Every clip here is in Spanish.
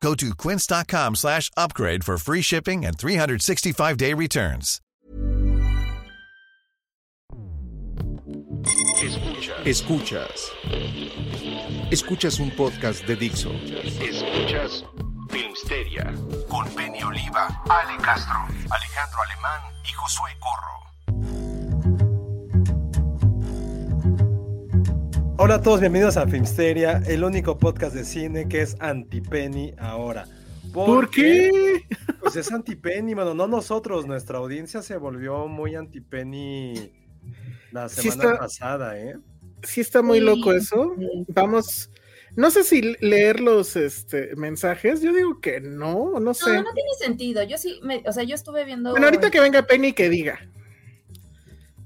Go to quince.com slash upgrade for free shipping and 365-day returns. Escuchas. Escuchas. Escuchas un podcast de Dixo. Escuchas Filmsteria con Penny Oliva, Ale Castro, Alejandro Alemán y Josué Corro. Hola a todos, bienvenidos a Filmsteria, el único podcast de cine que es anti-Penny ahora. ¿Por, qué? Pues es anti-Penny, bueno, no nosotros, nuestra audiencia se volvió muy anti-Penny la semana pasada, ¿eh? Sí está muy loco eso. Vamos, no sé si leer los este, mensajes, yo digo que no, no sé. No, no tiene sentido. Yo sí, me, o sea, yo estuve viendo. Bueno, ahorita que venga Penny que diga.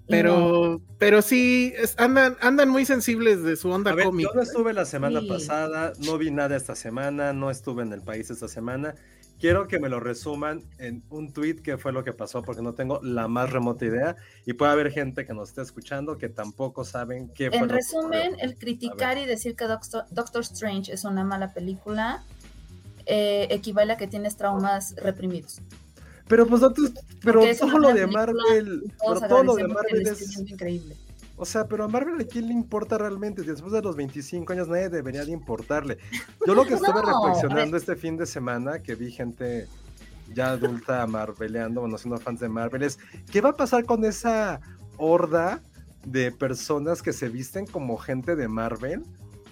Pero, pero sí, es, andan, andan muy sensibles de su onda cómica. Yo no estuve la semana sí. pasada, no vi nada esta semana, no estuve en el país esta semana. Quiero que me lo resuman en un tweet que fue lo que pasó, porque no tengo la más remota idea. Y puede haber gente que nos esté escuchando que tampoco saben qué fue. En resumen, el criticar y decir que Doctor, Doctor, Strange es una mala película eh, equivale a que tienes traumas reprimidos. Pero pues Doctor, pero todo lo de Marvel, pero todo lo de Marvel es increíble. O sea, pero a Marvel a quién le importa realmente? Después de los 25 años nadie debería de importarle. Yo lo que estuve no, reflexionando este fin de semana, que vi gente ya adulta marveleando, bueno, siendo fans de Marvel, es ¿qué va a pasar con esa horda de personas que se visten como gente de Marvel?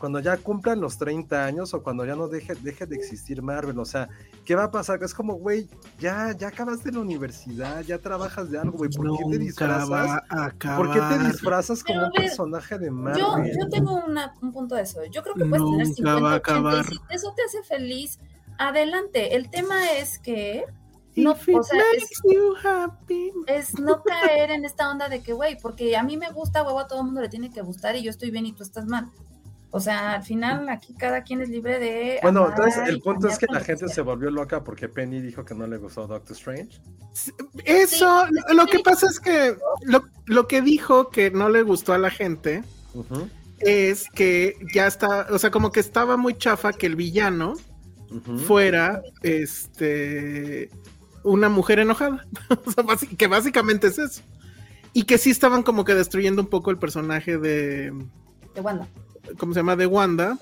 Cuando ya cumplan los 30 años o cuando ya no deje, deje de existir Marvel, o sea, ¿qué va a pasar? Es como, güey, ya, ya acabaste la universidad, ya trabajas de algo, güey, ¿por Nunca qué te disfrazas? ¿Por qué te disfrazas como un personaje de Marvel? Yo, yo tengo una, un punto de eso, yo creo que puedes tener 50, 80, y si eso te hace feliz, adelante, el tema es que... No, o sea, es, es, no caer en esta onda de que, güey, porque a mí me gusta, huevo, a todo el mundo le tiene que gustar y yo estoy bien y tú estás mal. O sea, al final aquí cada quien es libre de. Bueno, entonces el punto es que la gente se volvió loca porque Penny dijo que no le gustó Doctor Strange. Eso, sí, lo que pasa es que lo, lo, que dijo que no le gustó a la gente uh -huh. es que ya está, o sea, como que estaba muy chafa que el villano uh -huh. fuera este una mujer enojada. o sea, que básicamente es eso. Y que sí estaban como que destruyendo un poco el personaje de. De Wanda. ¿Cómo se llama? De Wanda.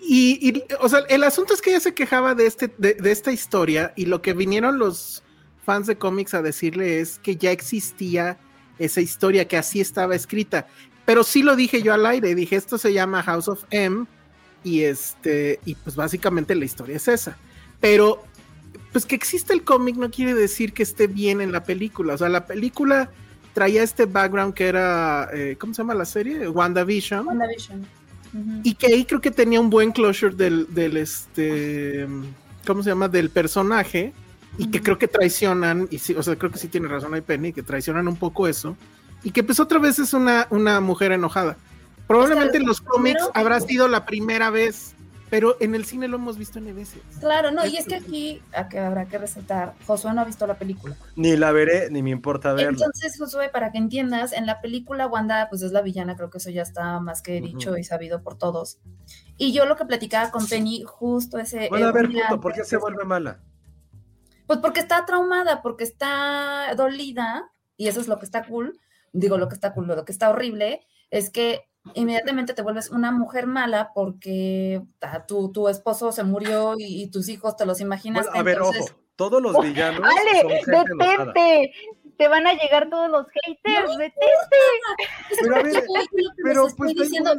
Y, o sea, el asunto es que ella se quejaba de, este, de, esta historia y lo que vinieron los fans de cómics a decirle es que ya existía esa historia, que así estaba escrita. Pero sí lo dije yo al aire, dije, esto se llama House of M y este, y pues básicamente la historia es esa. Pero, pues que existe el cómic no quiere decir que esté bien en la película. O sea, la película traía este background que era, eh, ¿cómo se llama la serie? WandaVision. WandaVision. Uh -huh. Y que ahí creo que tenía un buen closure del, del este, ¿cómo se llama? Del personaje. Y uh -huh. que creo que traicionan, y sí, o sea, creo que sí tiene razón ahí Penny, que traicionan un poco eso. Y que pues otra vez es una, una mujer enojada. Probablemente o sea, en los cómics habrá sido la primera vez pero en el cine lo hemos visto N veces. Claro, no, y es que aquí a que habrá que resaltar, Josué no ha visto la película. Ni la veré, ni me importa verla. Entonces, Josué, para que entiendas, en la película Wanda, pues es la villana, creo que eso ya está más que dicho uh -huh. y sabido por todos. Y yo lo que platicaba con Penny, justo ese... Bueno, a ver, punto, ¿por qué se vuelve mala? Pues porque está traumada, porque está dolida, y eso es lo que está cool, digo lo que está cool, lo que está horrible, es que inmediatamente te vuelves una mujer mala porque tu, tu esposo se murió y, y, tus hijos te los imaginaste. Bueno, a ver, entonces... ojo, todos los villanos. Ale, detente, te van a llegar todos los haters, no detente. Pero a ver, pero pues diciendo,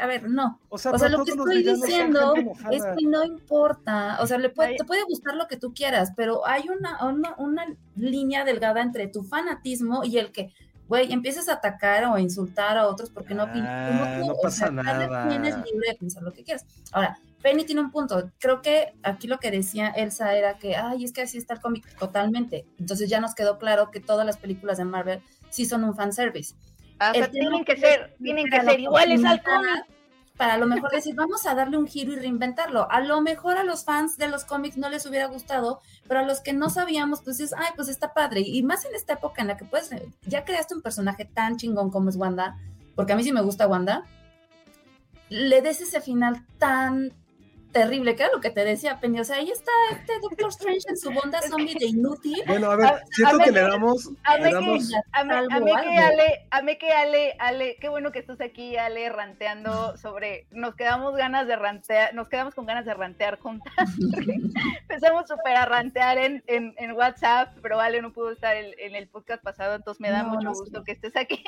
a ver, no. O sea, lo que estoy diciendo es que no importa, o sea, le puede, te puede gustar lo que tú quieras, pero hay una, una, una línea delgada entre tu fanatismo y el que güey, empiezas a atacar o a insultar a otros porque no ah, No pasa nada. Tienes libre de pensar lo que quieras. Ahora, Penny tiene un punto. Creo que aquí lo que decía Elsa era que, ay, es que así está el cómic totalmente. Entonces ya nos quedó claro que todas las películas de Marvel sí son un fanservice. Ah, o tienen que ser, tienen que ser iguales al cómic para a lo mejor decir, vamos a darle un giro y reinventarlo. A lo mejor a los fans de los cómics no les hubiera gustado, pero a los que no sabíamos, pues es, ay, pues está padre. Y más en esta época en la que puedes, ya creaste un personaje tan chingón como es Wanda, porque a mí sí me gusta Wanda, le des ese final tan terrible, que era lo que te decía Penny. O sea, ahí está este Doctor Strange en su bonda zombie de inútil. Bueno, a ver, siento que le damos. A mí que Ale, a mí que Ale, Ale, qué bueno que estás aquí, Ale, ranteando sobre. Nos quedamos ganas de rantear, nos quedamos con ganas de rantear juntas. Empezamos súper a rantear en, en, en, WhatsApp, pero Ale no pudo estar en, el podcast pasado, entonces me da mucho gusto que estés aquí.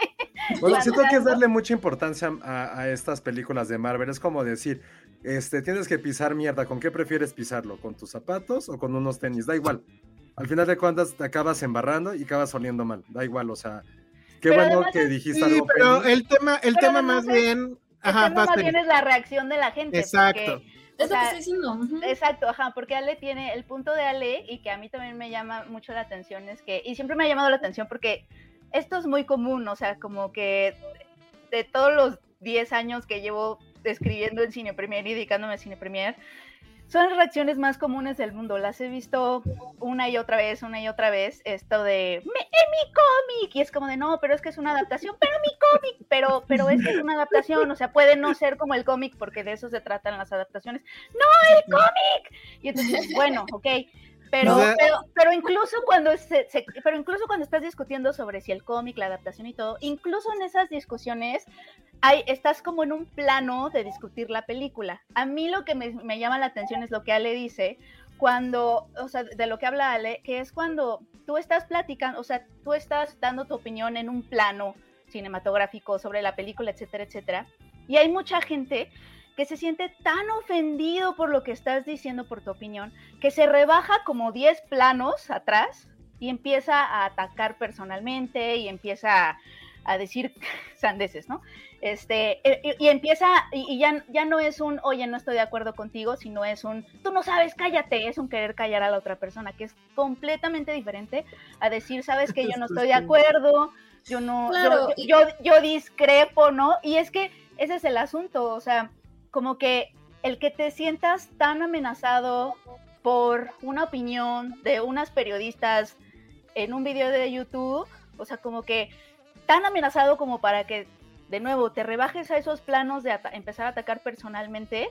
Bueno, siento que es darle mucha importancia a, a estas películas de Marvel. Es como decir, este, tienes que pisar mierda. ¿Con qué prefieres pisarlo? ¿Con tus zapatos o con unos tenis? Da igual. Al final de cuentas te acabas embarrando y acabas oliendo mal. Da igual, o sea, qué bueno que dijiste sí, Pero el tema, el tema más bien. Ajá, más bien es la reacción de la gente. Exacto. es lo que estoy diciendo. Exacto, ajá, porque Ale tiene el punto de Ale y que a mí también me llama mucho la atención es que, y siempre me ha llamado la atención porque esto es muy común, o sea, como que de todos los 10 años que llevo escribiendo en Cine Premier y dedicándome a Cine Premier, son las reacciones más comunes del mundo. Las he visto una y otra vez, una y otra vez, esto de ¡En mi cómic! Y es como de no, pero es que es una adaptación, pero mi cómic, pero, pero es que es una adaptación, o sea, puede no ser como el cómic, porque de eso se tratan las adaptaciones. ¡No, el cómic! Y entonces, bueno, ok. Pero, pero, pero, incluso cuando se, pero incluso cuando estás discutiendo sobre si el cómic, la adaptación y todo, incluso en esas discusiones hay, estás como en un plano de discutir la película. A mí lo que me, me llama la atención es lo que Ale dice, cuando, o sea, de lo que habla Ale, que es cuando tú estás platicando, o sea, tú estás dando tu opinión en un plano cinematográfico sobre la película, etcétera, etcétera. Y hay mucha gente que se siente tan ofendido por lo que estás diciendo, por tu opinión, que se rebaja como 10 planos atrás y empieza a atacar personalmente y empieza a, decir sandeces, ¿no? Este, eh, y, empieza, y, ya, ya no es un, oye, no estoy de acuerdo contigo, sino es un, tú no sabes, cállate, es un querer callar a la otra persona, que es completamente diferente a decir, sabes que yo no estoy de acuerdo, yo no, yo, yo discrepo, ¿no? Y es que ese es el asunto, o sea, como que el que te sientas tan amenazado por una opinión de unas periodistas en un video de YouTube, o sea, como que tan amenazado como para que de nuevo te rebajes a esos planos de empezar a atacar personalmente,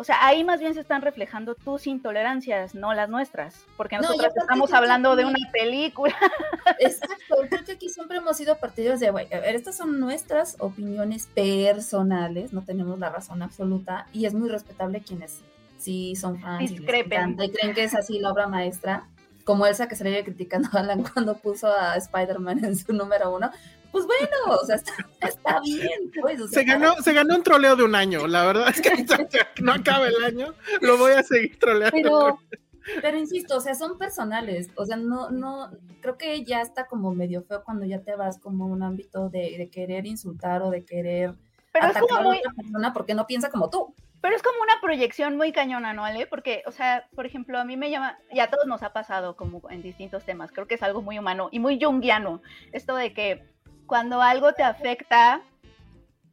o sea, ahí más bien se están reflejando tus intolerancias, no las nuestras, porque nosotros estamos hablando de una película. Exacto, creo que aquí siempre hemos sido partidarios de, a ver, estas son nuestras opiniones personales, no tenemos la razón absoluta, y es muy respetable quienes sí son fans Discrepen. y, creen que es así la obra maestra, como Elsa que se le iba criticando a Alan cuando puso a Spider-Man en su número uno, pues bueno, o sea, está, bien, pues. se, ganó, se ganó un troleo de un año, la verdad es que no acaba el año, lo voy a seguir troleando. Pero, pero insisto, o sea, son personales, o sea, no, no, creo que ya está como medio feo cuando ya te vas como a un ámbito de, querer insultar o de querer atacar a otra persona porque no piensa como tú. Pero es como una proyección muy cañona, ¿no, Ale? Porque, o sea, por ejemplo, a mí me llama, y a todos nos ha pasado como en distintos temas, creo que es algo muy humano y muy jungiano, esto de que cuando algo te afecta,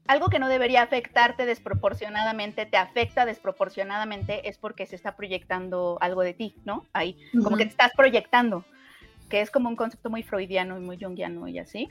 algo que no debería afectarte desproporcionadamente, te afecta desproporcionadamente, es porque se está proyectando algo de ti, ¿no? Ahí, como que te estás proyectando, que es como un concepto muy freudiano y muy jungiano y así.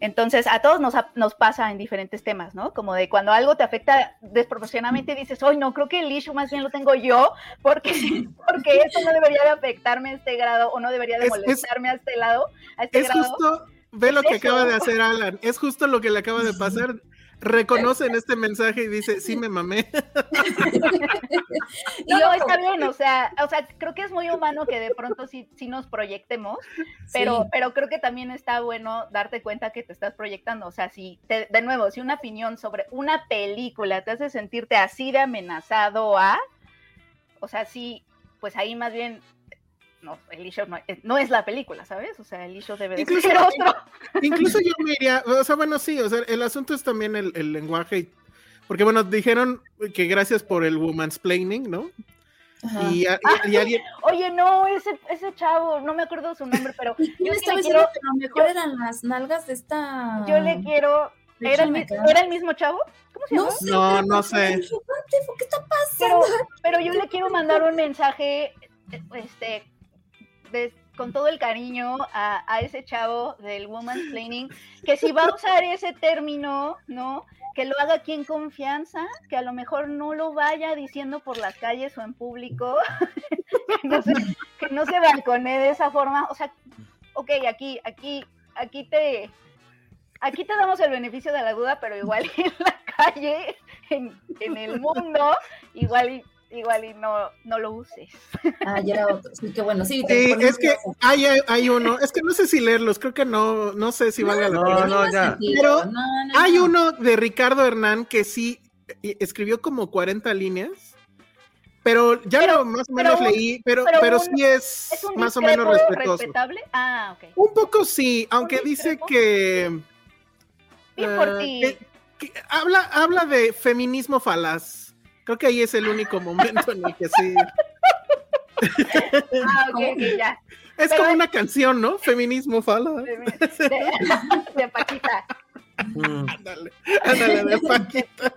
Entonces, a todos nos, nos, pasa en diferentes temas, ¿no? Como de cuando algo te afecta desproporcionadamente, dices, hoy no, creo que el issue más bien lo tengo yo, porque, porque esto no debería de afectarme a este grado o no debería de molestarme a este lado, a este es grado. Justo Ve lo que acaba de hacer Alan. Es justo lo que le acaba de pasar. reconoce en este mensaje y dice, sí me mamé. no, está bien, o sea, o sea, creo que es muy humano que de pronto sí, sí nos proyectemos, pero, pero creo que también está bueno darte cuenta que te estás proyectando. O sea, si, de nuevo, si una opinión sobre una película te hace sentirte así de amenazado a, o sea, sí, pues ahí más bien no, el issue eh, no, es la película, ¿sabes? O sea, el issue debe de incluso, ser otro. Incluso yo me iría, o sea, bueno, sí, o sea, el asunto es también el, el lenguaje, porque bueno, dijeron que gracias por el woman's planning, ¿no? Y, alguien... Oye, no, ese, ese chavo, no me acuerdo su nombre, pero yo estaba diciendo que lo mejor eran las nalgas de esta. Yo le quiero. ¿Era el, ¿Era el, mismo chavo? ¿Cómo se llama? No, no, sé. ¿Qué está pasando? Pero, pero yo le quiero mandar un mensaje este, con todo el cariño a, ese chavo del woman's planning, que si va a usar ese término, ¿no? Que lo haga aquí en confianza, que a lo mejor no lo vaya diciendo por las calles o en público, que, no se, que no balcone de esa forma. O sea, ok, aquí, aquí, aquí te, aquí te damos el beneficio de la duda, pero igual en la calle, en, en el mundo, igual igual y no, no lo uses. Ah, ya era otro. Sí, que bueno, sí. sí es que hay, hay, uno, es que no sé si leerlos, creo que no, no sé si valga la pena. No, ya. Pero hay uno de Ricardo Hernán que sí eh, escribió como 40 líneas. Pero ya lo más o menos leí, pero, pero, sí es, más o menos respetuoso. ¿Respetable? Ah, ok. Un poco sí, aunque dice que. por ti. habla, habla de feminismo falaz. Creo que ahí es el único momento en el que sí. Ah, ok, ya. Es como una canción, ¿no? Feminismo fala. De, Paquita. Mm. Ándale, ándale, de Paquita.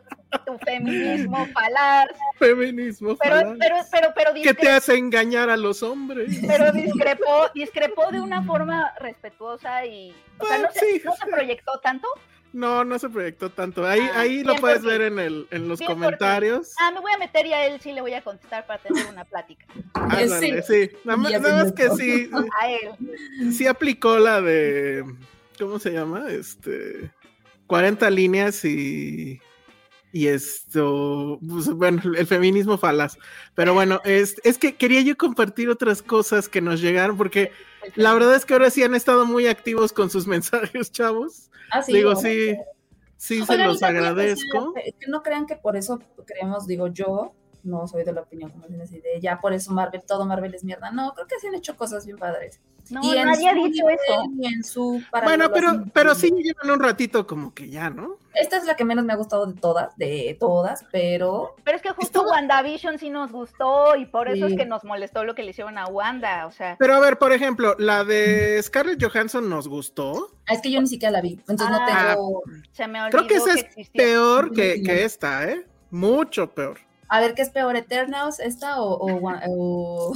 Tu feminismo falaz. Feminismo pero, falaz. Pero, pero, pero, ¿Qué te hace engañar a los hombres? Pero discrepó, discrepó de una forma respetuosa y. O sea, no, se, no se proyectó tanto. No, no se proyectó tanto. Ahí, ah, ahí lo puedes ver en, el, en los comentarios. Ah, me voy a meter y a él sí le voy a contestar para tener una plática. Ándale, sí. Nada, más que sí. A él. Sí aplicó la de. ¿Cómo se llama? Este. 40 líneas y. Y esto, pues, bueno, el feminismo falaz. Pero bueno, es, es que quería yo compartir otras cosas que nos llegaron, porque la verdad es que ahora sí han estado muy activos con sus mensajes, chavos. Ah, digo, sí, sí se los agradezco. Que no crean que por eso creemos, digo yo, no soy de la opinión como así, de ya por eso Marvel, todo Marvel es mierda. No, creo que sí han hecho cosas bien padres. No, y nadie ha dicho eso. bueno, pero, pero sí llevan un ratito como que ya, ¿no? Esta es la que menos me ha gustado de todas, de todas, pero... Pero es que justo WandaVision sí nos gustó y por eso es que nos molestó lo que le hicieron a Wanda, o sea... Pero a ver, por ejemplo, la de Scarlett Johansson nos gustó. Ah, es que yo ni siquiera la vi, entonces no ah, tengo... Se me Creo que esa es peor que, que esta, ¿eh? Mucho peor. A ver, ¿qué es peor, Eternals, esta o, o,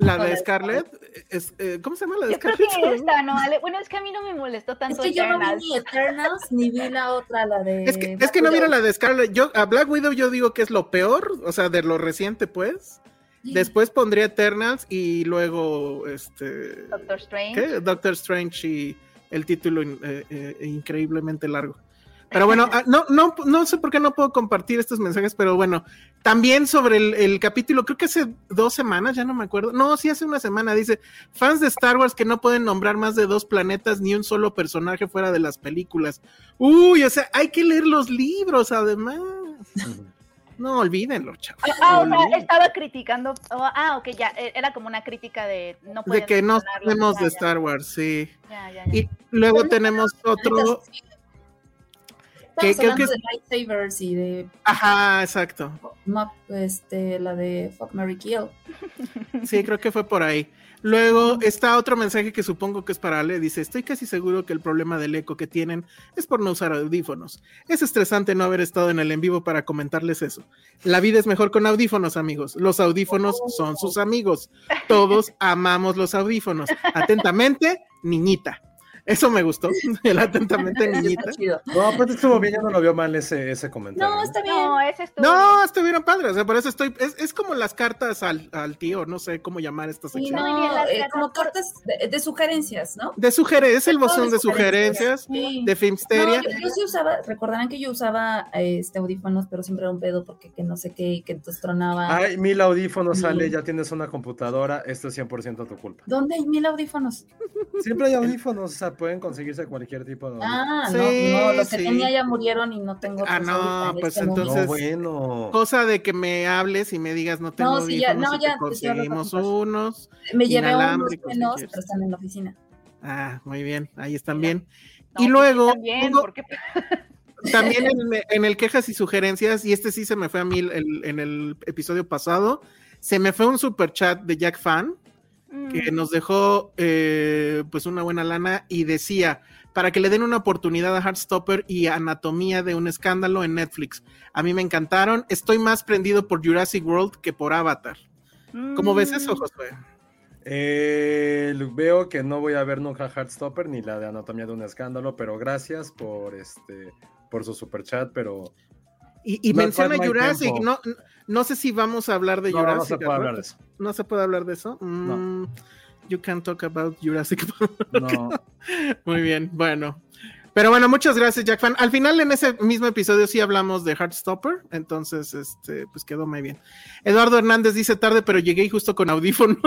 La de Scarlett, es, eh, ¿cómo se llama la de Scarlett? Yo creo que esta, ¿no? Bueno, es que a mí no me molestó tanto. Es que yo no vi ni Eternals ni vi la otra, la de. Es que, es que no vieron la de Scarlett. Yo, a Black Widow yo digo que es lo peor, o sea, de lo reciente, pues. Después pondría Eternals y luego este. Doctor Strange. ¿qué? Doctor Strange y el título eh, eh, increíblemente largo. Pero bueno, ah, no, no, no sé por qué no puedo compartir estos mensajes, pero bueno, también sobre el, capítulo, creo que hace dos semanas, ya no me acuerdo. No, sí hace una semana, dice, fans de Star Wars que no pueden nombrar más de dos planetas ni un solo personaje fuera de las películas. Uy, o sea, hay que leer los libros además. No, olvídenlo, chavos. Ah, ah estaba criticando. Oh, ah, ok, ya, e, era como una crítica de no De que no sabemos de Star Wars, sí. Ya, ya, y luego tenemos otro que, hablando de lightsabers y de. Ajá, exacto. este, la de Fuck Mary Kill. Sí, creo que fue por ahí. Luego está otro mensaje que supongo que es para Ale. Dice: Estoy casi seguro que el problema del eco que tienen es por no usar audífonos. Es estresante no haber estado en el en vivo para comentarles eso. La vida es mejor con audífonos, amigos. Los audífonos son sus amigos. Todos amamos los audífonos. Atentamente, niñita. Eso me gustó, el atentamente niñita. No, aparte estuvo bien, ya no lo vio mal ese, ese comentario. No, está bien. No, ese estuvo No, bien. estuvieron padres, o sea, por eso estoy, es, es como las cartas al, al tío, no sé cómo llamar esta Sí, sección. bien no, las eh, cartas como cartas de, de sugerencias, ¿no? De sugerencias, es el buzón de sugerencias, Sí. de Filmsteria. No, yo, yo sí usaba, recordarán que yo usaba este audífonos, pero siempre era un pedo porque que no sé qué, y que entonces tronaba. Ay, mil audífonos Sí. sale, ya tienes una computadora, esto es 100% tu culpa. ¿Dónde hay mil audífonos? Siempre hay audífonos, o sea, pueden conseguirse cualquier tipo de. Ah, Sí, no, no, los que sí. tenía ya murieron y no tengo Ah, no, en pues este entonces- no, bueno. Cosa de que me hables y me digas no tengo No, sí, ya- no, ya, te hablando conseguimos unos. Me llevé unos si quieres. pero están en la oficina. Ah, muy bien, ahí están bien. No, y pues luego, también, porque también en, en el quejas y sugerencias, y este sí se me fue a mí el- el- en el episodio pasado, se me fue un super chat de Jack Fan que Mm, nos dejó eh, pues una buena lana y decía para que le den una oportunidad a Heartstopper y Anatomía de un escándalo en Netflix. A mí me encantaron. Estoy más prendido por Jurassic World que por Avatar. ¿Cómo ves eso, mm, Josué? Eh, veo que no voy a ver nunca Heartstopper ni la de Anatomía de un Escándalo, pero gracias por este por su super chat, pero Y, menciona Jurassic. No, no sé si vamos a hablar de no, no Jurassic. se puede hablar de eso. ¿No se puede hablar de eso? Mm, You can talk about Jurassic. No. Muy bien, bueno. Pero bueno, muchas gracias, Jack Fan. Al final, en ese mismo episodio, sí hablamos de Heartstopper. Entonces, este, pues quedó muy bien. Eduardo Hernández dice tarde, pero llegué justo con audífonos.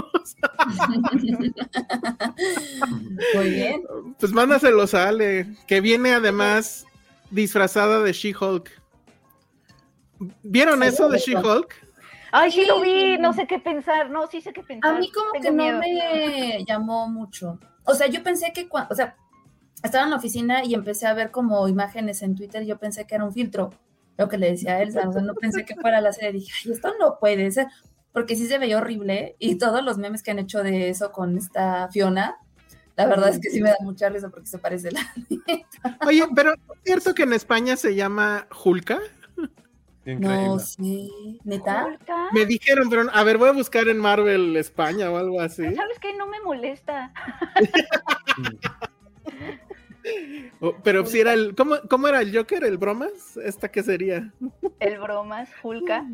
Muy bien. pues mándaselos a Ale, que viene además disfrazada de She-Hulk. ¿Vieron eso de She-Hulk? Ay, sí lo vi, no sé qué pensar, no, sí sé qué pensar. A mí como tengo que no me llamó mucho. O sea, yo pensé que cuando, o sea, estaba en la oficina y empecé a ver como imágenes en Twitter, yo pensé que era un filtro, lo que le decía a Elsa, o sea, no pensé que fuera la serie, dije, ay, esto no puede ser, porque sí se veía horrible y todos los memes que han hecho de eso con esta Fiona, la verdad es que sí me da mucha risa porque se parece la Oye, pero ¿es cierto que en España se llama Hulka? Increíble. No sé, neta. ¿Hulka? Me dijeron, pero a ver, voy a buscar en Marvel España o algo así. ¿Sabes qué? No me molesta. Pero si era el. ¿cómo, ¿Cómo era el Joker? ¿El bromas? ¿Esta qué sería? El bromas, Hulka.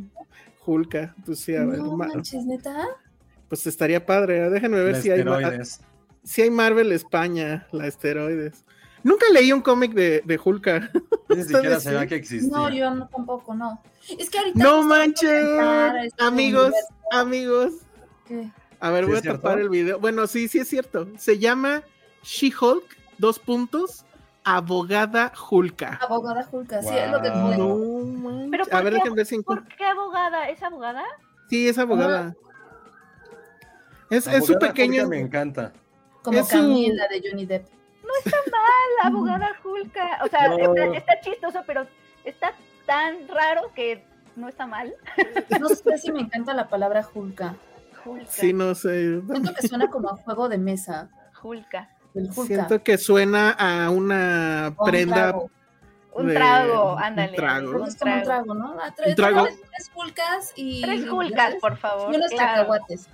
Hulka. Pues sí, a ver, No ma- manches, neta. pues estaría padre. ¿eh? Déjenme ver La si hay, si hay Marvel España, la esteroides. Nunca leí un cómic de, de Hulka. Ni siquiera ¿Ustedes sabía que existía. No, yo no tampoco, no. Es que ahorita No manches, a este amigos, universo. amigos. ¿Qué? A ver, ¿Sí voy a cierto? tapar el video. Bueno, sí, sí es cierto. Se llama She-Hulk, dos puntos, abogada Hulka. Abogada Julka, sí, es lo que pude. No manches. ¿Pero A por ver, qué? déjenme ver ¿Por qué abogada? ¿Es abogada? Sí, es abogada. Es, es su Abogada pequeño. Hulka me encanta. Como Es su- Camila de Johnny Depp. La abogada Hulka. O sea, No. está, está chistoso, pero está tan raro que no está mal. No sé si me encanta la palabra Julka. Hulka. Sí, no sé. Siento que suena como a juego de mesa. Julka. Siento que suena a una un prenda. trago. Un trago, un ándale. trago. Es como un trago, ¿no? Ah, tres, Un trago. Tres, Julkas y. Tres Hulkas, por favor. Y unos claro. cacahuates.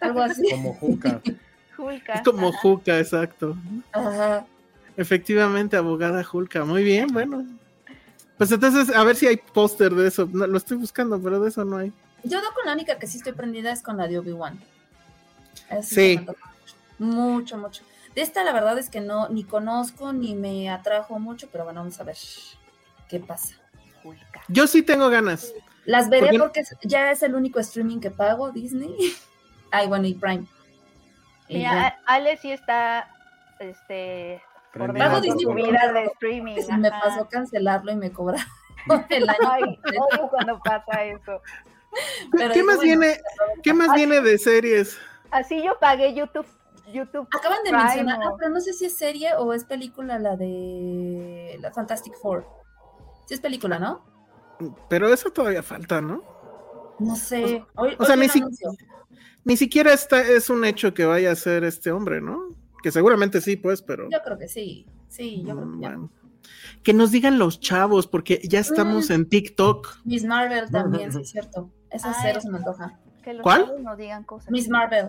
Algo así. Como Juca. Es como ajá. Juca, exacto. Ajá. Efectivamente, abogada Julka. Muy bien, bueno. Pues entonces, a ver si hay póster de eso. No, lo estoy buscando, pero de eso no hay. Yo no con la única que sí estoy prendida es con la de Obi-Wan. Sí. Mucho, mucho. De esta la verdad es que no, ni conozco, ni me atrajo mucho, pero bueno, vamos a ver qué pasa. Hulka. Yo sí tengo ganas. Las veré porque es- ya es el único streaming que pago, Disney. Ay, bueno, y Prime. Y Mira, ya. Ale sí está este su porque vida de streaming. Se me pasó cancelarlo y me cobraron el año Ay, odio cuando pasa eso. Pero ¿Qué más bueno, viene? ¿Qué más viene de series? Así yo pagué YouTube. YouTube. Acaban de Prime, mencionar, o- ah, pero no sé si es serie o es película la de la Fantastic Four. Sí es película, ¿no? Pero eso todavía falta, ¿no? No sé. Hoy, o sea, ni si-. Ni siquiera está, es un hecho que vaya a ser este hombre, ¿no? Que seguramente sí, pues, pero. Yo creo que sí. Sí, yo creo mm, que bueno. Que nos digan los chavos, porque ya estamos Mm. en TikTok. Miss Marvel también, sí es cierto. Esa cero se me antoja. Que los ¿Cuál? chavos no digan cosas. Miss Marvel.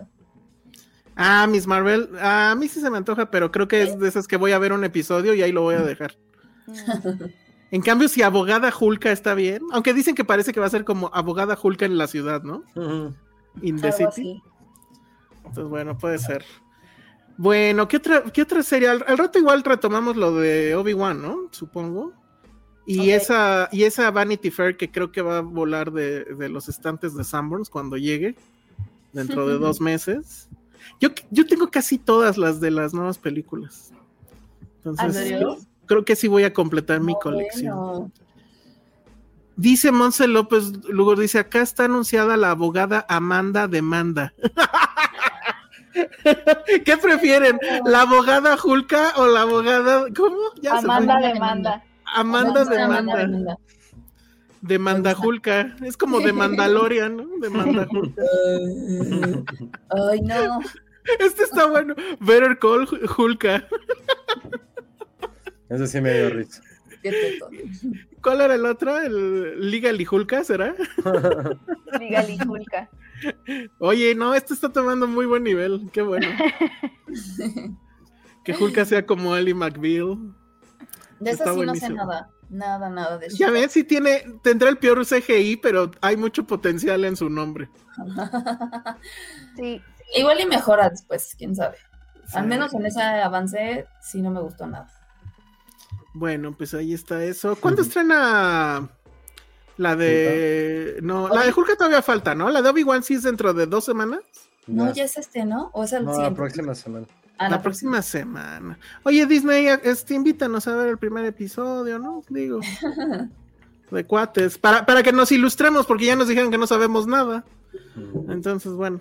Ah, Miss Marvel, a mí sí se me antoja, pero creo que es de esas que voy a ver un episodio y ahí lo voy a dejar. en cambio, si abogada Julka está bien, aunque dicen que parece que va a ser como abogada Julka en la ciudad, ¿no? In the City. Entonces, bueno, puede ser. Bueno, ¿qué otra, qué otra serie? Al, rato igual retomamos lo de Obi-Wan, ¿no? Supongo. Y, esa, y esa Vanity Fair que creo que va a volar de, de los estantes de Sanborns cuando llegue, dentro de dos meses. Yo, yo tengo casi todas las de las nuevas películas. Entonces, creo que sí voy a completar mi colección. Dice Monse López Lugo, dice, acá está anunciada la abogada Amanda Demanda. ¿Qué prefieren? ¿La abogada Julka o la abogada... ¿Cómo? Amanda Demanda. Amanda Demanda. Demanda Julka. Es como de Mandalorian, ¿no? Demanda Julka. Ay, no. Este está bueno. Better Call Hulka. Ese sí me dio risa. ¿Cuál era el otro? ¿El Liga Hulka, será? Liga Hulka. Oye, no, este está tomando muy buen nivel. Qué bueno. que Hulka sea como Ali McBeal. De eso sí no sé nada. Nada, nada de eso. Ya ves, sí tiene, tendrá el peor CGI, pero hay mucho potencial en su nombre. sí. Igual y mejora después, quién sabe. Al menos en ese avance sí no me gustó nada. Bueno, pues ahí está eso. ¿Cuándo estrena la de. No, la de Hulk todavía falta, ¿no? La de Obi-Wan sí es dentro de dos semanas. No, ya es este, ¿no? ¿O es el no, La próxima semana. Ah, la, próxima, semana. Oye, Disney, este, invítanos a ver el primer episodio, ¿no? Digo. de cuates. Para, para que nos ilustremos, porque ya nos dijeron que no sabemos nada. Entonces, bueno.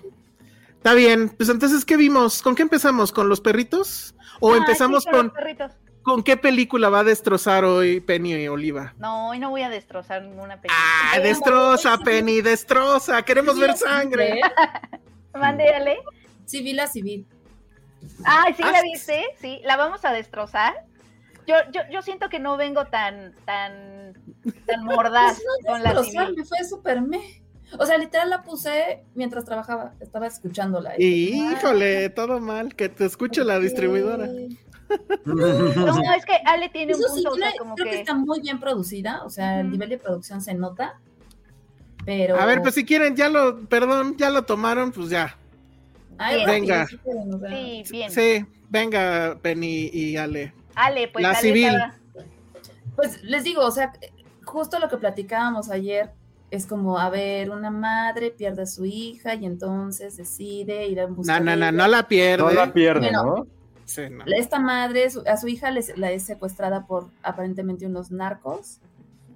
Está bien, pues entonces, ¿qué vimos? ¿Con qué empezamos? ¿Con los perritos? ¿O empezamos con, con, qué película va a destrozar hoy Penny y Oliva? No, hoy no voy a destrozar ninguna película. ¡Ah, destroza, Penny, destroza! ¡Queremos ver sangre! Mándale. Civil a civil. Ay, ¿sí la viste? Sí, la vamos a destrozar. Yo, yo, yo siento que no vengo tan, tan, tan mordaz pues con la civil. Me fue súper me. O sea, literal la puse mientras trabajaba, estaba escuchándola. Híjole, todo mal, que te escuche la distribuidora. No, es que Ale tiene un punto. como creo que... está muy bien producida, o sea, el nivel de producción se nota. Pero. A ver, pues si quieren, ya lo, perdón, ya lo tomaron, pues ya. venga. Sí, bien. Sí, venga, Penny y Ale. Ale, pues. La civil. Pues les digo, o sea, justo lo que platicábamos ayer, es como, a ver, una madre pierde a su hija y entonces decide ir a buscar. No, no, no, no la pierde. No la pierde, ¿no? Sí, no. Esta madre, a su hija la es secuestrada por aparentemente unos narcos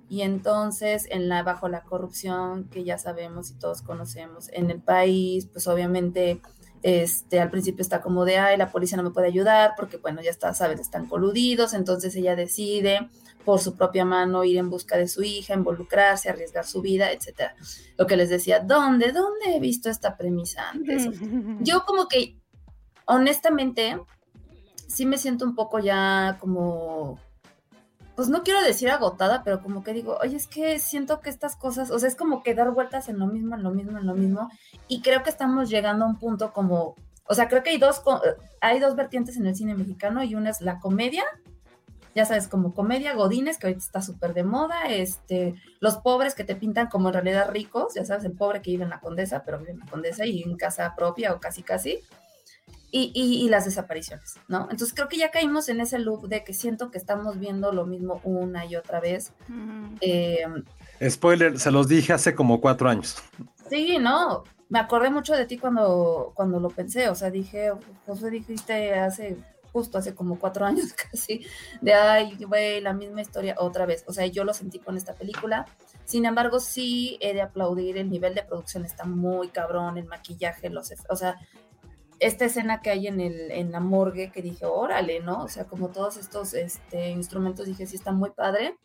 y entonces en la bajo la corrupción que ya sabemos y todos conocemos en el país, pues obviamente este al principio está como de, ay, la policía no me puede ayudar porque bueno, ya está, sabes, están coludidos, entonces ella decide por su propia mano ir en busca de su hija, involucrarse, arriesgar su vida, etcétera. Lo que les decía, ¿dónde? ¿Dónde he visto esta premisa antes? Yo como que, honestamente, sí me siento un poco ya como, pues no quiero decir agotada, pero como que digo, oye, es que siento que estas cosas, o sea, es como que dar vueltas en lo mismo, en lo mismo, en lo mismo, y creo que estamos llegando a un punto como, o sea, creo que hay dos, hay dos vertientes en el cine mexicano y una es la comedia ya sabes, como comedia godines, que ahorita está súper de moda, este, los pobres que te pintan como en realidad ricos, ya sabes, el pobre que vive en la condesa, pero vive en la condesa y en casa propia o casi casi, y, y, las desapariciones, ¿no? Entonces creo que ya caímos en ese loop de que siento que estamos viendo lo mismo una y otra vez. Eh, Spoiler, se los dije hace como cuatro años. Sí, no, me acordé mucho de ti cuando, cuando lo pensé, o sea, dije, José, dijiste hace justo hace como cuatro años casi, de, ay, güey, la misma historia otra vez. O sea, yo lo sentí con esta película. Sin embargo, sí he de aplaudir, el nivel de producción está muy cabrón, el maquillaje, los, o sea, esta escena que hay en, el, en la morgue que dije, órale, ¿no? O sea, como todos estos este, instrumentos, dije, sí, está muy padre.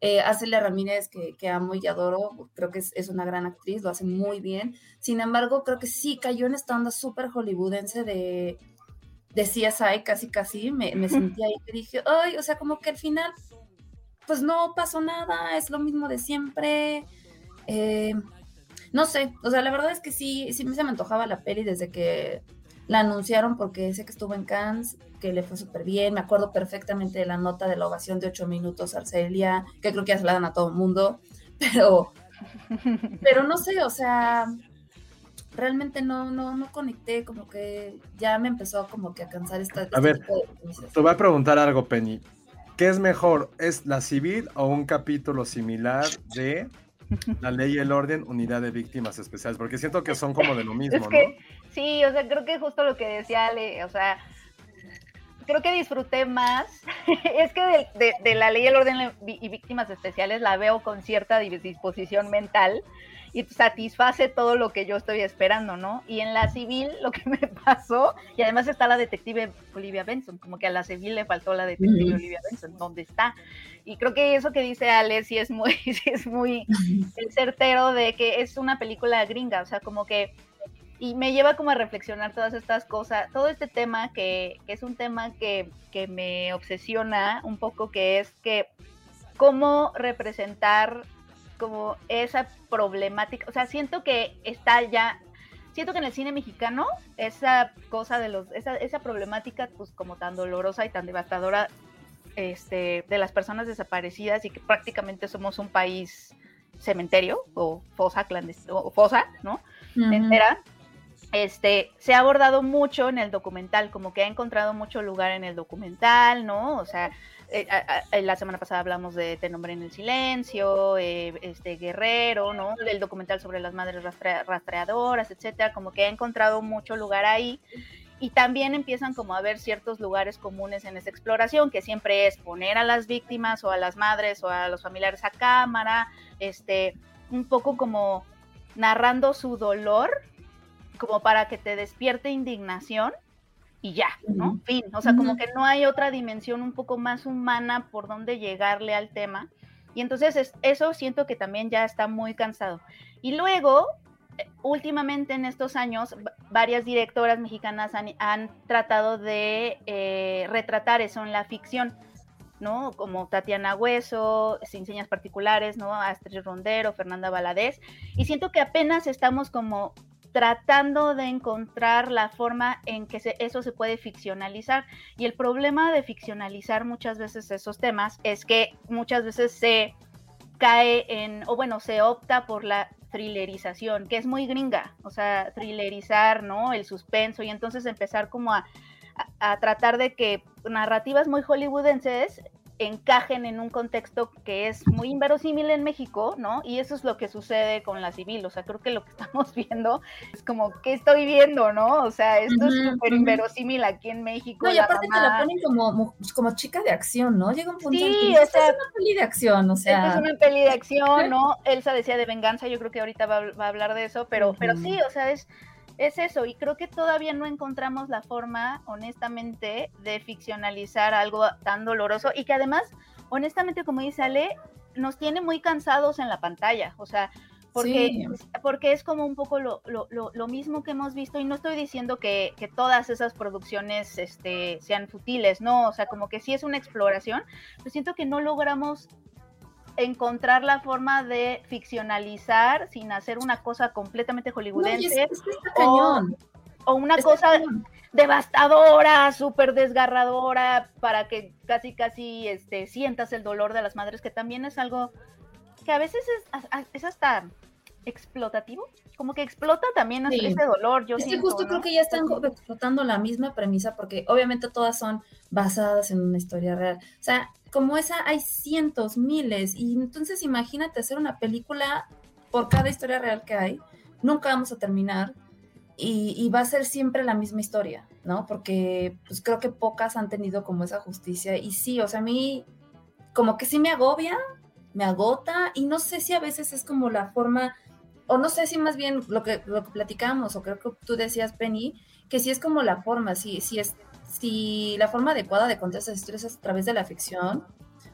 Eh, Arcelia Ramírez, que, que, amo y adoro, creo que es, es, una gran actriz, lo hace muy bien. Sin embargo, creo que sí cayó en esta onda súper hollywoodense de de CSI casi casi, me, me sentí ahí que dije, ay, o sea, como que al final, pues no pasó nada, es lo mismo de siempre. Eh, no sé, o sea, la verdad es que sí, sí se me antojaba la peli desde que, la anunciaron porque sé que estuvo en Cannes, que le fue súper bien. Me acuerdo perfectamente de la nota de la ovación de ocho minutos a Arcelia, que creo que ya se la dan a todo el mundo, pero, pero no sé, o sea, realmente no, no, no conecté, como que ya me empezó como que a cansar esta. A este ver, te voy a preguntar algo, Penny. ¿Qué es mejor? ¿Es la civil o un capítulo similar de la ley y el orden, unidad de víctimas especiales? Porque siento que son como de lo mismo, ¿no? Sí, o sea, creo que justo lo que decía Ale, o sea, creo que disfruté más. es que de, la ley, el orden y víctimas especiales la veo con cierta disposición mental y satisface todo lo que yo estoy esperando, ¿no? Y en la civil lo que me pasó, y además está la detective Olivia Benson, como que a la civil le faltó la detective Olivia Benson, ¿dónde está? Y creo que eso que dice Ale sí es muy, sí es muy certero de que es una película gringa, o sea, como que y me lleva como a reflexionar todas estas cosas, todo este tema que, es un tema que, que, me obsesiona un poco, que es que cómo representar como esa problemática, o sea, siento que está ya, siento que en el cine mexicano esa cosa de los, esa, esa problemática pues como tan dolorosa y tan devastadora este, de las personas desaparecidas y que prácticamente somos un país cementerio o fosa clandestina, o fosa, ¿no? Entera, este, se ha abordado mucho en el documental, como que ha encontrado mucho lugar en el documental, ¿no? O sea, eh, la semana pasada hablamos de Te nombre en el silencio, eh, este Guerrero, ¿no? Del documental sobre las madres rastreadoras, etcétera, como que ha encontrado mucho lugar ahí. Y también empiezan como a ver ciertos lugares comunes en esa exploración, que siempre es poner a las víctimas o a las madres o a los familiares a cámara, este, un poco como narrando su dolor, como para que te despierte indignación y ya, ¿no? Fin, o sea, como que no hay otra dimensión un poco más humana por donde llegarle al tema. Y entonces eso siento que también ya está muy cansado. Y luego, eh, últimamente en estos años, varias directoras mexicanas han, tratado de eh, retratar eso en la ficción. ¿no? Como Tatiana Hueso, Sin Señas Particulares, ¿no? Astrid Rondero, Fernanda Valadez. Y siento que apenas estamos como tratando de encontrar la forma en que eso se puede ficcionalizar. Y el problema de ficcionalizar muchas veces esos temas es que muchas veces se cae en, o bueno, se opta por la thrillerización, que es muy gringa, o sea, thrillerizar, ¿no? El suspenso y entonces empezar como a, a tratar de que narrativas muy hollywoodenses encajen en un contexto que es muy inverosímil en México, ¿no? Y eso es lo que sucede con la civil, o sea, creo que lo que estamos viendo es como, ¿qué estoy viendo, no? O sea, esto es súper inverosímil aquí en México. No, y aparte te la ponen como, pues, como chica de acción, ¿no? Llega un punto sí, en que o sea, es una peli de acción, o sea. Es una peli de acción, ¿no? Elsa decía de venganza, yo creo que ahorita va, a hablar de eso, pero, pero sí, o sea, es es eso, y creo que todavía no encontramos la forma, honestamente, de ficcionalizar algo tan doloroso y que además, honestamente, como dice Ale, nos tiene muy cansados en la pantalla, o sea, porque, porque es como un poco lo, lo, lo, mismo que hemos visto, y no estoy diciendo que, que, todas esas producciones este, sean futiles, no, o sea, como que sí es una exploración, pero siento que no logramos encontrar la forma de ficcionalizar sin hacer una cosa completamente hollywoodense. o, una cosa devastadora, súper desgarradora, para que casi, casi este, sientas el dolor de las madres, que también es algo que a veces es, es hasta explotativo, como que explota también ese dolor. Yo es que justo creo que ya están explotando la misma premisa, porque obviamente todas son basadas en una historia real. O sea, como esa hay cientos, miles, y entonces imagínate hacer una película por cada historia real que hay, nunca vamos a terminar y, va a ser siempre la misma historia, ¿no? Porque pues creo que pocas han tenido como esa justicia y sí, o sea, a mí como que sí me agobia, me agota y no sé si a veces es como la forma, o no sé si más bien lo que, lo que platicamos, o creo que tú decías, Penny, que sí es como la forma, sí, sí es si la forma adecuada de contar esas historias es a través de la ficción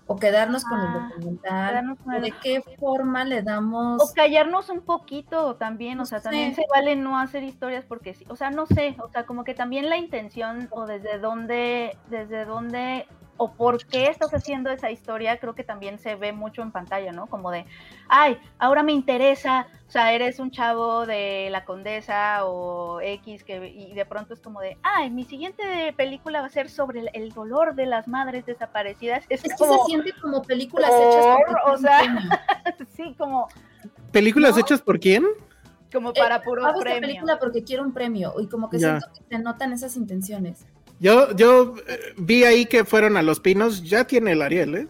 o quedarnos con el ah, documental, o de qué forma le damos... O callarnos un poquito también, o sea, también se vale no hacer historias porque sí, o sea, no sé, o sea, como que también la intención o desde dónde, desde dónde o por qué estás haciendo esa historia, creo que también se ve mucho en pantalla, ¿no? Como de, ay, ahora me interesa, o sea, eres un chavo de la condesa o X, que, y de pronto es como de, ay, mi siguiente película va a ser sobre el, dolor de las madres desaparecidas. Es, que se siente como películas hechas por, o sea, sí, como... ¿Películas hechas por quién? Como para eh, puro hago premio. película porque quiero un premio y como que siento que se notan esas intenciones. Yo, yo eh, vi ahí que fueron a Los Pinos, ya tiene el Ariel, ¿eh?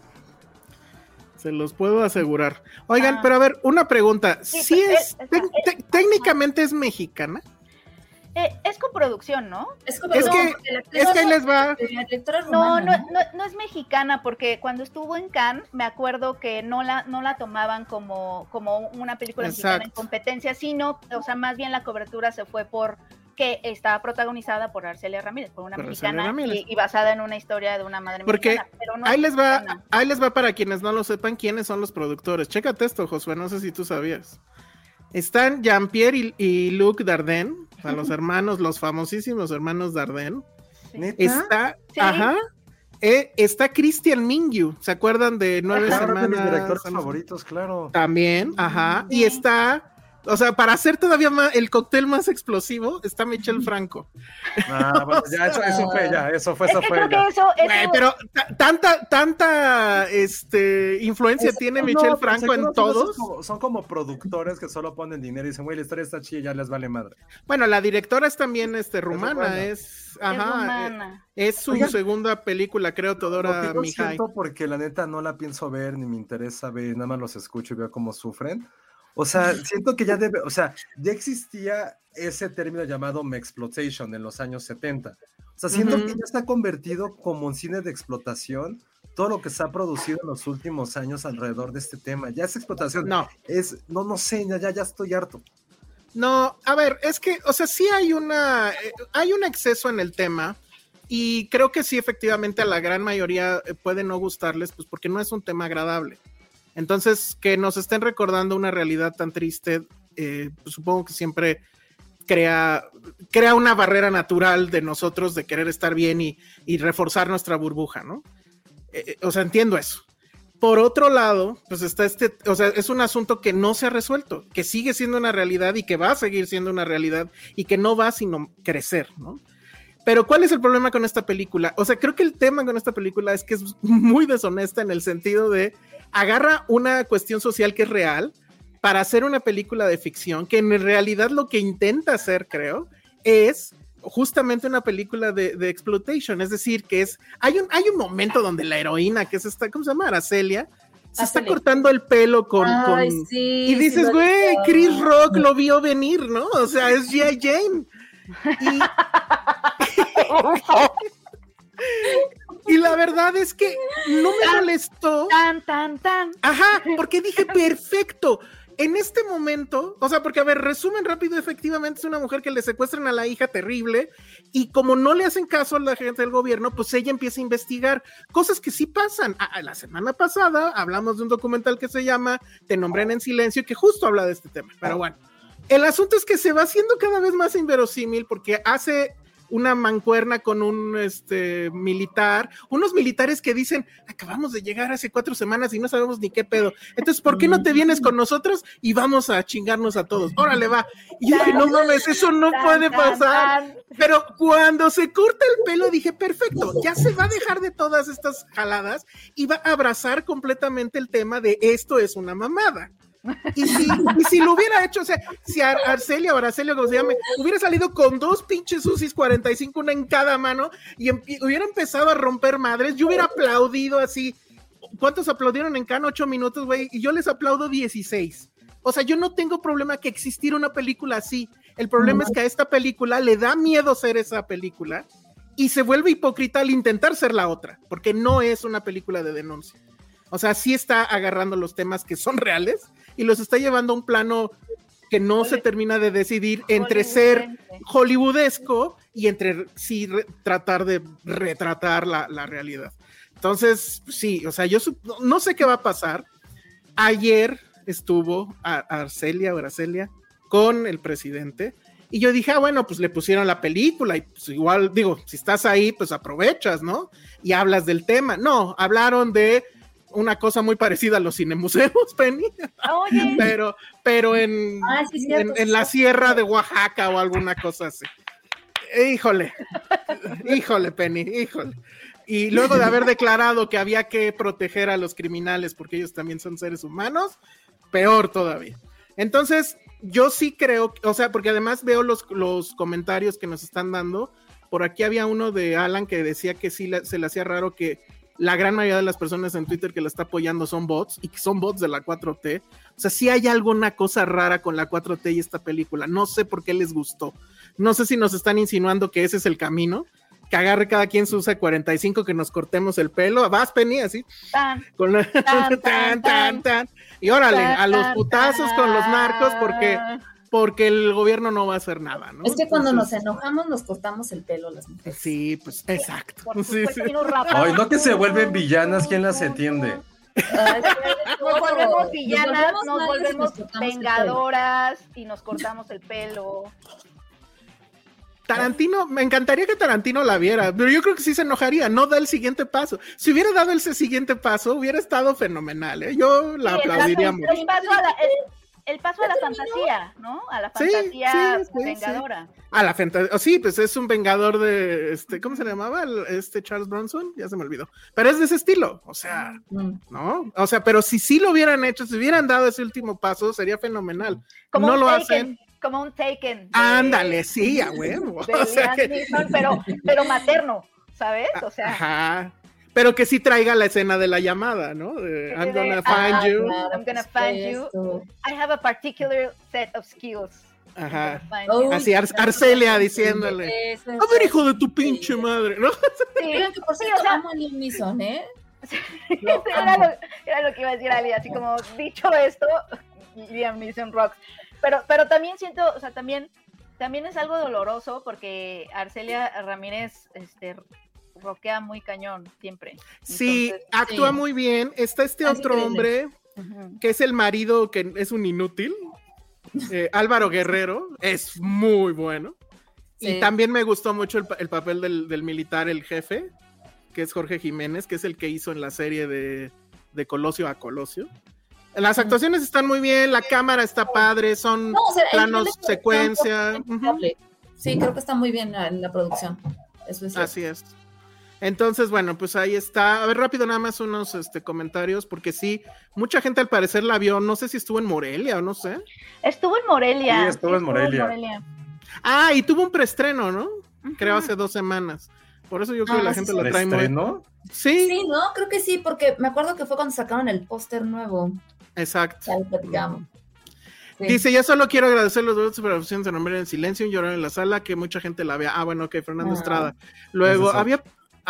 Se los puedo asegurar. Oigan, ah. pero a ver, una pregunta. Sí, pues, es, técnicamente es mexicana. Eh, es coproducción, ¿no? Es, es que, es que les va. No, no, no, no, es mexicana, porque cuando estuvo en Cannes, me acuerdo que no la, no la tomaban como, como una película mexicana en competencia, sino, o sea, más bien la cobertura se fue por que está protagonizada por Arcelia Ramírez, por una mexicana y, basada en una historia de una madre Porque mexicana. ahí les va, ahí les va para quienes no lo sepan quiénes son los productores. Chécate esto, Josué, no sé si tú sabías. Están Jean-Pierre y, Luc Dardenne, a los hermanos, los famosísimos hermanos Dardenne. Está, ajá, eh, está Christian Mingyu, ¿se acuerdan de Nueve Semanas? De mis directores favoritos, claro. También, ajá. Y está o sea, para hacer todavía más, el cóctel más explosivo, está Michel Franco. Ah, bueno, ya, eso, eso, fue, ya, eso fue, eso fue. pero tanta, tanta este, influencia tiene Michel Franco en todos. Son como, productores que solo ponen dinero y dicen, güey, la historia está chida, ya les vale madre. Bueno, la directora es también este, rumana, es, ajá, es, su segunda película, creo, Todora Mihai. porque la neta no la pienso ver, ni me interesa ver, nada más los escucho y veo cómo sufren. O sea, siento que ya debe, o sea, ya existía ese término llamado Mexploitation en los años 70. O sea, siento que ya está convertido como un cine de explotación todo lo que se ha producido en los últimos años alrededor de este tema. Ya es explotación. No. Es, no, no sé, ya, ya estoy harto. No, a ver, es que, o sea, sí hay una, eh, hay un exceso en el tema y creo que sí, efectivamente, a la gran mayoría eh, puede no gustarles, pues porque no es un tema agradable. Entonces, que nos estén recordando una realidad tan triste, eh, pues, supongo que siempre crea, crea una barrera natural de nosotros de querer estar bien y, reforzar nuestra burbuja, ¿no? Eh, eh, o sea, entiendo eso. Por otro lado, pues está este, o sea, es un asunto que no se ha resuelto, que sigue siendo una realidad y que va a seguir siendo una realidad y que no va sino crecer, ¿no? Pero ¿cuál es el problema con esta película? O sea, creo que el tema con esta película es que es muy deshonesta en el sentido de agarra una cuestión social que es real para hacer una película de ficción, que en realidad lo que intenta hacer, creo, es justamente una película de, exploitation, es decir, que es, hay un, hay un momento donde la heroína, que es esta, ¿cómo se llama? Arcelia, se está cortando el pelo con, y dices, güey, Chris Rock lo vio venir, ¿no? O sea, es G.I. Jane. Y... Y la verdad es que no me molestó. Tan, tan, tan. Ajá, porque dije, perfecto. En este momento, o sea, porque a ver, resumen rápido, efectivamente es una mujer que le secuestran a la hija terrible y como no le hacen caso a la gente del gobierno, pues ella empieza a investigar cosas que sí pasan. Ah, la semana pasada hablamos de un documental que se llama Te nombren en silencio que justo habla de este tema. Pero bueno, el asunto es que se va haciendo cada vez más inverosímil porque hace una mancuerna con un este, militar, unos militares que dicen, acabamos de llegar hace cuatro semanas y no sabemos ni qué pedo. Entonces, ¿por qué no te vienes con nosotros y vamos a chingarnos a todos? Órale, va. Y dije, no mames, eso no puede pasar. Pero cuando se corta el pelo, dije, perfecto, ya se va a dejar de todas estas jaladas y va a abrazar completamente el tema de esto es una mamada. Y si, lo hubiera hecho, o sea, si Arcelia o como se llame, hubiera salido con dos pinches UCIs 45, una en cada mano, y, hubiera empezado a romper madres, yo hubiera aplaudido así. ¿Cuántos aplaudieron en cada ocho minutos, güey? Y yo les aplaudo 16. O sea, yo no tengo problema que existiera una película así. El problema es que a esta película le da miedo ser esa película y se vuelve hipócrita al intentar ser la otra, porque no es una película de denuncia. O sea, sí está agarrando los temas que son reales y los está llevando a un plano que no se termina de decidir entre ser hollywoodesco y entre sí tratar de retratar la, realidad. Entonces, sí, o sea, yo no sé qué va a pasar. Ayer estuvo Arcelia o Arcelia con el presidente Y yo dije, ah, bueno, pues le pusieron la película y pues igual, digo, si estás ahí, pues aprovechas, ¿no? Y hablas del tema. No, hablaron de una cosa muy parecida a los cinemuseos, Penny. Oye. Pero, pero en, ah, en, la sierra de Oaxaca o alguna cosa así. Híjole, híjole, Penny, híjole. Y luego de haber declarado que había que proteger a los criminales porque ellos también son seres humanos, peor todavía. Entonces, yo sí creo, o sea, porque además veo los, los comentarios que nos están dando. Por aquí había uno de Alan que decía que sí se le hacía raro que la gran mayoría de las personas en Twitter que la está apoyando son bots y que son bots de la 4T. O sea, sí hay alguna cosa rara con la 4T y esta película. No sé por qué les gustó. No sé si nos están insinuando que ese es el camino. Que agarre cada quien su C45, que nos cortemos el pelo. Vas, Penny, así. Tan, con tan, tan, tan, Y órale, a los putazos con los narcos, porque porque el gobierno no va a hacer nada, ¿no? Es que cuando nos enojamos nos cortamos el pelo las mujeres. Sí, pues exacto. Sí, Ay, no que se vuelven villanas, ¿quién las entiende? nos volvemos villanas, nos, volvemos vengadoras y nos cortamos el pelo. Tarantino, me encantaría que Tarantino la viera, pero yo creo que sí se enojaría, no da el siguiente paso. Si hubiera dado ese siguiente paso, hubiera estado fenomenal, ¿eh? Yo la aplaudiría mucho el paso a la fantasía, ¿no? A la fantasía vengadora. A la fantasía, oh, sí, pues es un vengador de, este, ¿cómo se llamaba? Este Charles Bronson, ya se me olvidó. Pero es de ese estilo, o sea, mm. ¿no? O sea, pero si sí lo hubieran hecho, si hubieran dado ese último paso, sería fenomenal. Como no lo hacen. Como un Taken. Ándale, sí, a huevo. pero, pero materno, ¿sabes? O sea. Ajá pero que sí traiga la escena de la llamada, ¿no? I'm gonna find you. I'm gonna find you. I have a particular set of skills. Ajá. Así Arcelia diciéndole. A ver, hijo de tu pinche madre, ¿no? Sí, que por cierto, amo a Liam Neeson, ¿eh? era, lo, era, lo, que iba a decir Ali, así como dicho esto, Liam Neeson rocks. Pero, pero también siento, o sea, también, también es algo doloroso porque Arcelia Ramírez este, roquea muy cañón siempre. sí, actúa muy bien. Está este otro hombre que es el marido que es un inútil. Eh, Álvaro Guerrero es muy bueno. Y también me gustó mucho el, papel del, militar, el jefe, que es Jorge Jiménez, que es el que hizo en la serie de, Colosio a Colosio. Las actuaciones están muy bien, la cámara está padre, son planos, secuencia. Sí, creo que está muy bien en la producción. Eso es Así es. Entonces, bueno, pues ahí está. A ver, rápido, nada más unos este, comentarios, porque sí, mucha gente al parecer la vio. No sé si estuvo en Morelia o no sé. Estuvo en Morelia. Sí, estuvo, en, Morelia. Ah, y tuvo un preestreno, ¿no? Creo hace dos semanas. Por eso yo creo que la ah, gente lo trae muy. Sí. Sí, ¿no? Creo que sí, porque me acuerdo que fue cuando sacaron el póster nuevo. Exacto. Ya Dice, ya solo quiero agradecer los dos opciones de nombre en silencio y llorar en la sala, que mucha gente la vea. Ah, bueno, ok, Fernando ah. Estrada. Luego, había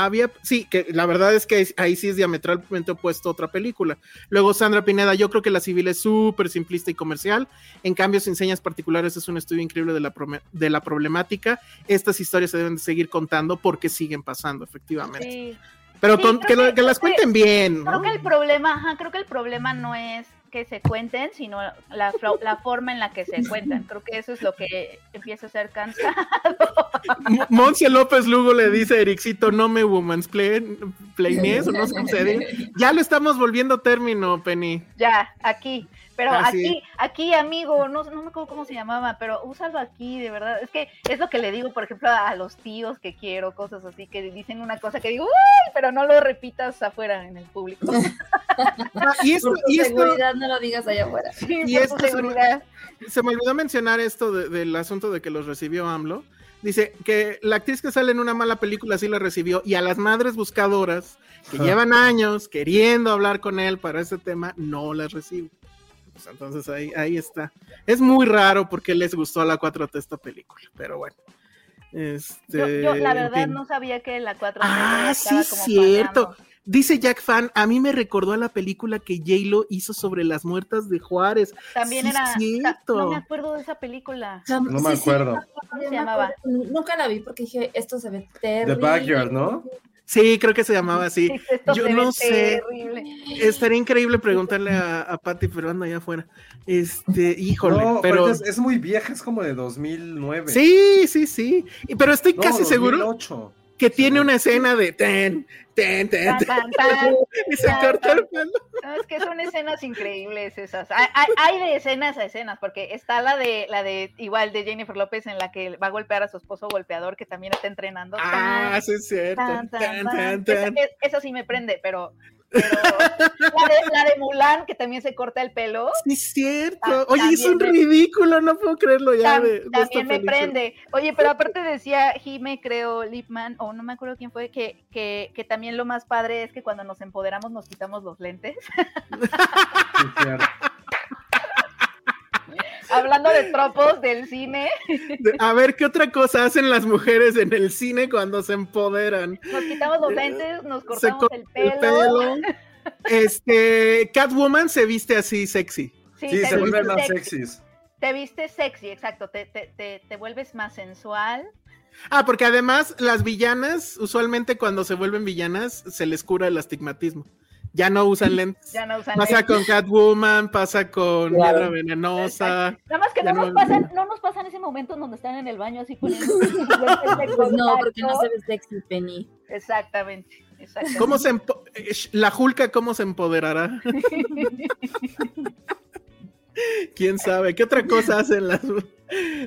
había, sí, que la verdad es que ahí sí es diametralmente opuesto a otra película. Luego Sandra Pineda, yo creo que La Civil es súper simplista y comercial, en cambio sin señas particulares es un estudio increíble de la, de la problemática. Estas historias se deben de seguir contando porque siguen pasando, efectivamente. Pero que, las cuenten bien. Creo que el problema, creo que el problema no es que se cuenten, sino la, la, forma en la que se cuentan. Creo que eso es lo que empieza a ser cansado. Monse López Lugo le dice a Ericito, no me woman's play, play o no sé Ya lo estamos volviendo término, Penny. Ya, aquí. Pero aquí, aquí, amigo, no, no me acuerdo cómo se llamaba, pero úsalo aquí, de verdad. Es que es lo que le digo, por ejemplo, a los tíos que quiero, cosas así, que dicen una cosa que digo, ¡Uy! pero no lo repitas afuera en el público. Ah, y esto, y seguridad no lo digas allá afuera. y esto, seguridad. Se, me, olvidó mencionar esto del asunto de que los recibió AMLO. Dice que la actriz que sale en una mala película sí la recibió y a las madres buscadoras que llevan años queriendo hablar con él para ese tema no las recibe. Pues, entonces ahí, ahí está. Es muy raro porque les gustó a la 4T esta película, pero bueno. Este, yo, la verdad no sabía que la 4T Ah, sí, cierto. Dice Jack Fan, a mí me recordó a la película que J-Lo hizo sobre las muertas de Juárez. También era. Cierto. No me acuerdo de esa película. No me acuerdo. ¿Cómo se llamaba? Nunca la vi porque dije, esto se ve terrible. The Backyard, ¿no? Sí, creo que se llamaba así. Yo no sé. Estaría increíble preguntarle a, a Patty, pero anda allá afuera. Este, híjole, pero. Es, muy vieja, es como de 2009. Sí, sí, sí. Pero estoy casi seguro que tiene una escena de ten, ten, ten, y se corta el pelo. es que son escenas increíbles esas. Hay, de escenas a escenas, porque está la de la de igual de Jennifer López en la que va a golpear a su esposo golpeador que también está entrenando. Ah, sí es cierto. Esa, sí me prende, pero pero la de, Mulan, que también se corta el pelo. Sí, es cierto. Oye, es un ridículo, no puedo creerlo ya. también me prende. Oye, pero aparte decía Jime, creo, Lipman, o no me acuerdo quién fue, que, que, que, también lo más padre es que cuando nos empoderamos nos quitamos los lentes. Sí, Hablando de tropos del cine. A ver, ¿qué otra cosa hacen las mujeres en el cine cuando se empoderan? Nos quitamos los lentes, nos cortamos el pelo. Este, Catwoman se viste así sexy. Sí, se vuelven más sexys. Te viste sexy, exacto. Te, te, te, vuelves más sensual. Ah, porque además las villanas, usualmente cuando se vuelven villanas, se les cura el astigmatismo ya no usan lentes. Ya no usan pasa con Catwoman, pasa con claro. Venenosa. Nada más que no, nos pasan, no nos pasa en ese momento donde están en el baño así poniendo. no, porque no se ve sexy, Penny. Exactamente. exactamente. ¿Cómo se eh, la Julka cómo se empoderará? ¿Quién sabe? ¿Qué otra cosa hacen las.?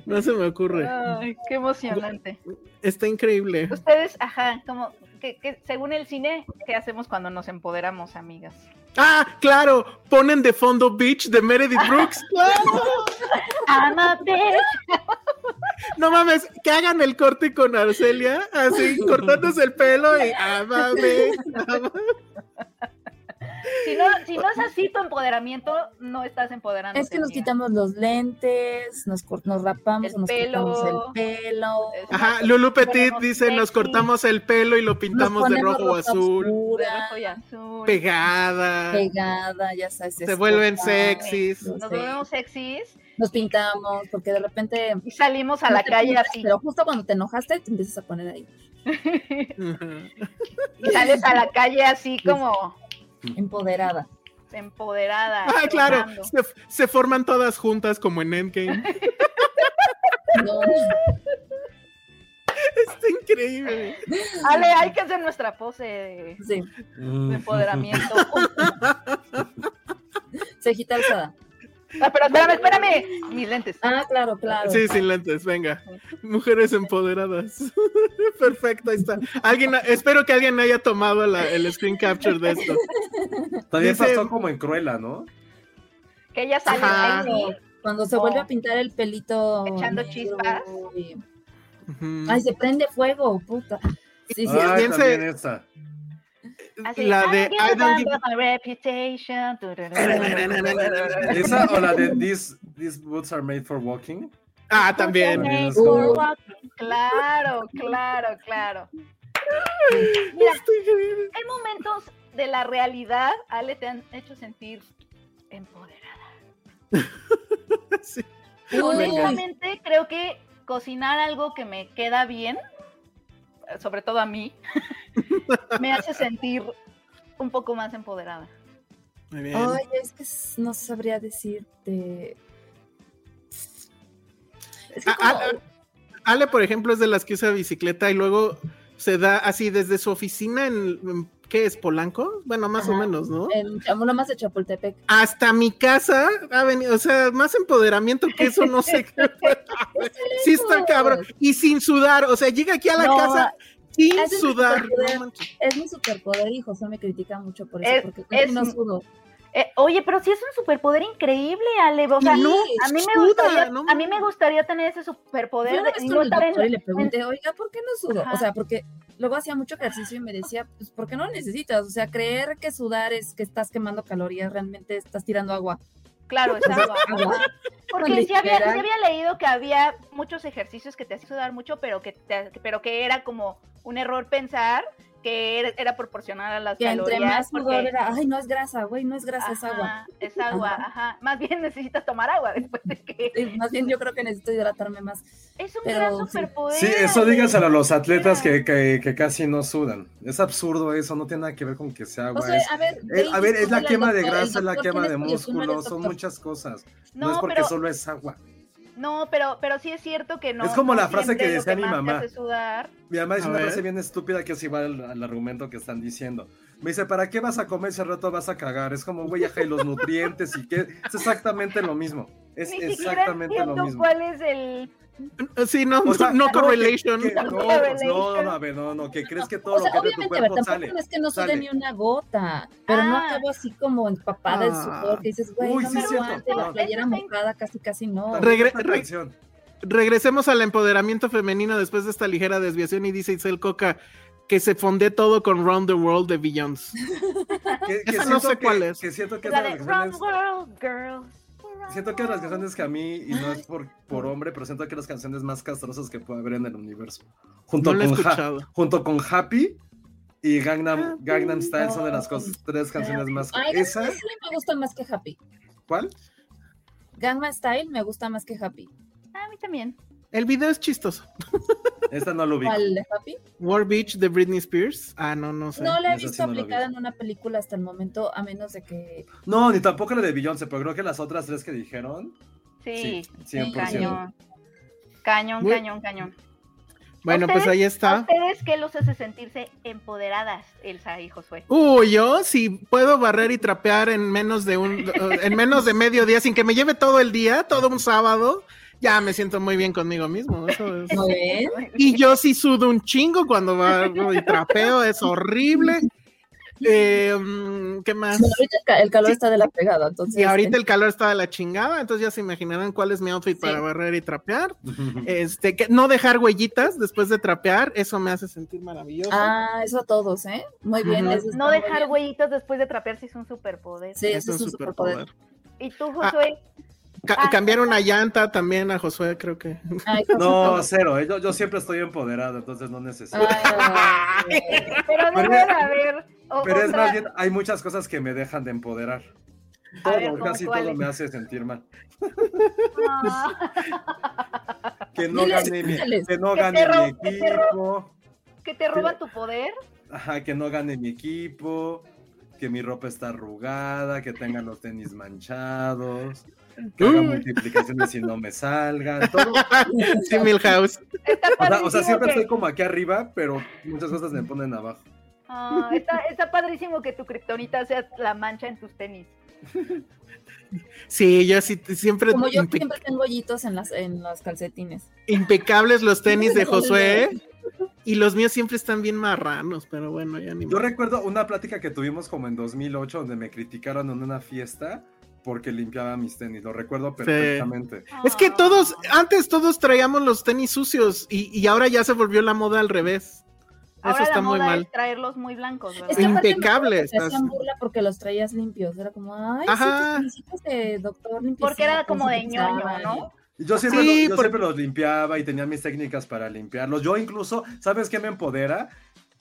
No se me ocurre. Ay, qué emocionante. Está increíble. Ustedes, ajá, como que, según el cine, ¿qué hacemos cuando nos empoderamos, amigas? Ah, claro, ponen de fondo Beach de Meredith Brooks. No mames, que hagan el corte con Arcelia, así cortándose el pelo y amame. Si no, si no es así tu empoderamiento, no estás empoderando. Es que nos quitamos los lentes, nos, nos rapamos, nos cortamos el pelo. Ajá, Lulu Petit dice, nos cortamos el pelo y lo pintamos de rojo o azul. Pegada. Pegada, ya sabes. Se vuelven sexys. Nos volvemos sexys. Nos pintamos, porque de repente... Y salimos a la calle así. Pero justo cuando te enojaste, te empiezas a poner ahí. y sales a la calle así como Empoderada. Empoderada. Ah, claro. Se, forman todas juntas como en Endgame. no. Está increíble. Ale, hay que hacer nuestra pose de, sí. de empoderamiento. Cejita alzada. Ah, pero espérame, espérame. Mis lentes. Ah, claro, claro. Sí, sin lentes, venga. Mujeres empoderadas. Perfecto, ahí está. Alguien, espero que alguien haya tomado el screen capture de esto. También pasó como en Cruella, ¿no? Que ella sale Cuando se vuelve a pintar el pelito. Echando chispas. Ay, se prende fuego, puta. Sí, sí. Ay, también esa la de I don't give... reputation. ¿Esa o la de these, these boots are made for walking? Ah, también. Claro, claro, claro. Mira, hay momentos de la realidad, Ale, te han hecho sentir empoderada. sí. Honestamente, creo que cocinar algo que me queda bien sobre todo a mí, me hace sentir un poco más empoderada. Muy bien. Ay, es que no sabría decirte. Ale, por ejemplo, es de las que usa bicicleta y luego se da así desde su oficina en, ¿qué es? ¿Polanco? Bueno, más o menos, ¿no? En más de Chapultepec. Hasta mi casa ha venido, o sea, más empoderamiento que eso, no sé. sí está cabrón. Y sin sudar, o sea, llega aquí a la casa sin sudar. es mi superpoder y José me critica mucho por eso, porque es, no sudo. Eh, oye, pero sí es un superpoder increíble, Ale. O sea, no, a, mí me gustaría, a mí me gustaría tener ese superpoder. Yo una vez y le pregunté, oiga, ¿por qué no sudo? O sea, porque luego hacía mucho ejercicio y me decía, pues, ¿por qué no necesitas? O sea, creer que sudar es que estás quemando calorías, realmente estás tirando agua. Claro, es agua. Porque sí había, había, leído que había muchos ejercicios que te hacían sudar mucho, pero que, pero que era como un error pensar que era, proporcional a las que calorías. Entre más sudor era, ay, no es grasa, güey, no es grasa, es agua. Es agua, ajá. Más bien necesitas tomar agua después de que. más bien yo creo que necesito hidratarme más. Es un gran superpoder. Sí, eso díganselo a los atletas que, que, casi no sudan. Es absurdo eso, no tiene nada que ver con que sea agua. a ver, a ver es la quema de grasa, es la quema de músculo, son muchas cosas. No, es porque solo es agua. No, pero, pero sí es cierto que no. Es como la frase que decía mi mamá. Mi mamá dice una frase bien estúpida que es igual al, argumento que están diciendo. Me dice, ¿para qué vas a comer ese rato vas a cagar? Es como, güey, y los nutrientes y qué. Es exactamente lo mismo. Es exactamente lo mismo. ¿Cuál es el Sí, no, no, correlation. no, no, no, a ver, no, no, que crees que todo lo que es de tu cuerpo sale. No es que no sude ni una gota, pero no ah. acabo así como empapada de sudor, que dices, güey, no me aguante, la playera mojada, casi, casi no. regresemos al empoderamiento femenino después de esta ligera desviación y dice Isel Coca que se fonde todo con Round the World de Billions. Esa no sé cuál es. Que siento que es la de Round World Girls. Siento que las canciones que a mí, y no es por, por hombre, pero siento que las canciones más castrosas que puede haber en el universo. Junto, con, junto con Happy y Gangnam, Gangnam Style son de las cosas, tres canciones más. Ay, esa me gusta más que Happy. ¿Cuál? Gangnam Style me gusta más que Happy. A mí también. El video es chistoso. Esta no lo vi. ¿Cuál de Happy? War Beach de Britney Spears. Ah, no, no sé. No la he visto aplicada en una película hasta el momento, a menos de que. No, ni tampoco la de Beyoncé, pero creo que las otras tres que dijeron. Sí, sí 100%. cañón. Cañón, cañón, cañón. Bueno, pues ahí está. ustedes qué los hace sentirse empoderadas, Elsa y Josué? Uy, yo si puedo barrer y trapear en menos de un, en menos de medio día, sin que me lleve todo el día, todo un sábado ya me siento muy bien conmigo mismo. Y yo sí sudo un chingo cuando va y trapeo, es horrible. Eh, mm, ¿Qué más? el calor está de la pegada, entonces. Y ahorita este el calor está de la chingada, entonces ya se imaginarán cuál es mi outfit para barrer y trapear. Este, que no dejar huellitas después de trapear, eso me hace sentir maravilloso. Ah, eso a todos, ¿eh? Muy bien. No dejar huellitas después de trapear sí es un superpoder. Sí, es, un superpoder. ¿Y tú, Josué? Ah, cambiaron una llanta también a Josué, creo que. no, cero. Eh, yo, yo, siempre estoy empoderado, entonces no necesito. pero debe haber. Pero es más bien, hay muchas cosas que me dejan de empoderar. Todo, casi todo me hace sentir mal. que no gane mi, que no gane mi equipo. Que te, roban tu poder. Ajá, que no gane mi equipo, que mi ropa está arrugada, que tengan los tenis manchados que haga multiplicaciones y no me salgan, todo. Sí, Milhouse. O sea, siempre estoy como aquí arriba, pero muchas cosas me ponen abajo. Ah, está, está padrísimo que tu kriptonita sea la mancha en tus tenis. Sí, yo sí, siempre. Como yo siempre tengo hoyitos en las, en los calcetines. Impecables los tenis de Josué. Y los míos siempre están bien marranos, pero bueno, ya ni Yo recuerdo una plática que tuvimos como en 2008 donde me criticaron en una fiesta porque limpiaba mis tenis, lo recuerdo perfectamente. Es que todos, antes todos traíamos los tenis sucios y, ahora ya se volvió la moda al revés. Eso está muy mal. traerlos muy blancos, ¿verdad? Impecables. Se hacían burla porque los traías limpios. Era como, ay, Ajá. sí, de doctor Porque era como de ñoño, ¿no? Yo, siempre, yo siempre los limpiaba y tenía mis técnicas para limpiarlos. Yo incluso, ¿sabes qué me empodera?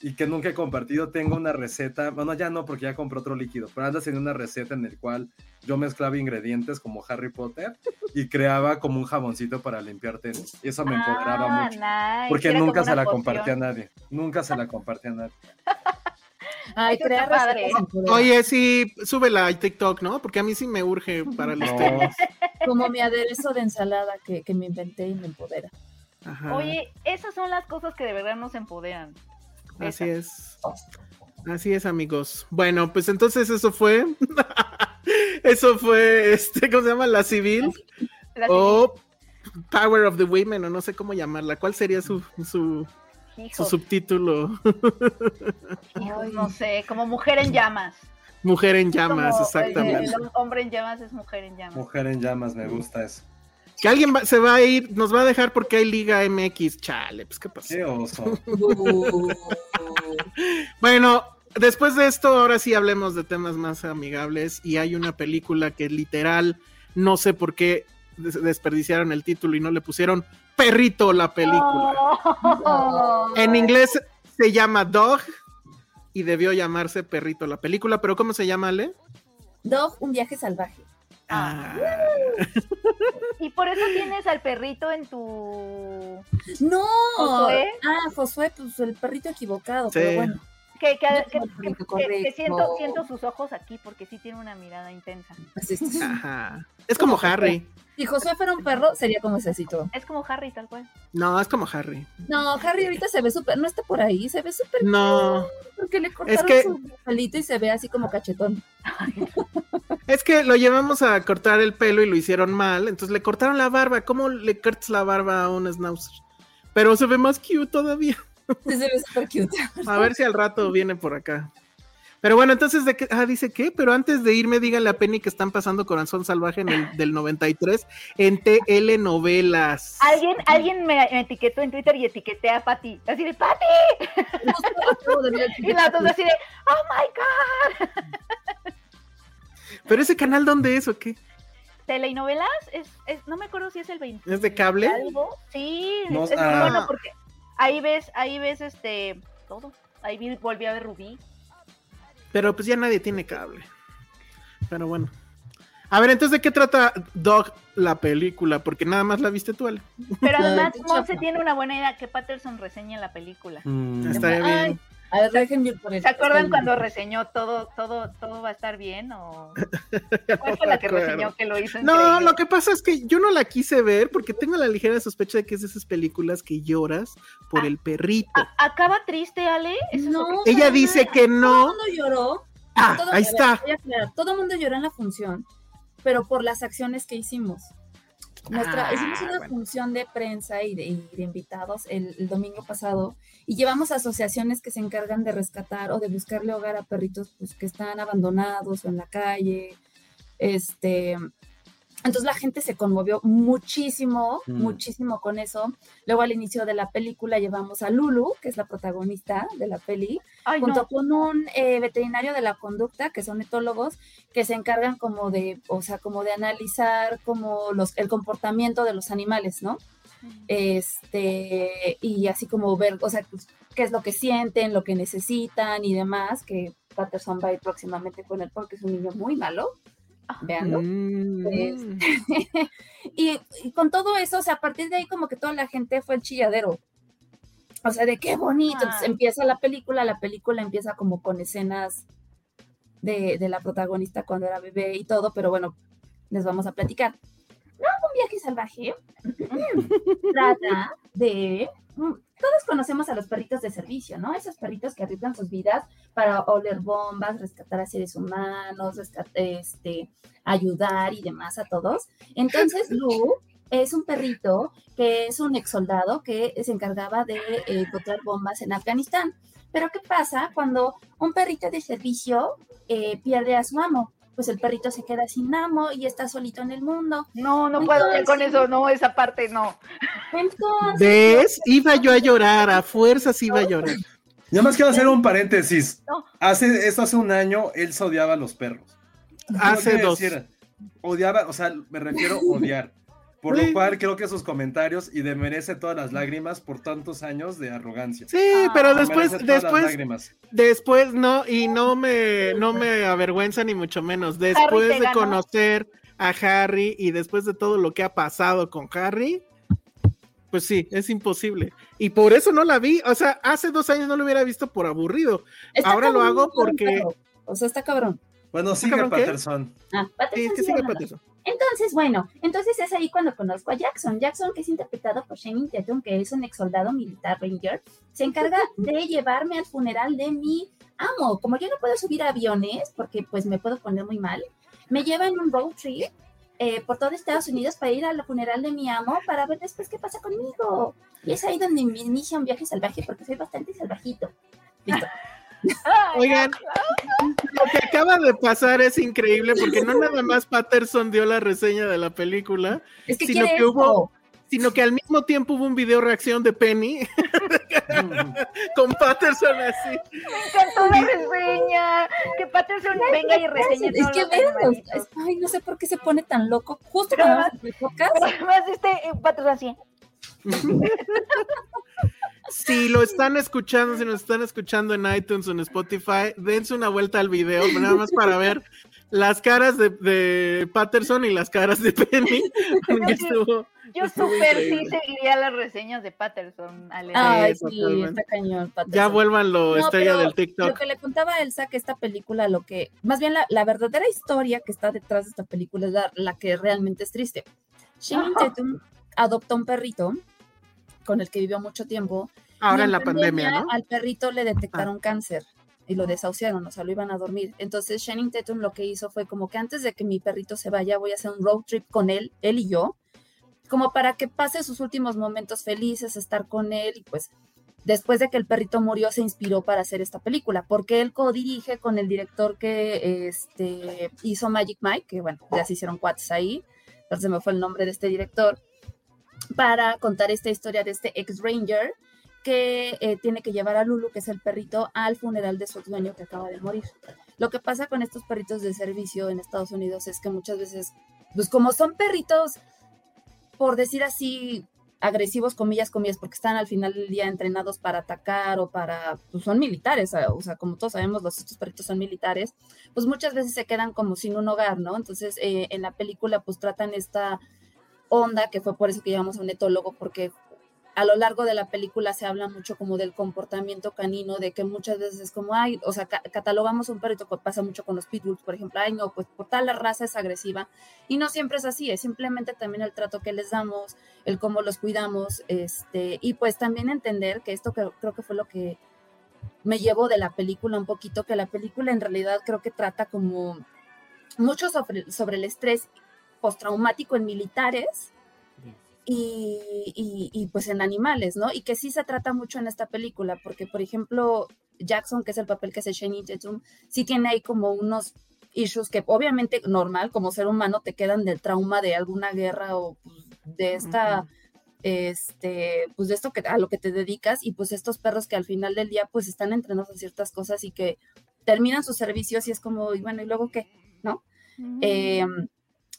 Y que nunca he compartido, tengo una receta, bueno, ya no porque ya compré otro líquido, pero antes tenía una receta en el cual yo mezclaba ingredientes como Harry Potter y creaba como un jaboncito para limpiar tenis. Y eso me empoderaba ah, mucho. Porque nunca se la compartí a nadie, nunca se la compartí a nadie. Ay, crea padre. Oye, sí, súbela a TikTok, ¿no? Porque a mí sí me urge para los tenis. Como mi aderezo de ensalada que, que me inventé y me empodera. Oye, esas son las cosas que de verdad nos empoderan. Así es. Así es, amigos. Bueno, pues entonces eso fue. eso fue, este, ¿cómo se llama? La civil. o Power of the Women, o no sé cómo llamarla. ¿Cuál sería su, su, subtítulo? no sé, como Mujer en Llamas. Mujer en llamas, exactamente. el hombre en llamas es mujer en llamas. Mujer en llamas, me gusta eso. Que alguien se va a ir, nos va a dejar porque hay Liga MX. Chale, pues qué pasó. bueno, después de esto, ahora sí hablemos de temas más amigables. Y hay una película que literal, no sé por qué desperdiciaron el título y no le pusieron Perrito la película. En inglés se llama Dog y debió llamarse Perrito la película, pero ¿cómo se llama, Ale? Dog, un viaje salvaje. Ah. Y por eso tienes al perrito en tu. No. ¿Josué? Ah, Josué, pues el perrito equivocado, pero bueno. Que, que, que- siento, siento sus ojos aquí porque sí tiene una mirada intensa. Así es. Ajá. Es como Harry. Si Josué fuera un perro, sería como todo. Es como Harry, tal cual. No, es como Harry. No, Harry ahorita se ve súper, no está por ahí, se ve súper No, porque le cortaron que- su pelito y se ve así como cachetón. es que lo llevamos a cortar el pelo y lo hicieron mal, entonces le cortaron la barba. ¿Cómo le cortas la barba a un schnauzer? Pero se ve más cute todavía. Sí, se ve súper cute. A ver si al rato viene por acá. Pero bueno, entonces, ¿de qué? Ah, dice que, pero antes de irme, díganle a Penny que están pasando Corazón Salvaje en el del 93 en TL Novelas. Alguien, alguien me, me etiquetó en Twitter y etiqueté a Patty. Así de el Y la otra así de Oh my God. ¿Pero ese canal dónde es o qué? Telenovelas es, es, no me acuerdo si es el 20. ¿Es de cable? algo. Sí, No, es muy ah. bueno porque ahí ves, ahí ves este todo. Ahí vi- volví a ver Rubí. Pero pues ya nadie tiene cable. Pero bueno. A ver, entonces, ¿de qué trata Dog la película? Porque nada más la viste tú, Ale. Pero además chafa. tiene una buena idea que Patterson reseña la película. Mm. Estaría Ay, bien. A ver, déjenme ir por el ¿Se acuerdan el- cuando reseñó todo, todo, todo va a estar bien? ¿O cuál fue la que acuerdo. reseñó que lo hizo No, increíble? lo que pasa es que yo no la quise ver porque tengo la ligera sospecha de que es de esas películas que lloras por Ah. el perrito. A- ¿Acaba triste, Ale? ¿Eso es No, que- Ella dice que Todo no. el mundo lloró. Ah, Todo- ahí ver, está. voy a aclarar, Todo el mundo lloró en la función, pero por las acciones que hicimos. Nuestra, Ah, hicimos una bueno. función de prensa y de, y de invitados el, el domingo pasado y llevamos asociaciones que se encargan de rescatar o de buscarle hogar a perritos pues, que están abandonados o en la calle. Este, entonces la gente se conmovió muchísimo, Mm. muchísimo con eso. Luego al inicio de la película llevamos a Lulu, que es la protagonista de la peli, Ay, junto no. con un eh, veterinario de la conducta, que son etólogos, que se encargan como de, o sea, como de analizar como los, el comportamiento de los animales, ¿no? Este, y así como ver, o sea, pues, qué es lo que sienten, lo que necesitan y demás, que Patterson va a ir próximamente con él porque es un niño muy malo, veanlo. Mm. y, y con todo eso, o sea, a partir de ahí como que toda la gente fue el chilladero. O sea, de qué bonito. Entonces Ah. empieza la película, la película empieza como con escenas de, de la protagonista cuando era bebé y todo, pero bueno, les vamos a platicar. No, un viaje salvaje trata de... Todos conocemos a los perritos de servicio, ¿no? Esos perritos que arriesgan sus vidas para oler bombas, rescatar a seres humanos, rescat- este, ayudar y demás a todos. Entonces, Lu es un perrito que es un ex soldado que se encargaba de encontrar bombas en Afganistán. Pero ¿qué pasa cuando un perrito de servicio eh, pierde a su amo? Pues el perrito se queda sin amo y está solito en el mundo. No, no puedo ya con eso, no, esa parte no. Entonces, ¿Ves? Iba yo a llorar, a fuerzas iba a llorar. Nada más quiero hacer un paréntesis. No. Hace, esto hace un año, él se odiaba a los perros. Hace dos. decir, odiaba, o sea, me refiero a odiar. Por lo cual creo que sus comentarios y de merece todas las lágrimas por tantos años de arrogancia. Sí, pero después, después, lágrimas. después no, y no me, no me avergüenza ni mucho menos. Después de ganó. conocer a Harry y después de todo lo que ha pasado con Harry, pues sí, es imposible. Y por eso no la vi. O sea, hace dos años no lo hubiera visto por aburrido. está ahora lo hago porque-. O sea, está cabrón. Bueno, sigue cabrón, ¿qué? Patterson. Ah, Sí, Patterson es que sí sigue. Patterson. Entonces, bueno, entonces es ahí cuando conozco a Jackson. Jackson, que es interpretado por Shane Tatum, que es un ex soldado militar ranger, se encarga de llevarme al funeral de mi amo. Como yo no puedo subir a aviones, porque pues me puedo poner muy mal, me lleva en un road trip eh, por todo Estados Unidos para ir al funeral de mi amo para ver después qué pasa conmigo. Y es ahí donde me inicia un viaje salvaje, porque soy bastante salvajito. Listo. Oigan, lo que acaba de pasar es increíble porque no nada más Patterson dio la reseña de la película, Es que Sino que hubo- esto. sino que al mismo tiempo hubo un video reacción de Penny con Patterson así. me encantó la reseña. Que Patterson venga y reseñe Es que los vean, ay, no sé por qué se pone tan loco. Justo cuando además- podcast, Pero además este eh, Patterson así. si lo están escuchando, si nos están escuchando en iTunes o en Spotify, dense una vuelta al video, nada más para ver las caras de, Patterson y las caras de Penny. Yo súper sí seguiría las reseñas de Patterson. Ay, sí, está cañón. Patterson. Ya vuélvanlo, estrella del TikTok. Lo que le contaba a Elsa que esta película, lo que, más bien la, verdadera historia que está detrás de esta película es la, que realmente es triste. Shannon Tatum adoptó un perrito con el que vivió mucho tiempo. Ahora en la pandemia, ¿no? Al perrito le detectaron ah. cáncer y lo desahuciaron, o sea, lo iban a dormir. Entonces Shannon Tatum lo que hizo fue como que antes de que mi perrito se vaya, voy a hacer un road trip con él, él y yo, como para que pase sus últimos momentos felices, estar con él y pues después de que el perrito murió se inspiró para hacer esta película, porque él co-dirige con el director que este, hizo Magic Mike, que bueno, ya se hicieron cuates ahí, entonces me fue el nombre de este director, para contar esta historia de este ex-ranger que eh, tiene que llevar a Lulu, que es el perrito, al funeral de su dueño que acaba de morir. Lo que pasa con estos perritos de servicio en Estados Unidos es que muchas veces, pues como son perritos, por decir así, agresivos, comillas, comillas, porque están al final del día entrenados para atacar o para, pues son militares, o sea, como todos sabemos, los, estos perritos son militares, pues muchas veces se quedan como sin un hogar, ¿no? Entonces, eh, en la película, pues tratan esta onda, que fue por eso que llevamos a un etólogo, porque a lo largo de la película se habla mucho como del comportamiento canino, de que muchas veces es como, ay, o sea, catalogamos un perrito, pasa mucho con los pitbulls, por ejemplo, ay, no, pues por tal la raza es agresiva, y no siempre es así, es simplemente también el trato que les damos, el cómo los cuidamos, este, y pues también entender que esto que, creo que fue lo que me llevó de la película un poquito, que la película en realidad creo que trata como mucho sobre, sobre el estrés postraumático en militares, y, pues en animales, ¿no? Y que sí se trata mucho en esta película, porque por ejemplo, Jackson, que es el papel que hace Shane Tatum, sí tiene ahí como unos issues que obviamente normal, como ser humano, te quedan del trauma de alguna guerra o pues, de esta, este, pues de esto que a lo que te dedicas y pues estos perros que al final del día pues están entrenados a ciertas cosas y que terminan sus servicios y es como, y bueno, ¿y luego qué? ¿No?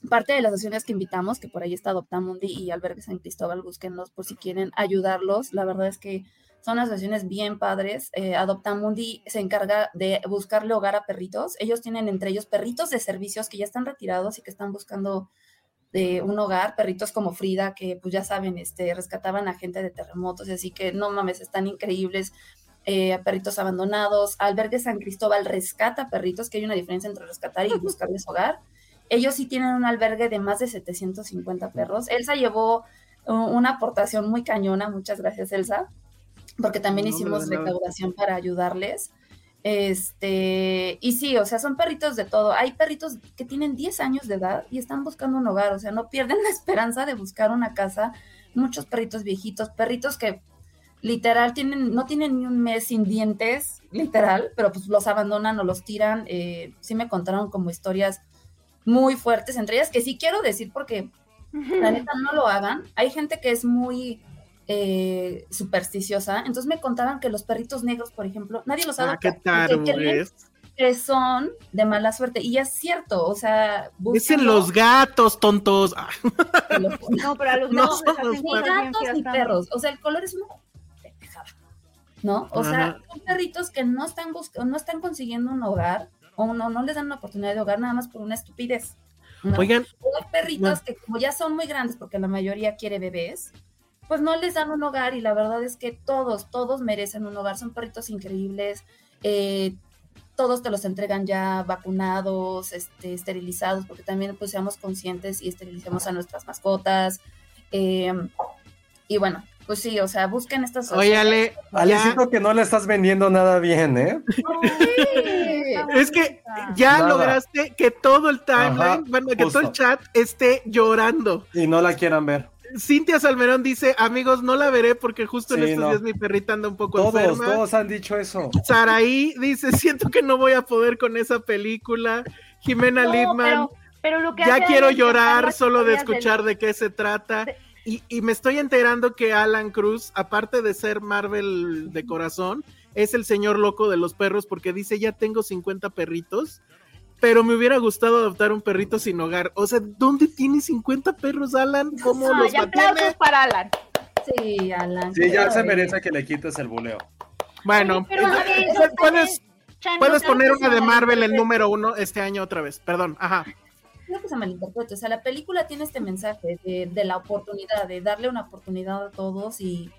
Parte de las acciones que invitamos, que por ahí está Adoptamundi y Albergue San Cristóbal, búsquenlos por si quieren ayudarlos. La verdad es que son asociaciones bien padres. Eh, Adoptamundi se encarga de buscarle hogar a perritos. Ellos tienen entre ellos perritos de servicios que ya están retirados y que están buscando de un hogar, perritos como Frida, que pues ya saben, este, rescataban a gente de terremotos, así que no mames, están increíbles. Eh, perritos abandonados. Albergue San Cristóbal rescata perritos, que hay una diferencia entre rescatar y buscarles hogar. Ellos sí tienen un albergue de más de 750 perros. Elsa llevó una aportación muy cañona, muchas gracias Elsa, porque también hicimos recaudación para ayudarles. Este, y sí, o sea, son perritos de todo. Hay perritos que tienen 10 años de edad y están buscando un hogar, o sea, no pierden la esperanza de buscar una casa. Muchos perritos viejitos, perritos que literal tienen, no tienen ni un mes sin dientes, literal, pero pues los abandonan o los tiran. Eh, sí me contaron como historias muy fuertes, entre ellas que sí quiero decir porque la neta no lo hagan. Hay gente que es muy eh, supersticiosa, entonces me contaban que los perritos negros, por ejemplo, nadie los adopta. Ah, qué que son de mala suerte. Y es cierto, o sea... Dicen los gatos, tontos. no, pero a los no son ni gatos ni perros. O sea, el color es una ¿no? O sea, son perritos que no están buscando, no están consiguiendo un hogar, o no, no les dan una oportunidad de hogar nada más por una estupidez. Oigan. Hay perritos que como ya son muy grandes, porque la mayoría quiere bebés, pues no les dan un hogar y la verdad es que todos, todos merecen un hogar. Son perritos increíbles. Eh, todos te los entregan ya vacunados, este, esterilizados, porque también pues seamos conscientes y esterilicemos a nuestras mascotas. Eh, y bueno, pues sí, o sea, busquen estas Oye, Ale, siento que no le estás vendiendo nada bien, ¿eh? Es que ya lograste que todo el timeline, bueno, que todo el chat esté llorando. Y no la quieran ver. Cintia Salmerón dice, amigos, no la veré porque justo en estos días mi perrita anda un poco todos, enferma. Todos han dicho eso. Saraí dice, siento que no voy a poder con esa película. Jimena Lidman, pero, ya quiero llorar solo de escuchar de qué se trata. Y, me estoy enterando que Alan Cruz, aparte de ser Marvel de corazón, es el señor loco de los perros porque dice, ya tengo 50 perritos, pero me hubiera gustado adoptar un perrito sin hogar. O sea, ¿dónde tiene 50 perros, Alan? ¿Cómo los aplausos para Alan. Sí, Alan. Sí, ya se merece que le quites el buleo. Bueno, puedes, puedes poner una de Marvel el número uno este año otra vez. Perdón, ajá. Creo que se malinterpreta. O sea, la película tiene este mensaje de, de la oportunidad, de darle una oportunidad a todos y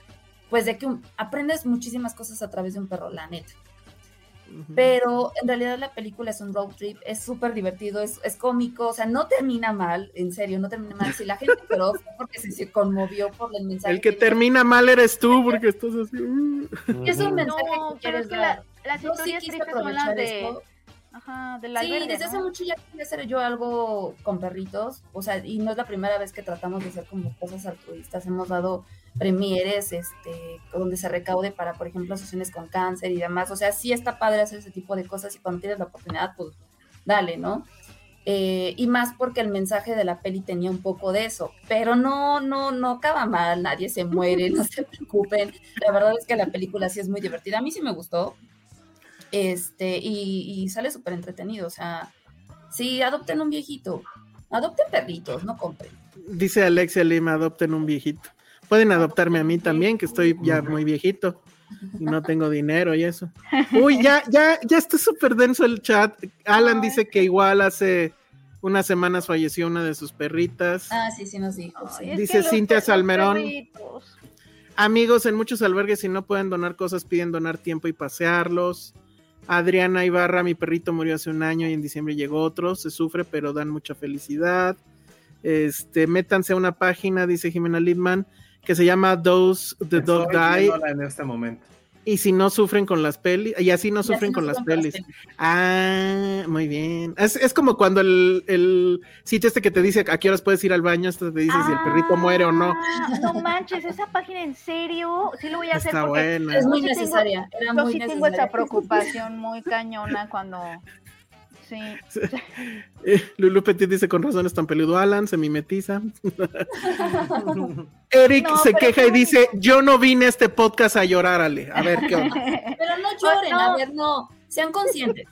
pues de que aprendes muchísimas cosas a través de un perro, la neta. Pero en realidad la película es un road trip, es súper divertido, es, es, cómico, o sea, no termina mal, en serio, no termina mal. Si la gente lloró fue porque se, conmovió por el mensaje. El que, termina mal eres tú, porque estás así. Uh. Es un mensaje que quieres dar. las historias tristes son las de... Ajá, de la sí, desde hace mucho ya quería hacer yo algo con perritos, o sea, y no es la primera vez que tratamos de hacer como cosas altruistas, hemos dado premieres este, donde se recaude para, por ejemplo, asociaciones con cáncer y demás. O sea, sí está padre hacer ese tipo de cosas y cuando tienes la oportunidad, pues dale, ¿no? Eh, y más porque el mensaje de la peli tenía un poco de eso, pero no, no, no acaba mal, nadie se muere, no se preocupen. La verdad es que la película sí es muy divertida. A mí sí me gustó. Este, y, y sale súper entretenido. O sea, sí, adopten un viejito. Adopten perritos, no compren. Dice Alexia Lima, adopten un viejito. Pueden adoptarme a mí también, que estoy ya muy viejito y no tengo dinero y eso. Uy, ya, ya, ya está súper denso el chat. Alan dice que igual hace unas semanas falleció una de sus perritas. Ah, sí, sí nos dijo. Dice Cintia Salmerón. Amigos, en muchos albergues si no pueden donar cosas, piden donar tiempo y pasearlos. Adriana Ibarra, mi perrito murió hace un año y en diciembre llegó otro. Se sufre, pero dan mucha felicidad. Este, métanse a una página, dice Jimena Lidman que se llama Those the Dog Die. En este momento. Y si no sufren con las pelis, y así no sufren con las pelis. Ah, muy bien. Es, como cuando el, el, sitio este que te dice a qué horas puedes ir al baño, esto te dice si el perrito muere o no. Ah, no manches, esa página en serio, sí lo voy a hacer. Está buena. Es muy necesaria. yo sí tengo esa preocupación muy cañona cuando Sí. Lulu Petit dice con razón es tan peludo Alan, se mimetiza. Eric se queja y dice, yo no vine a este podcast a llorar, Ale. A ver qué onda. Pero no lloren, a ver, no, sean conscientes.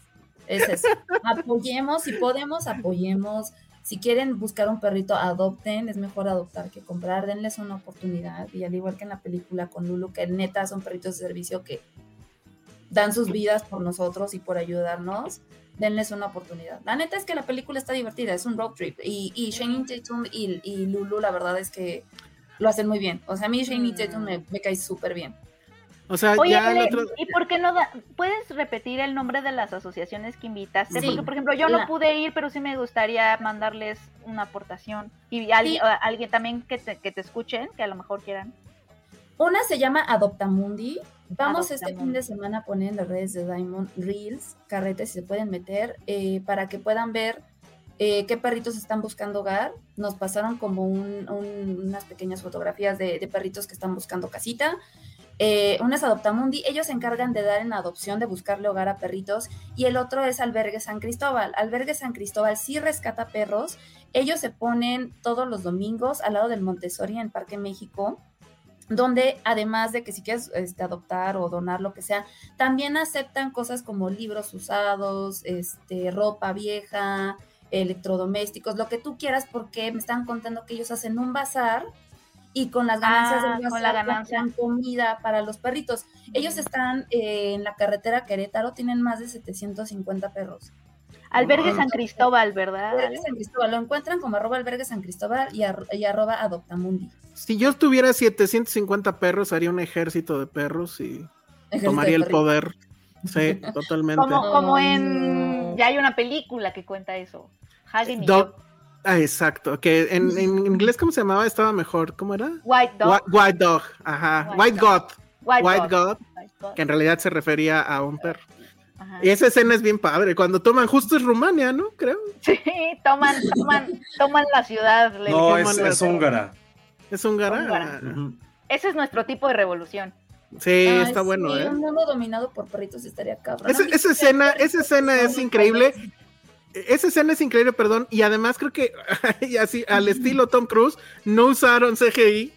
Es eso. Apoyemos, si podemos, apoyemos. Si quieren buscar un perrito, adopten. Es mejor adoptar que comprar. Denles una oportunidad. Y al igual que en la película con Lulu, que neta son perritos de servicio que dan sus vidas por nosotros y por ayudarnos denles una oportunidad. La neta es que la película está divertida, es un road trip. Y, y Shane Tatum y, y, Lulu, la verdad es que lo hacen muy bien. O sea, a mí Shane mm. Tatum me, cae súper bien. O sea, ya ¿y por qué no puedes repetir el nombre de las asociaciones que invitaste? Porque, por ejemplo, yo no pude ir, pero sí me gustaría mandarles una aportación. Y alguien, alguien también que te, que te escuchen, que a lo mejor quieran. Una se llama Adoptamundi, Vamos este fin de semana a poner en las redes de Diamond Reels, carretes, si se pueden meter, eh, para que puedan ver eh, qué perritos están buscando hogar. Nos pasaron como unas pequeñas fotografías de, perritos que están buscando casita. Eh, una es Adoptamundi, ellos se encargan de dar en adopción, de buscarle hogar a perritos, y el otro es Albergue San Cristóbal. Albergue San Cristóbal sí rescata perros, ellos se ponen todos los domingos al lado del Montessori en Parque México donde además de que si quieres este, adoptar o donar lo que sea, también aceptan cosas como libros usados, este, ropa vieja, electrodomésticos, lo que tú quieras, porque me están contando que ellos hacen un bazar y con las ganancias del bazar la ganancia. comida para los perritos. Ellos están eh, en la carretera Querétaro, tienen más de 750 perros. Albergue San Cristóbal, ¿verdad? Albergue San Cristóbal, lo encuentran como arroba albergue San Cristóbal y, y arroba adoptamundi. Si yo tuviera 750 perros, haría un ejército de perros y tomaría el poder. Sí, totalmente. Como, en... Ya hay una película que cuenta eso. Dog... Ah, exacto. Que en, inglés, ¿cómo se llamaba? Estaba mejor. ¿Cómo era? White Dog. White, Dog, ajá. White, God. White, God. Que en realidad se refería a un perro. Y esa escena es bien padre, cuando toman, justo es Rumania, ¿no? Creo. Sí, toman, toman, toman la ciudad. no, es, es húngara. Es húngara. Ese es nuestro tipo de revolución. Sí, está bueno, ¿eh? Un mundo dominado por perritos estaría cabrón. Esa, esa escena, esa escena es increíble. Esa escena es increíble, perdón. Y además creo que así, al estilo Tom Cruise, no usaron CGI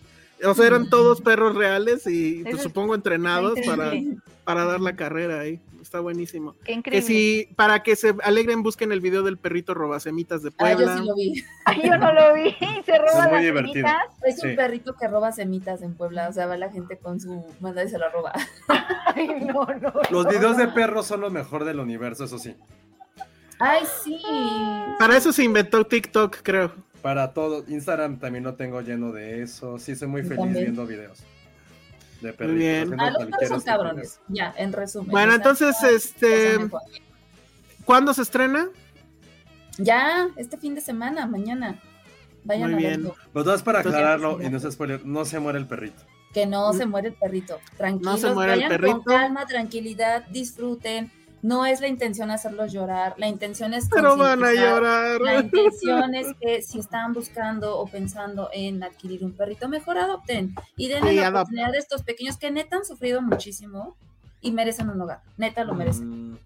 O sea, eran todos perros reales y pues, supongo entrenados para, para dar la carrera ahí. Está buenísimo. Qué increíble. Que si, para que se alegren, busquen el video del perrito robasemitas de Puebla. Ah, yo sí lo vi. yo no lo vi. Se roba Es muy las divertido. semitas. Es un perrito que roba semitas en Puebla. O sea, va la gente con su manda y se la roba. Ay, no, no. Los no. videos de perros son lo mejor del universo, eso sí. Ay, sí. Para eso se inventó TikTok, creo. Para todo. Instagram también lo tengo lleno de eso. Sí, soy muy feliz también. viendo videos. De Muy bien. haciendo Ah, los perros son cabrones. Ya, en resumen. Bueno, entonces, no, este. ¿cuándo se estrena? Ya, este fin de semana, mañana. Vayan Muy a bien. verlo. Pero todo es para Entonces- aclararlo y no se spoiler, no se muere el perrito. Que no se muere el perrito. Tranquilos, No se muere el vayan perrito. con calma, tranquilidad, disfruten. No es la intención hacerlos llorar, la intención es Pero van a concientizar. llorar. La intención es que si están buscando o pensando en adquirir un perrito, mejor adopten y denle Sí, la oportunidad a estos pequeños que neta han sufrido muchísimo y merecen un hogar. Neta lo merecen. Mm,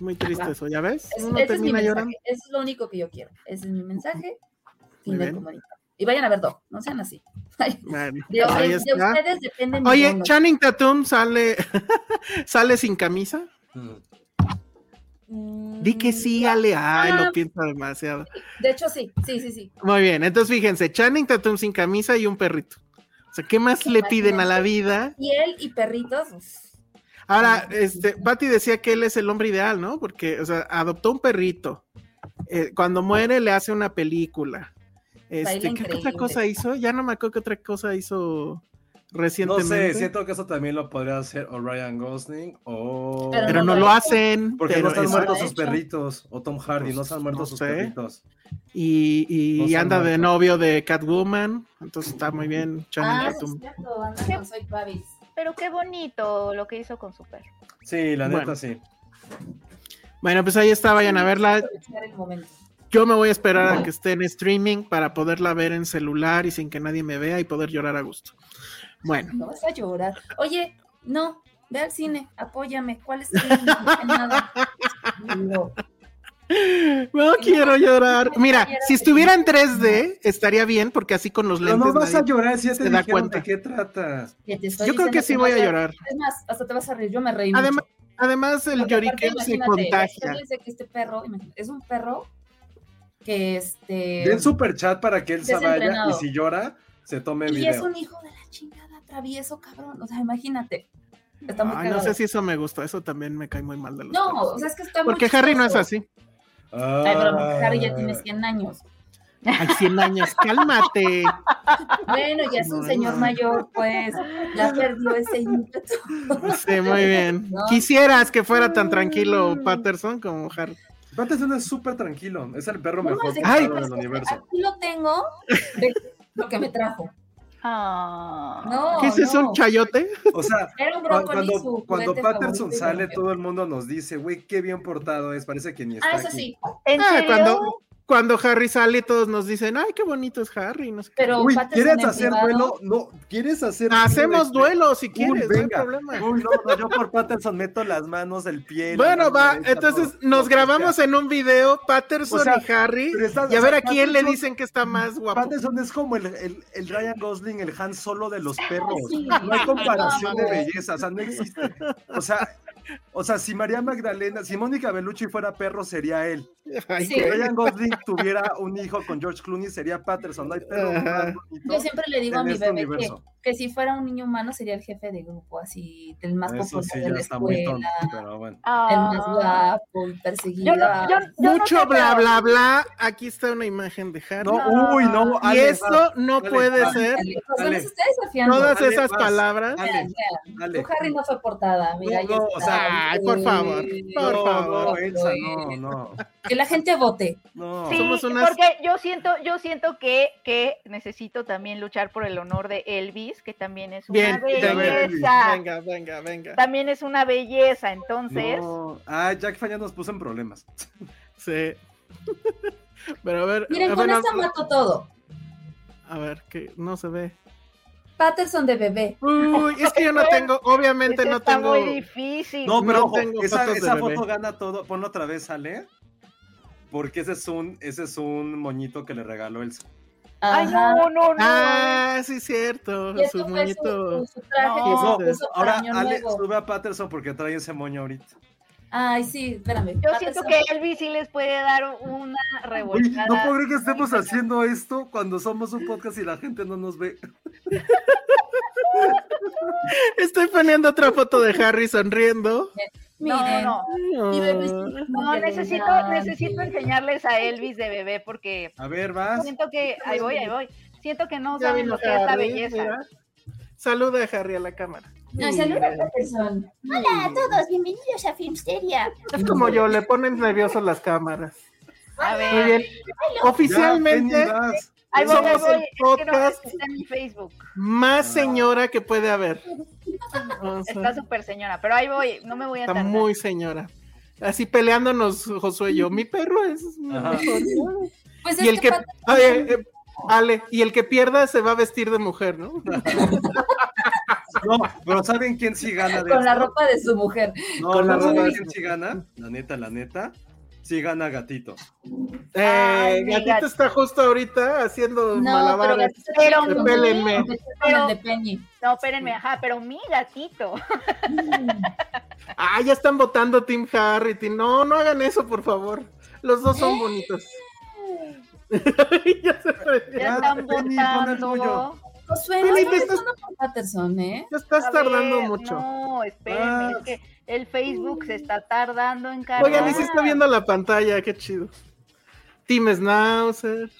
Muy triste eso, ¿ya ves? Es- Uno ese es mi termina llorando. Eso es lo único que yo quiero. Ese es mi mensaje. Fin Muy del comunicado. Y vayan a ver Dog, no sean así. Bueno, De, de ustedes depende Oye. Channing Tatum sale, sale sin camisa. Mm. Di que sí, Ale. Ay, Ah. lo pienso demasiado. De hecho, sí, sí, sí, sí. Muy bien, entonces fíjense, Channing Tatum sin camisa y un perrito. O sea, ¿qué más le piden a la vida? Y él y perritos. uf, Ahora, este, Patty decía que él es el hombre ideal, ¿no? Porque, o sea, adoptó un perrito. Eh, cuando muere le hace una película. Este, ¿Qué otra cosa hizo? Ya no me acuerdo qué otra cosa hizo No sé, siento que eso también lo podría hacer o Ryan Gosling o. Pero Pero no lo lo ha hacen. Porque pero no están es- muerto. muertos sus perritos. O Tom Hardy, no están muertos no sus sé. perritos. Y, y No anda de novio de Catwoman. Entonces está muy bien, Channing Ah, sí, es Tatum. cierto, anda con Soy Travis. Pero qué bonito lo que hizo con su perro. Sí, la Bueno. neta sí. Bueno, pues ahí está, vayan a verla. Yo me voy a esperar a que esté en streaming para poderla ver en celular y sin que nadie me vea y poder llorar a gusto. Bueno, No vas a llorar. Oye, no, ve al cine, apóyame. ¿Cuál es el? No nada. No. no quiero llorar. Mira, si estuviera en 3D estaría bien porque así con los Pero lentes. no vas a llorar si ya te se da cuenta. de qué trata. Que te estoy Yo creo que sí voy a llorar. Es más, hasta te vas a reír. Yo me reí. Además, mucho. además el lloriqueo se contagia. que este perro, es un perro que este. Den super chat para que él se vaya y si llora, se tome y video. es un hijo de la chingada, travieso, cabrón. O sea, imagínate. Está muy Ay, no cagado. sé si eso me gusta, eso también me cae muy mal de los No, o sea, es que está muy Porque Harry no es así. Ay, pero Harry ya Ah. tiene 100 años. Hay 100 años, cálmate. Bueno, ya es un No, señor no. mayor, pues ya perdió ese ímpetu. Sí, muy bien. No. Quisieras que fuera tan tranquilo Patterson como Harry. Patterson es súper tranquilo. Es el perro No, mejor Ay. del universo. Aquí lo tengo de lo que me trajo. Ah. No, ¿Qué es eso, no. un chayote? O sea, cuando, Patterson sale, todo el mundo nos dice, güey, qué bien portado es. Parece que ni está Ah, eso aquí. sí. ¿En Ah, serio? cuando, cuando Harry sale, todos nos dicen, ay, qué bonito es Harry. No sé qué. Pero Uy, ¿quieres hacer duelo? No, ¿quieres hacer Hacemos duelo? duelo si Uy, quieres, no hay venga. problema. Uy, no, no, yo por Patterson meto las manos, el pie. Bueno, va, entonces todo, nos grabamos en un video, Patterson O sea, y Harry, estás- y a o ver sea, a quién le dicen que está más guapo. Patterson es como el, el, el Ryan Gosling, el Han Solo de los perros. Sí. No hay comparación de belleza, o sea, no existe. O sea, o sea, si María Magdalena, si Mónica Bellucci fuera perro, sería él. Ay, Sí. Si Ryan Gosling tuviera un hijo con George Clooney, sería Patterson. No hay perro Yo siempre le digo a mi este bebé que, que si fuera un niño humano sería el jefe de grupo, así, el más Eso popular sí, de ya la está muy escuela, tonto, pero bueno. Ah. el más guapo, el perseguido. Yo no, yo, yo no Mucho bla, bla, bla. Aquí está una imagen de Harry. No, uy, no, y Ale, esto va, no dale, puede ser. Todas esas vas. palabras. Tu Harry no fue portada, mira, No, o sea, Ay, por favor, por No, favor. no, Elsa, no, no, Que la gente vote. no. Sí, Somos unas- porque yo siento, yo siento que, que necesito también luchar por el honor de Elvis, que también es una Bien, belleza. venga, venga, venga. También es una belleza, entonces. No. Ah, Jack Falla nos puso en problemas. Sí. Pero a ver, Miren, a con ver, esta mato todo. a ver, que no se ve. Patterson de bebé. Uy, es que yo no tengo, obviamente no está tengo. muy difícil. No, pero No ojo, tengo esa, fotos de esa bebé. foto gana todo. Ponlo otra vez, Ale. Porque ese es un, ese es un moñito que le regaló Elsa. Ay, no, no, no. Ah, sí, cierto. Su moñito. Su, traje, no, ahora Ale sube a Patterson porque trae ese moño ahorita. Ay, sí, espérame. Yo siento que Elvis sí les puede dar una revolcada. no puedo creer que estemos haciendo esto cuando somos un podcast y la gente no nos ve. Estoy poniendo otra foto de Harry sonriendo. Miren, no, no, no. no necesito, necesito enseñarles a Elvis de bebé porque. A ver, vas. Siento que. Ahí voy, ahí voy. Siento que no saben lo que es la belleza. Saluda a Harry a la cámara. No, saluda a Patterson. Hola a todos, bienvenidos a Filmsteria. Es como yo, le ponen nerviosos las cámaras. A ver. Muy bien. Oficialmente. Ahí voy, somos voy, el podcast es que no, en mi Facebook. más señora que puede haber. Está súper señora, pero ahí voy, no me voy a Está muy señora. Así peleándonos, Josué y yo. Mi perro es mejor. Pues y el que, eh, Ale, y el que pierda se va a vestir de mujer, ¿no? No, pero ¿saben quién sí gana de Con la ropa de su mujer. No, Con la ropa de quién sí gana? La neta, la neta. Sí gana Gatito. Eh, gatito, está justo ahorita haciendo no, malabares. Pero, pero espérenme. no, espérenme, ajá, pero mi gatito. ah, ya están votando Team Harry. No, no hagan eso, por favor. Los dos son bonitos. ya, se ya están votando. Josué, no estás... Patterson, ¿eh? Ya estás tardando mucho. No, espérenme, es ah. que el Facebook se está tardando en cargar. Oigan, y se está viendo la pantalla, qué chido. Team Schnauzer.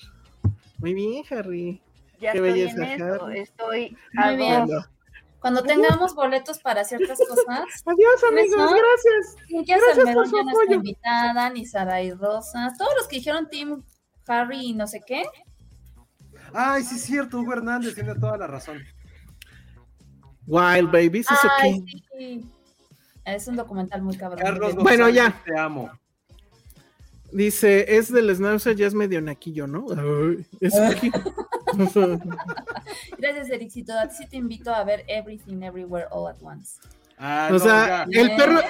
Muy bien, Harry. Ya qué estoy belleza, en Harry. Estoy Muy bien. Cuando tengamos boletos para ciertas cosas. Adiós, amigos, gracias. Gracias por su apoyo. invitada, ni Sara y Rosas, todos los que dijeron Team Harry y no sé qué. Ay, sí es cierto, Hugo Hernández tiene toda la razón. Wild Babies, es Ay, sí. Es un documental muy cabrón. Carlos bueno, ya. Te amo. Dice, es del Schnauzer, ya es medio naquillo, ¿no? es aquí. Gracias, Ericito. A ti sí te invito a ver Everything Everywhere All at Once. Ah, o sea, el perro.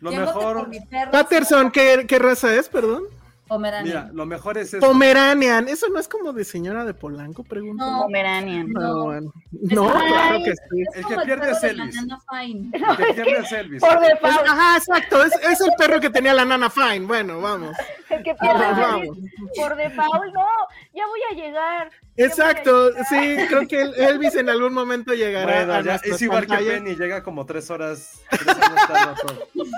Lo mejor. Patterson, ¿qué, ¿qué raza es, perdón? Pomeranian. Mira, lo mejor es eso. Pomeranian. ¿Eso no es como de señora de Polanco? Pregunto. No, Pomeranian. No, no, claro que sí. El que pierde es Elvis. El que pierde es Elvis. Por default. Ajá, exacto. Es, es, el perro que tenía la nana Fine. Bueno, vamos. El que pierde es Elvis. Por default, no. Ya voy a llegar. Exacto, sí, creo que Elvis en algún momento llegará. Bueno, ya, es igual que Penny, llega como tres horas. Tres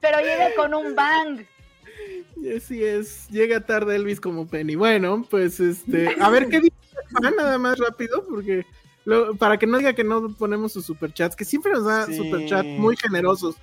Pero llega con un bang. Así es, llega tarde Elvis como Penny. Bueno, pues este, a ver qué dice nada más rápido, porque para que no diga que no ponemos sus superchats, que siempre nos da superchats muy generosos,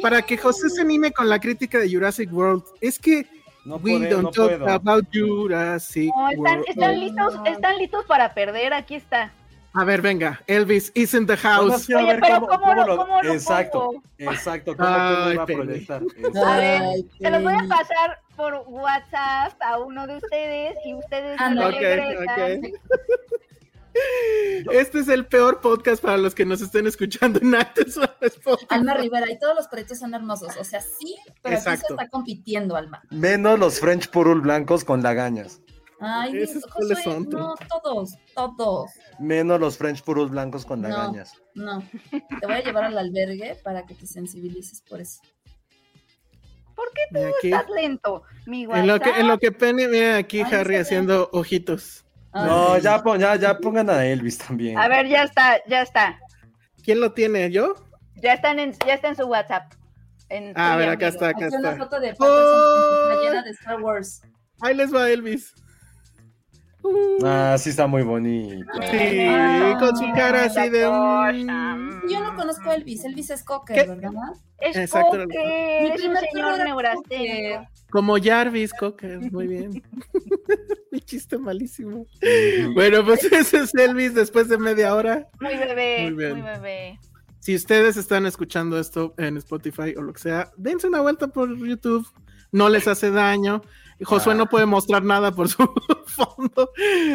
para que José se anime con la crítica de Jurassic World. Es que no we don't talk about Jurassic están, Están listos, están listos para perder, aquí está. A ver, venga, Elvis is in the house. Oye, pero ¿cómo, lo, cómo lo Exacto, pongo? exacto. ¿Cómo Ay, lo a proyectar? A ver, se los voy a pasar por WhatsApp a uno de ustedes y ustedes ah, no. okay, okay. Este es el peor podcast para los que nos estén escuchando en antes. Alma Rivera, y todos los proyectos son hermosos. O sea, sí, pero aquí se está compitiendo, Alma. Menos los French Purul blancos con lagañas. Ay, ¿Esos Josué, son? No, todos, todos. Menos los French Purus blancos con lagañas. No, no. Te voy a llevar al albergue para que te sensibilices por eso. ¿Por qué tú estás lento, mi en lo que En lo que Penny, mira aquí Harry haciendo ojitos. no, ya, ya, ya pongan a Elvis también. A ver, ya está, ya está. ¿Quién lo tiene? ¿Yo? Ya, están en, ya está en su WhatsApp. ah, a ver, acá está, acá está. una foto de oh. de Star Wars. Ahí les va Elvis. Ah, sí está muy bonito. Sí, con su cara así de Yo no conozco a Elvis, Elvis es Cocker, ¿verdad? Es Exacto. Cocker, Mi primer señor Como Jarvis Cocker, muy bien. Mi chiste malísimo. bueno, pues ese es Elvis después de media hora. Muy bebé, muy, muy bebé. Si ustedes están escuchando esto en Spotify o lo que sea, dense una vuelta por YouTube no les hace daño. Josué no puede mostrar nada por su fondo.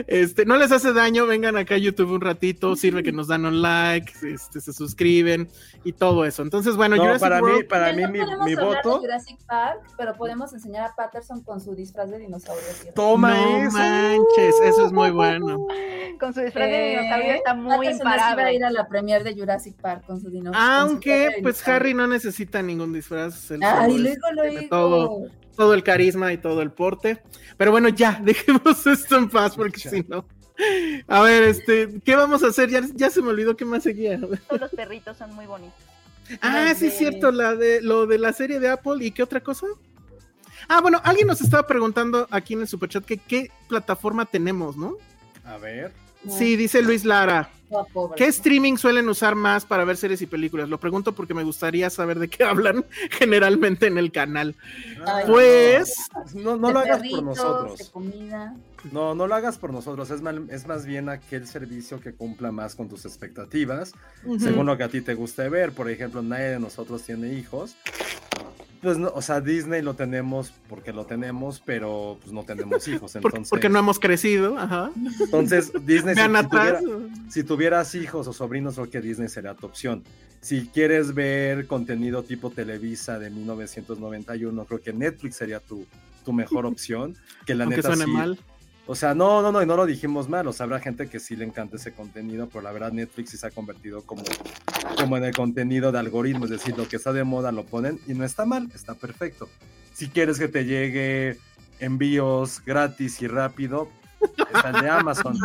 Este, no les hace daño, vengan acá a YouTube un ratito, sirve que nos dan un like, este, se suscriben y todo eso. Entonces, bueno, no, para mí, para mí mi, mi voto. Jurassic Park, pero podemos enseñar a Patterson con su disfraz de dinosaurio. Toma no manches, eso es muy bueno. Con su disfraz de dinosaurio está muy Patterson imparable. iba a ir a la premier de Jurassic Park con su dinosaurio. Aunque, pues Harry no necesita ningún disfraz. Ay, luego, luego. Todo todo el carisma y todo el porte. Pero bueno, ya, dejemos esto en paz porque si no. A ver, este, ¿qué vamos a hacer? Ya, ya se me olvidó qué más seguía. Todos los perritos son muy bonitos. Ah, sí, es cierto, la de, lo de la serie de Apple y qué otra cosa. Ah, bueno, alguien nos estaba preguntando aquí en el superchat que qué plataforma tenemos, ¿no? A ver. Sí, dice Luis Lara. ¿Qué streaming suelen usar más para ver series y películas? Lo pregunto porque me gustaría saber de qué hablan generalmente en el canal. pues. No, no lo hagas por nosotros. No, no lo hagas por nosotros. Es, es más bien aquel servicio que cumpla más con tus expectativas, según lo que a ti te guste ver. Por ejemplo, nadie de nosotros tiene hijos. Pues no, o sea, Disney lo tenemos porque lo tenemos, pero pues no tenemos hijos. Entonces, porque no hemos crecido, ajá. Entonces, Disney, si, si, tuviera, si, tuvieras hijos o sobrinos, creo que Disney sería tu opción. Si quieres ver contenido tipo Televisa de 1991, creo que Netflix sería tu, tu mejor opción. Que la Aunque neta suene sí, mal. O sea, no, no, no, y no lo dijimos mal. O sea, habrá gente que sí le encanta ese contenido, pero la verdad Netflix sí se ha convertido como, como en el contenido de algoritmo. Es decir, lo que está de moda lo ponen y no está mal, está perfecto. Si quieres que te llegue envíos gratis y rápido, está el de Amazon.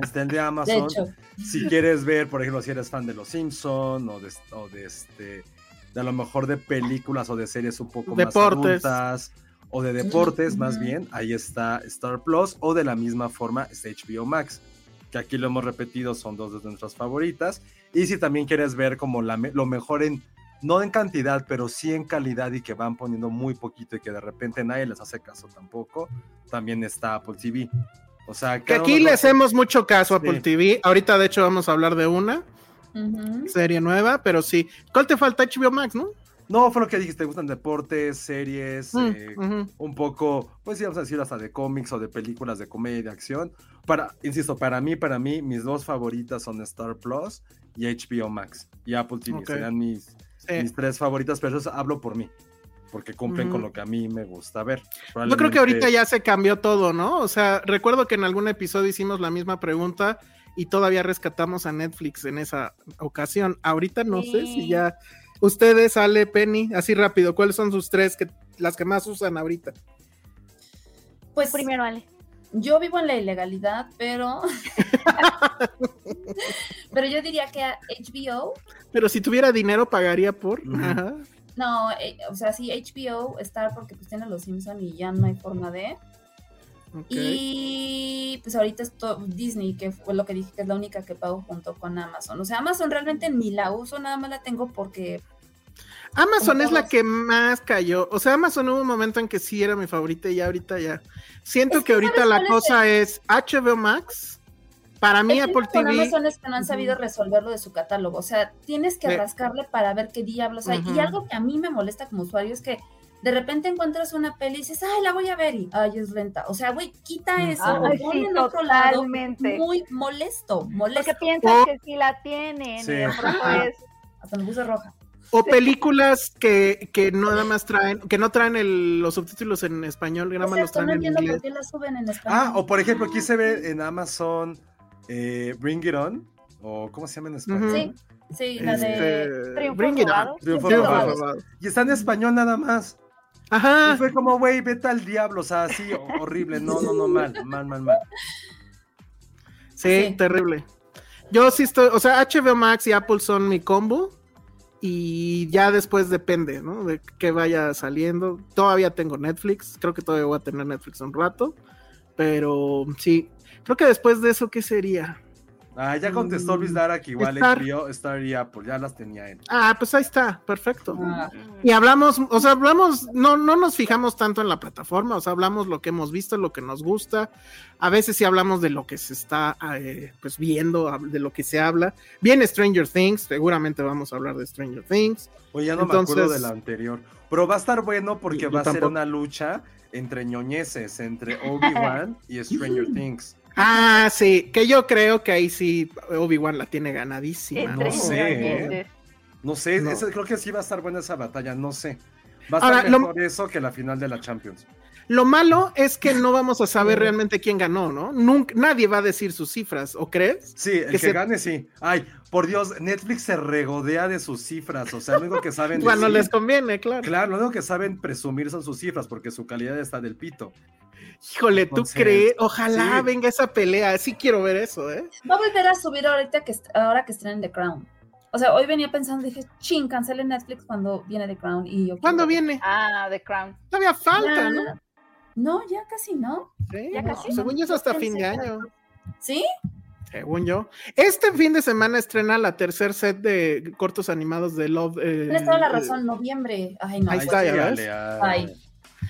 Está el de Amazon. De si quieres ver, por ejemplo, si eres fan de Los Simpson o de, o de este, de a lo mejor de películas o de series un poco Deportes. más adultas o de deportes, más bien, ahí está Star Plus, o de la misma forma está HBO Max, que aquí lo hemos repetido, son dos de nuestras favoritas. Y si también quieres ver como la, lo mejor en, no en cantidad, pero sí en calidad y que van poniendo muy poquito y que de repente nadie les hace caso tampoco, también está Apple TV. O sea, que aquí le hacemos mucho caso a Apple sí. TV. Ahorita, de hecho, vamos a hablar de una uh -huh. serie nueva, pero sí. ¿Cuál te falta? HBO Max, ¿no? No, fue lo que dijiste, te gustan deportes, series, mm, eh, uh -huh. un poco, pues sí, vamos a decir hasta de cómics o de películas de comedia y de acción. Para, insisto, para mí, para mí, mis dos favoritas son Star Plus y HBO Max y Apple TV. Okay. Serían mis, sí. mis tres favoritas, pero eso hablo por mí porque cumplen uh -huh. con lo que a mí me gusta ver. Yo creo que ahorita ya se cambió todo, ¿no? O sea, recuerdo que en algún episodio hicimos la misma pregunta y todavía rescatamos a Netflix en esa ocasión. Ahorita no sí. sé si ya ustedes, Ale, Penny, así rápido, ¿cuáles son sus tres que las que más usan ahorita? Pues primero, Ale. Yo vivo en la ilegalidad, pero pero yo diría que HBO. Pero si tuviera dinero pagaría por. Uh -huh. Ajá. No, eh, o sea, sí, HBO está porque pues tiene los Simpson y ya no hay forma de. Okay. Y pues ahorita es Disney, que fue lo que dije que es la única que pago junto con Amazon. O sea, Amazon realmente ni la uso, nada más la tengo porque. Amazon es la que más cayó. O sea, Amazon hubo un momento en que sí era mi favorita y ahorita ya. Siento es que, que ahorita la cosa es, es HBO Max. Para mí, el Apple con TV. Amazon es que no han sabido resolverlo de su catálogo. O sea, tienes que rascarle para ver qué diablos hay. Uh -huh. Y algo que a mí me molesta como usuario es que de repente encuentras una peli y dices, ay, la voy a ver y, ay, es renta. O sea, güey, quita eso, ay, o sí, en otro lado, muy molesto, molesto. Porque piensas oh. que sí la tienen, sí. hasta me puse roja. O películas que, que nada más traen, que no traen el, los subtítulos en español, que nada más los traen no en entiendo inglés. por qué las suben en español. Ah, o por ejemplo, aquí se ve en Amazon eh, Bring It On, o ¿cómo se llama en español? Uh -huh. Sí, sí, la de este... Triunfo Bring It On. Triunfo, Triunfo Y está en español nada más. Ajá. Y fue como, güey, vete al diablo, o sea, así horrible. No, no, no, mal, mal, mal, mal. Sí, sí, terrible. Yo sí estoy, o sea, HBO Max y Apple son mi combo. Y ya después depende, ¿no? De que vaya saliendo. Todavía tengo Netflix. Creo que todavía voy a tener Netflix un rato. Pero sí. Creo que después de eso, ¿qué sería? Ah, ya contestó Luis Dara que igual Star. envió Star y Apple, ya las tenía él. Ah, pues ahí está, perfecto. Ah, Y hablamos, o sea, hablamos, no, no nos fijamos tanto en la plataforma, o sea, hablamos lo que hemos visto, lo que nos gusta. A veces sí hablamos de lo que se está eh, pues viendo, de lo que se habla. Viene Stranger Things, seguramente vamos a hablar de Stranger Things. Oye, ya no me acuerdo de la anterior. Pero va a estar bueno porque va a ser una lucha entre ñoñeses, entre Obi-Wan y Stranger Things. Ah, sí, que yo creo que ahí sí Obi-Wan la tiene ganadísima. Entre ¿no? sé. No sé, No. creo que sí va a estar buena esa batalla, no sé. Va a Ahora, estar lo- mejor eso que la final de la Champions. Lo malo es que no vamos a saber realmente quién ganó, ¿no? Nunca, nadie va a decir sus cifras, ¿o crees? Sí, el Que que, se- gane, sí. Ay, por Dios, Netflix se regodea de sus cifras. O sea, lo único que saben Cuando decir- les conviene, claro. Claro, lo único que saben presumir son sus cifras, porque su calidad está del pito. Híjole, ¿tú Entonces, crees? Ojalá sí. venga esa pelea. Sí quiero ver eso, ¿eh? Va a volver a subir ahorita que ahora que estrenen The Crown. O sea, hoy venía pensando, dije, ching, cancele Netflix cuando viene The Crown. Y yo ¿Cuándo viene? Ah, The Crown. Todavía falta, ¿no? No, ya casi no. Sí, Ya no, casi. Según yo es hasta fin de año. ¿Sí? Según yo. Este fin de semana estrena la tercer set de cortos animados de Love. eh, Tienes toda la eh, razón, noviembre. Ay, no. Ahí está, ya ves. Ay.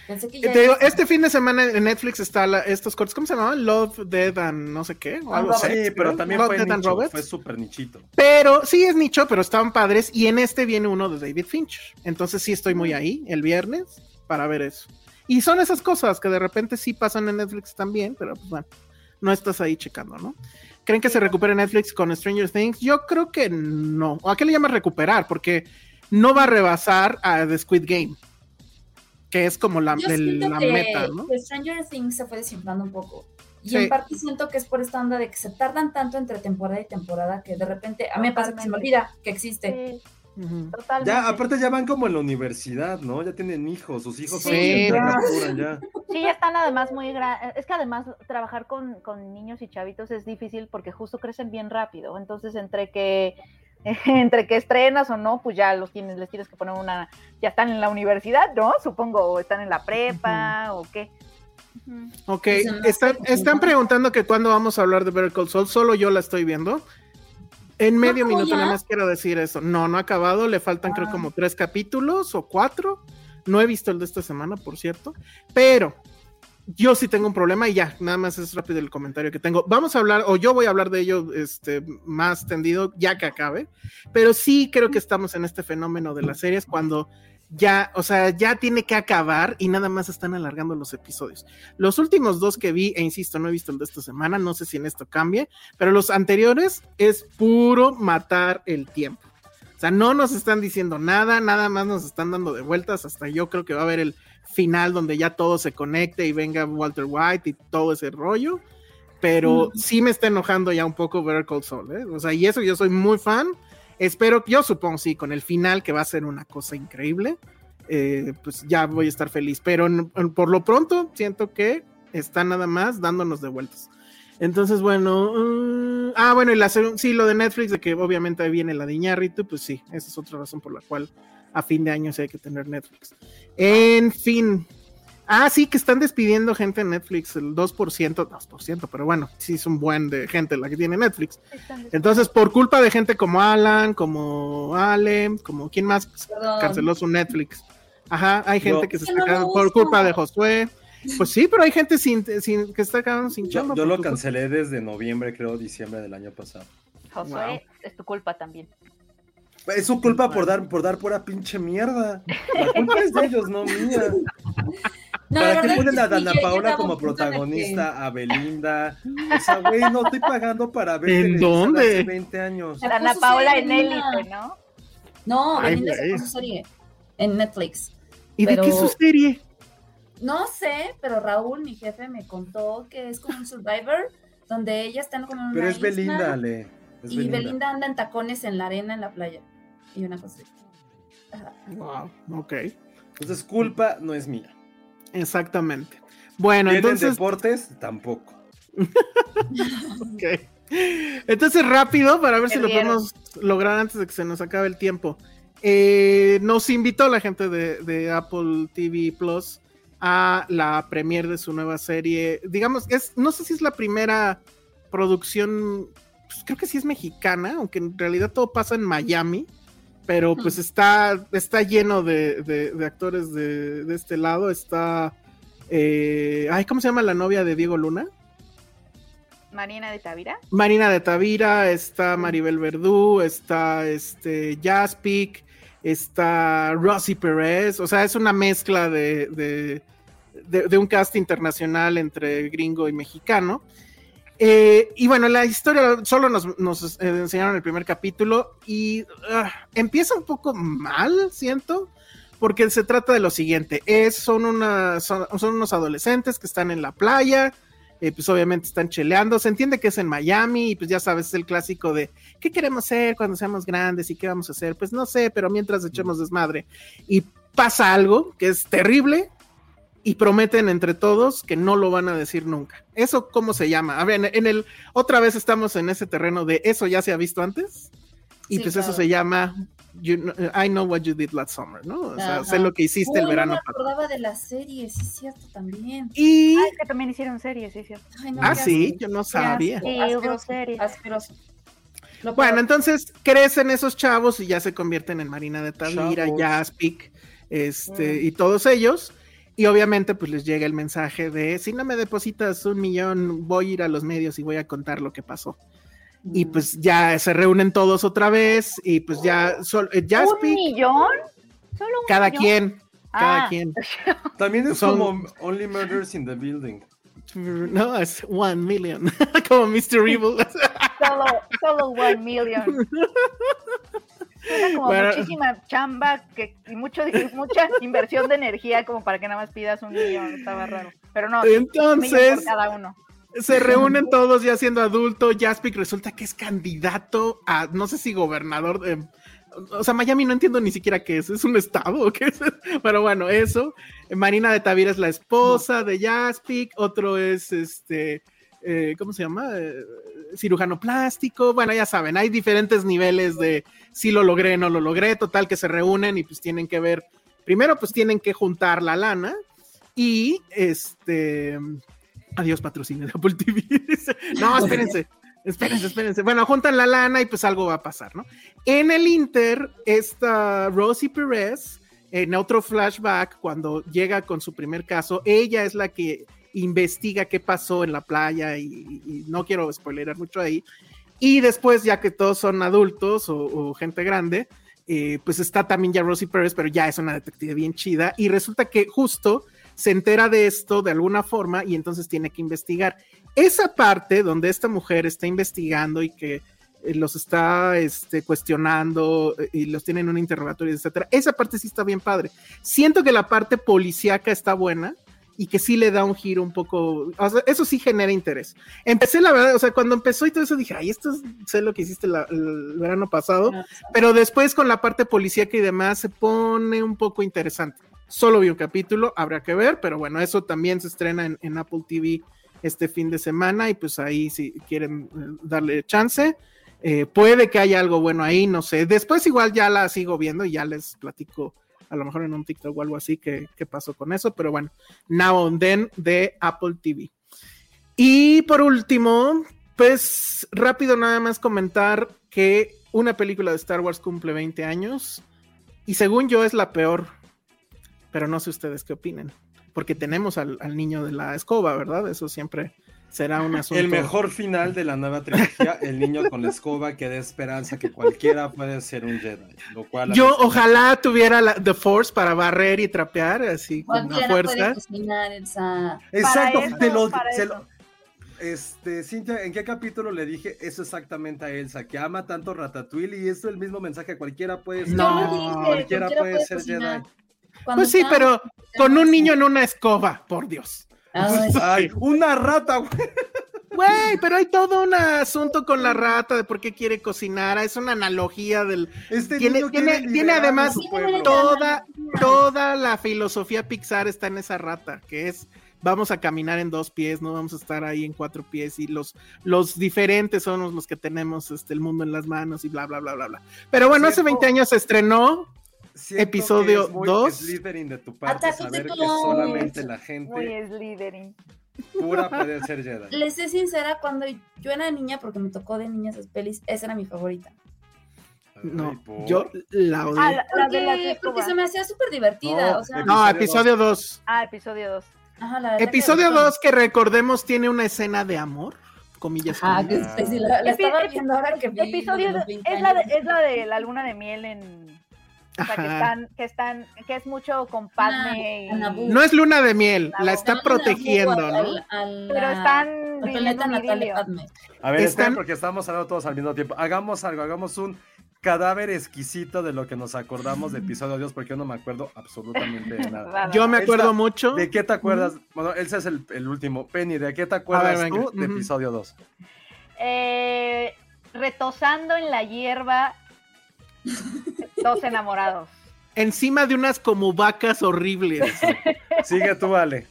Pensé que ya Te digo, este fin de semana en Netflix está la- estos cortos, ¿cómo se llamaban? Love, Dead and no sé qué. O Ah, algo así. Sí, pero también Love, fue Dead and nicho, Robots. fue súper nichito. Pero sí es nicho, pero estaban padres. Y en este viene uno de David Fincher. Entonces sí estoy muy ahí el viernes para ver eso. Y son esas cosas que de repente sí pasan en Netflix también, pero pues bueno, no estás ahí checando, ¿no? ¿Creen que se recupere Netflix con Stranger Things? Yo creo que no. ¿O a qué le llamas recuperar? Porque no va a rebasar a The Squid Game, que es como la, Yo el- siento la que, meta, ¿no? que Stranger Things se fue desinflando un poco. Y Sí. en parte siento que es por esta onda de que se tardan tanto entre temporada y temporada que de repente a mí me pasa que se me olvida que existe. Sí, Totalmente. Ya, aparte ya van como en la universidad, ¿no? Ya tienen hijos, sus hijos son Sí. los que ya. Sí, ya están además muy grandes. Es que además trabajar con, con niños y chavitos es difícil porque justo crecen bien rápido. Entonces, entre que entre que estrenas o no, pues ya los tienes, les tienes que poner una, ya están en la universidad, ¿no? Supongo, o están en la prepa, o qué. Ok, están, están preguntando que cuándo vamos a hablar de Better Call Saul, solo yo la estoy viendo. En medio minuto ya? nada más quiero decir eso. No, no ha acabado, le faltan creo Ah. como tres capítulos o cuatro. No he visto el de esta semana, por cierto, pero yo sí tengo un problema y ya, nada más es rápido el comentario que tengo. Vamos a hablar, o yo voy a hablar de ello este, más tendido ya que acabe, pero sí creo que estamos en este fenómeno de las series cuando ya, o sea, ya tiene que acabar y nada más están alargando los episodios. Los últimos dos que vi, e insisto, no he visto el de esta semana, no sé si en esto cambie, pero los anteriores es puro matar el tiempo. O sea, no nos están diciendo nada, nada más nos están dando de vueltas, hasta yo creo que va a haber el final donde ya todo se conecte y venga Walter White y todo ese rollo, pero sí me está enojando ya un poco Better Call Saul, ¿eh? O sea, y eso yo soy muy fan, espero, yo supongo sí, con el final que va a ser una cosa increíble, eh, pues ya voy a estar feliz, pero por lo pronto siento que está nada más dándonos de vueltas. Entonces, bueno, mm, ah, bueno, y la sí, lo de Netflix, de que obviamente ahí viene la de Iñárritu, pues sí, esa es otra razón por la cual a fin de año sí hay que tener Netflix. En fin. Ah, sí, que están despidiendo gente en Netflix, el 2%, 2%, pero bueno, sí es un buen de gente la que tiene Netflix. Entonces, por culpa de gente como Alan, como Ale, como quién más Perdón. canceló su Netflix. Ajá, hay gente Yo- que se está quedando por culpa de Josué. Pues sí, pero hay gente sin, sin que está quedando sin chamba. yo lo cancelé desde noviembre, creo, diciembre del año pasado. Josué, Wow. es tu culpa también. Es su culpa por dar, por dar pura pinche mierda. La culpa es de ellos, no mía. No, ¿Para qué ponen a que Dana sí, yo- yo Paola llegaba a como protagonista, a Belinda? O sea, güey, no estoy pagando para ver ¿En dónde? hace 20 años. Sacó Ana su Paola serie, en élite, ¿no? No, Ay, Belinda sacó su serie en Netflix. ¿Y de qué es su serie? No sé, pero Raúl, mi jefe, me contó que es como un Survivor, donde ella está como en una Pero es isla Belinda, Ale. Es y Belinda. Belinda. anda en tacones en la arena en la playa. Y una cosa así. Wow, ok, Entonces, culpa no es mía. Exactamente. Bueno, ¿Tienen entonces, deportes? Tampoco. ok. entonces rápido para ver si lo podemos lograr antes de que se nos acabe el tiempo. Eh, nos invitó la gente de, de Apple TV Plus a la premiere de su nueva serie. Digamos, es, no sé si es la primera producción pues, creo que sí es mexicana, aunque en realidad todo pasa en Miami, pero pues está, está lleno de, actores de, este lado. Está, eh, ay, ¿cómo se llama la novia de Diego Luna? Marina de Tavira. Marina de Tavira, está Maribel Verdú, está este Jaspic, está Rosy Perez, o sea, es una mezcla de, de, un cast internacional entre gringo y mexicano. Eh, y bueno, la historia solo nos, enseñaron el primer capítulo y ah, empieza un poco mal, siento, porque se trata de lo siguiente, es, son, una, son, unos adolescentes que están en la playa, eh, pues obviamente están cheleando, se entiende que es en Miami y pues ya sabes, es el clásico de ¿qué queremos hacer cuando seamos grandes y qué vamos a hacer? Pues no sé, pero mientras echemos desmadre y pasa algo que es terrible y prometen entre todos que no lo van a decir nunca. ¿Eso cómo se llama? A ver, en, el otra vez estamos en ese terreno de eso ya se ha visto antes y pues eso se llama I know what you did last summer, ¿no? O sea, sé lo que hiciste el verano. No me acordaba de la serie, sí es cierto también. Y Ay, que también hicieron series, sí es cierto. ah, sí, yo no sabía. Sí, hubo series. Bueno, entonces crecen esos chavos y ya se convierten en Marina de Tavira, Jaspic, este, mm. y todos ellos. Y obviamente, pues les llega el mensaje de si no me depositas un millón, voy a ir a los medios y voy a contar lo que pasó y pues ya se reúnen todos otra vez y pues ya solo eh, ¿Un millón? ¿Solo cada quien, cada ah. quien. También es como Only Murders in the Building. No, es One Million, como Mr. Evil. solo, solo One Million. Como muchísima chamba que, y mucho, mucha inversión de energía como para que nada más pidas un millón, estaba raro. Pero no, entonces, cada uno se reúnen todos ya siendo adulto. Jaspic resulta que es candidato a, no sé si gobernador de. O sea, Miami no entiendo ni siquiera qué es, ¿es un estado o qué es? Pero bueno, eso. Marina de Tavira es la esposa de Jaspic, otro es este, eh, ¿cómo se llama? Eh, cirujano plástico. Bueno, ya saben, hay diferentes niveles de si lo logré, no lo logré. Total que se reúnen y pues tienen que ver, primero pues tienen que juntar la lana y este Adiós, patrocinio de Apple TV. no, espérense. Espérense, espérense. Bueno, juntan la lana y pues algo va a pasar, ¿no? En el Inter, esta Rosie Perez, en otro flashback, cuando llega con su primer caso, ella es la que investiga qué pasó en la playa y, no quiero spoilerar mucho ahí. Y después, ya que todos son adultos o, gente grande, eh, pues está también ya Rosie Perez, pero ya es una detective bien chida. Y resulta que justo se entera de esto de alguna forma y entonces tiene que investigar. Esa parte donde esta mujer está investigando y que eh, los está este, cuestionando eh, y los tiene en un interrogatorio, etcétera. Esa parte sí está bien padre. Siento que la parte policíaca está buena y que sí le da un giro un poco, eso sí genera interés. Empecé la verdad, o sea, cuando empezó y todo eso dije, ay, esto es sé lo que hiciste el verano pasado, ah, pero después con la parte policíaca y demás se pone un poco interesante. Solo vi un capítulo, habrá que ver, pero bueno, eso también se estrena en, Apple TV este fin de semana y pues ahí si quieren eh, darle chance, eh, puede que haya algo bueno ahí, no sé. Después igual ya la sigo viendo y ya les platico a lo mejor en un TikTok o algo así que, pasó con eso, pero bueno, Now and Then de Apple TV. Y por último, pues rápido nada más comentar que una película de Star Wars cumple 20 años y según yo es la peor pero no sé ustedes qué opinen, porque tenemos al, niño de la escoba, ¿verdad? Eso siempre será un asunto. El mejor final de la nueva trilogía, el niño con la escoba que da esperanza que cualquiera puede ser un Jedi. Lo cual Yo ojalá tuviera la, The Force para barrer y trapear, así con la fuerza. Exacto, te lo, este, Cintia, ¿en qué capítulo le dije eso exactamente a Elsa? Que ama tanto Ratatouille y es el mismo mensaje, cualquiera puede ser, no, cualquiera, puede ser Jedi pues sí, pero con un niño en una escoba, por Dios. Ay, una rata, güey. Güey, pero hay todo un asunto con la rata de por qué quiere cocinar. Es una analogía del. Este tiene, tiene, tiene además toda, toda la filosofía Pixar está en esa rata, que es vamos a caminar en dos pies, no vamos a estar ahí en cuatro pies y los, los diferentes son los que tenemos este, el mundo en las manos y bla, bla, bla, bla, bla. Pero bueno, hace 20 años se estrenó episodio 2. de tu parte saber que solamente la gente. Muy Pura puede ser Jedi. Les sé sincera, cuando yo era niña, porque me tocó de niñas esas pelis, esa era mi favorita. No, yo la odié. Ah, la, la Porque, que porque se me hacía súper divertida. No, o sea, No, Episodio episodio 2. Ah, episodio 2. ajá, la- la que- Episodio 2 que recordemos tiene una escena de amor, comillas. Ah, comillas. que sí, la, la estaba viendo ahora que vi Episodio lo de los dos- 20 es la, de, es la de la luna de miel en... O sea, que están, que están, que es mucho con Padme. Ah. No es luna de miel, La la está protegiendo, ¿no? al- al- Pero están viviendo. Padme. A ver, Están- porque estamos hablando todos al mismo tiempo. Hagamos algo, hagamos un cadáver exquisito de lo que nos acordamos de episodio 2, porque yo no me acuerdo absolutamente de nada. Nada. Yo me acuerdo Esta- mucho. ¿De qué te acuerdas? Bueno, ese es el, el último. Penny, ¿de qué te acuerdas venga. tú de episodio 2? Eh, retosando en la hierba, dos enamorados. Encima de unas como vacas horribles. Sigue tú, Ale.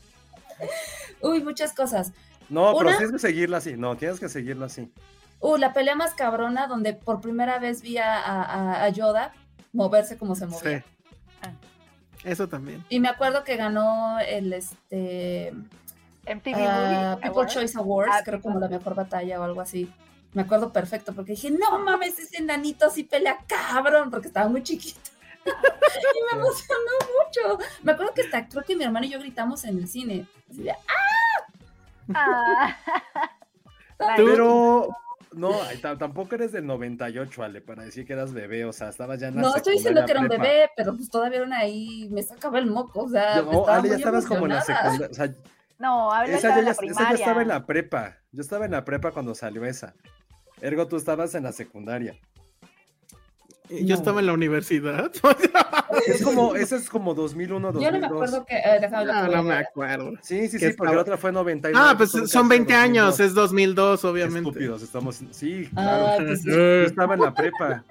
Uy, muchas cosas. No, pero tienes que seguirla así. No, tienes que seguirla así. Uh, la pelea más cabrona donde por primera vez vi a, a- a Yoda moverse como se movía. Sí. Eso también. Y me acuerdo que ganó el este MTV ah, Movie People Awards. Choice Awards, Ah, creo como la mejor batalla o algo así. Me acuerdo perfecto porque dije, no mames, ese enanito así pelea cabrón, porque estaba muy chiquito. y me emocionó mucho. Me acuerdo que hasta creo que mi hermano y yo gritamos en el cine. Así de, Ah. Tú- Pero, no, tampoco eres del 98, Ale, para decir que eras bebé. O sea, estabas ya en la no estoy diciendo que era un bebé, pero pues todavía era una ahí, me sacaba el moco, o sea, No, estaba Ale, ya estabas como en la secundaria. O sea, No, esa ya, en la esa ya primaria. estaba en la prepa. Yo estaba en la prepa cuando salió esa. Ergo, tú estabas en la secundaria. Yo No. estaba en la universidad. Es como, ese es como 2001, 2002. Yo no me acuerdo que. eh, déjame no, me acuerdo. Sí, sí, sí, porque estaba- la otra fue 99. Ah, pues son haber 20 sido años, 2002. es 2002, obviamente. Estúpidos, estamos. Sí, Ah, claro. pues sí. Yo estaba en la prepa.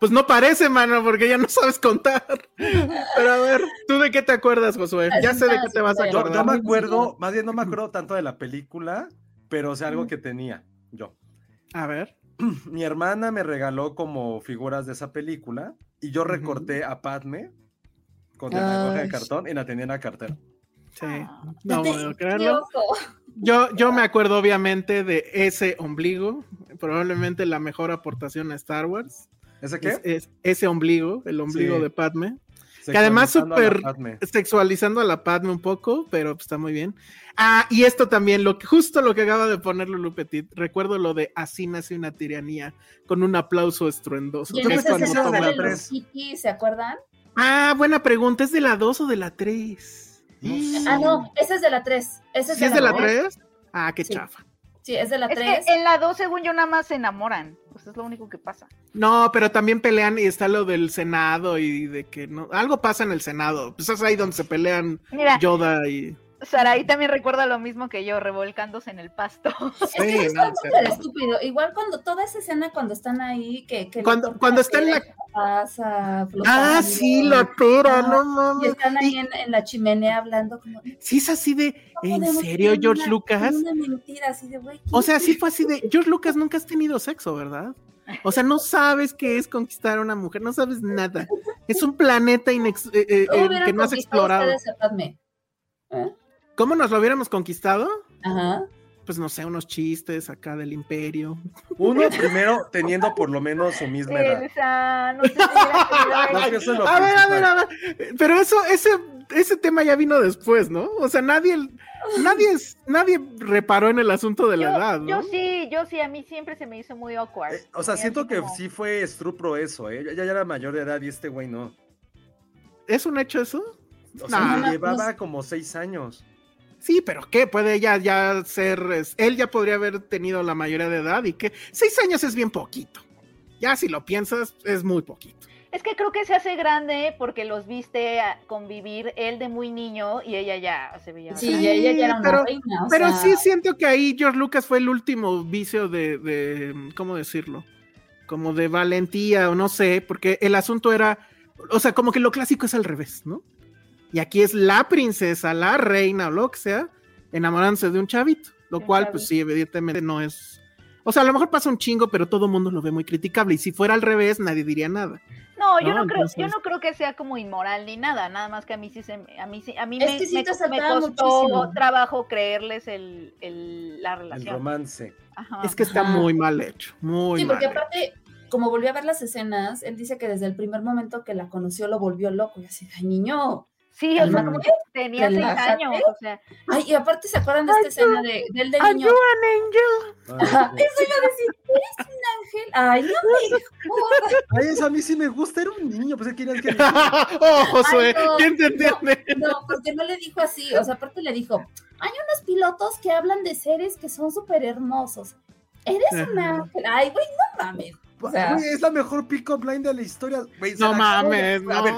Pues no parece, mano, porque ya no sabes contar. Pero a ver, ¿tú de qué te acuerdas, Josué? Ya sé de qué te vas a Yo- Yo, acordar. yo me acuerdo, más bien no me acuerdo tanto de la película, pero o sea, algo que tenía yo. A ver. Mi hermana me regaló como figuras de esa película y yo recorté a Padme con la hoja de cartón y la tenía en la cartera. Sí. Ah. No puedo creerlo. Yo, yo me acuerdo obviamente de ese ombligo, probablemente la mejor aportación a Star Wars. ¿Ese qué? Es, es ese ombligo, el ombligo Sí. de Padme. Que además Sexualizando a la. Sexualizando a la Padme un poco, pero pues, está muy bien. Ah, y esto también, lo que, justo lo que acaba de poner Lulu Petit, recuerdo lo de Así nace una tiranía, con un aplauso estruendoso. Y en esa eso de la de ¿se acuerdan? Ah, buena pregunta, ¿es de la 2 o de la 3? No sé. Ah, no, esa es de la 3. Esa es ¿Sí es de la tres. 3? Ah, qué Sí. chafa. Sí, es de la Es 3. que en la 2, según yo, nada más se enamoran. Pues es lo único que pasa. No, pero también pelean y está lo del Senado y de que no. Algo pasa en el Senado. Pues es ahí donde se pelean Mira, Yoda y. Saraí también recuerda lo mismo que yo, revolcándose en el pasto. Es que Sí, eso no, súper estúpido. Igual cuando toda esa escena cuando están ahí, que, Cuando- cuando está en la- y Ah, sí, la tira, no Y mames. están ahí Y- en, en la chimenea hablando como. "No Sí, es así de. ¿En serio, George una- Lucas? Una mentira así de güey. O sea, sí fue así de. George Lucas nunca has tenido sexo, ¿verdad? O sea, no sabes qué es conquistar a una mujer, no sabes nada. Es un planeta inex- eh, eh, ¿Cómo eh, que no has explorado. ustedes? ¿Eh? ¿Cómo nos lo hubiéramos conquistado? Ajá. Pues no sé, unos chistes acá del imperio. Uno, primero, teniendo por lo menos su misma edad. Elsa, no ver- A ver, a ver, a ver. Pero eso, ese, ese tema ya vino después, ¿no? O sea, nadie, nadie, es- nadie reparó en el asunto de la edad, ¿no? yo sí, yo sí, a mí siempre se me hizo muy awkward. Eh, O sea, siento que como- sí fue estrupro eso, ¿eh? Ya, ya era mayor de edad y este güey no. ¿Es un hecho eso? O sea, llevaba como seis años. Sí, pero ¿qué? Puede ya, ya ser. es- Él ya podría haber tenido la mayoría de edad y que seis años es bien poquito. Ya si lo piensas, es muy poquito. Es que creo que se hace grande porque los viste a convivir él de muy niño y ella ya se veía. Sí, Sí, y ella ya era una pero- reina. o Pero sea, sí siento que ahí George Lucas fue el último vicio de, de, ¿cómo decirlo? Como de valentía o no sé, porque el asunto era, o sea, como que lo clásico es al revés, ¿no? Y aquí es la princesa, la reina o lo que sea, enamorándose de un chavito, lo cual pues chavito. sí, evidentemente no es... O sea, a lo mejor pasa un chingo, pero todo el mundo lo ve muy criticable. Y si fuera al revés, nadie diría nada. No, No, yo no, creo, yo no creo que sea como inmoral ni nada, nada más que a mí sí se, a mí sí, a mí me, me, costó trabajo creerles el, el, la relación. El romance. Es que está muy mal hecho, muy Sí, porque aparte, como volvió a ver las escenas, él dice que desde el primer momento que la conoció lo volvió loco y así, ay niño, Sí, o sea, como que tenía seis años, o sea. Ay, y aparte se acuerdan de esta escena de, del de niño. an angel. Ajá, eso iba a decir, eres un ángel. Ay, no me Ay, eso a mí sí me gusta, era un niño, pues querían que. oh, Josué, ¿quién te entiende? No, no, porque no le dijo así, o sea, aparte le dijo, hay unos pilotos que hablan de seres que son súper hermosos. Eres un ángel. Ay, güey, no mames. O sea, es la mejor pick-up line de la historia. Wey, no mames, no. A ver,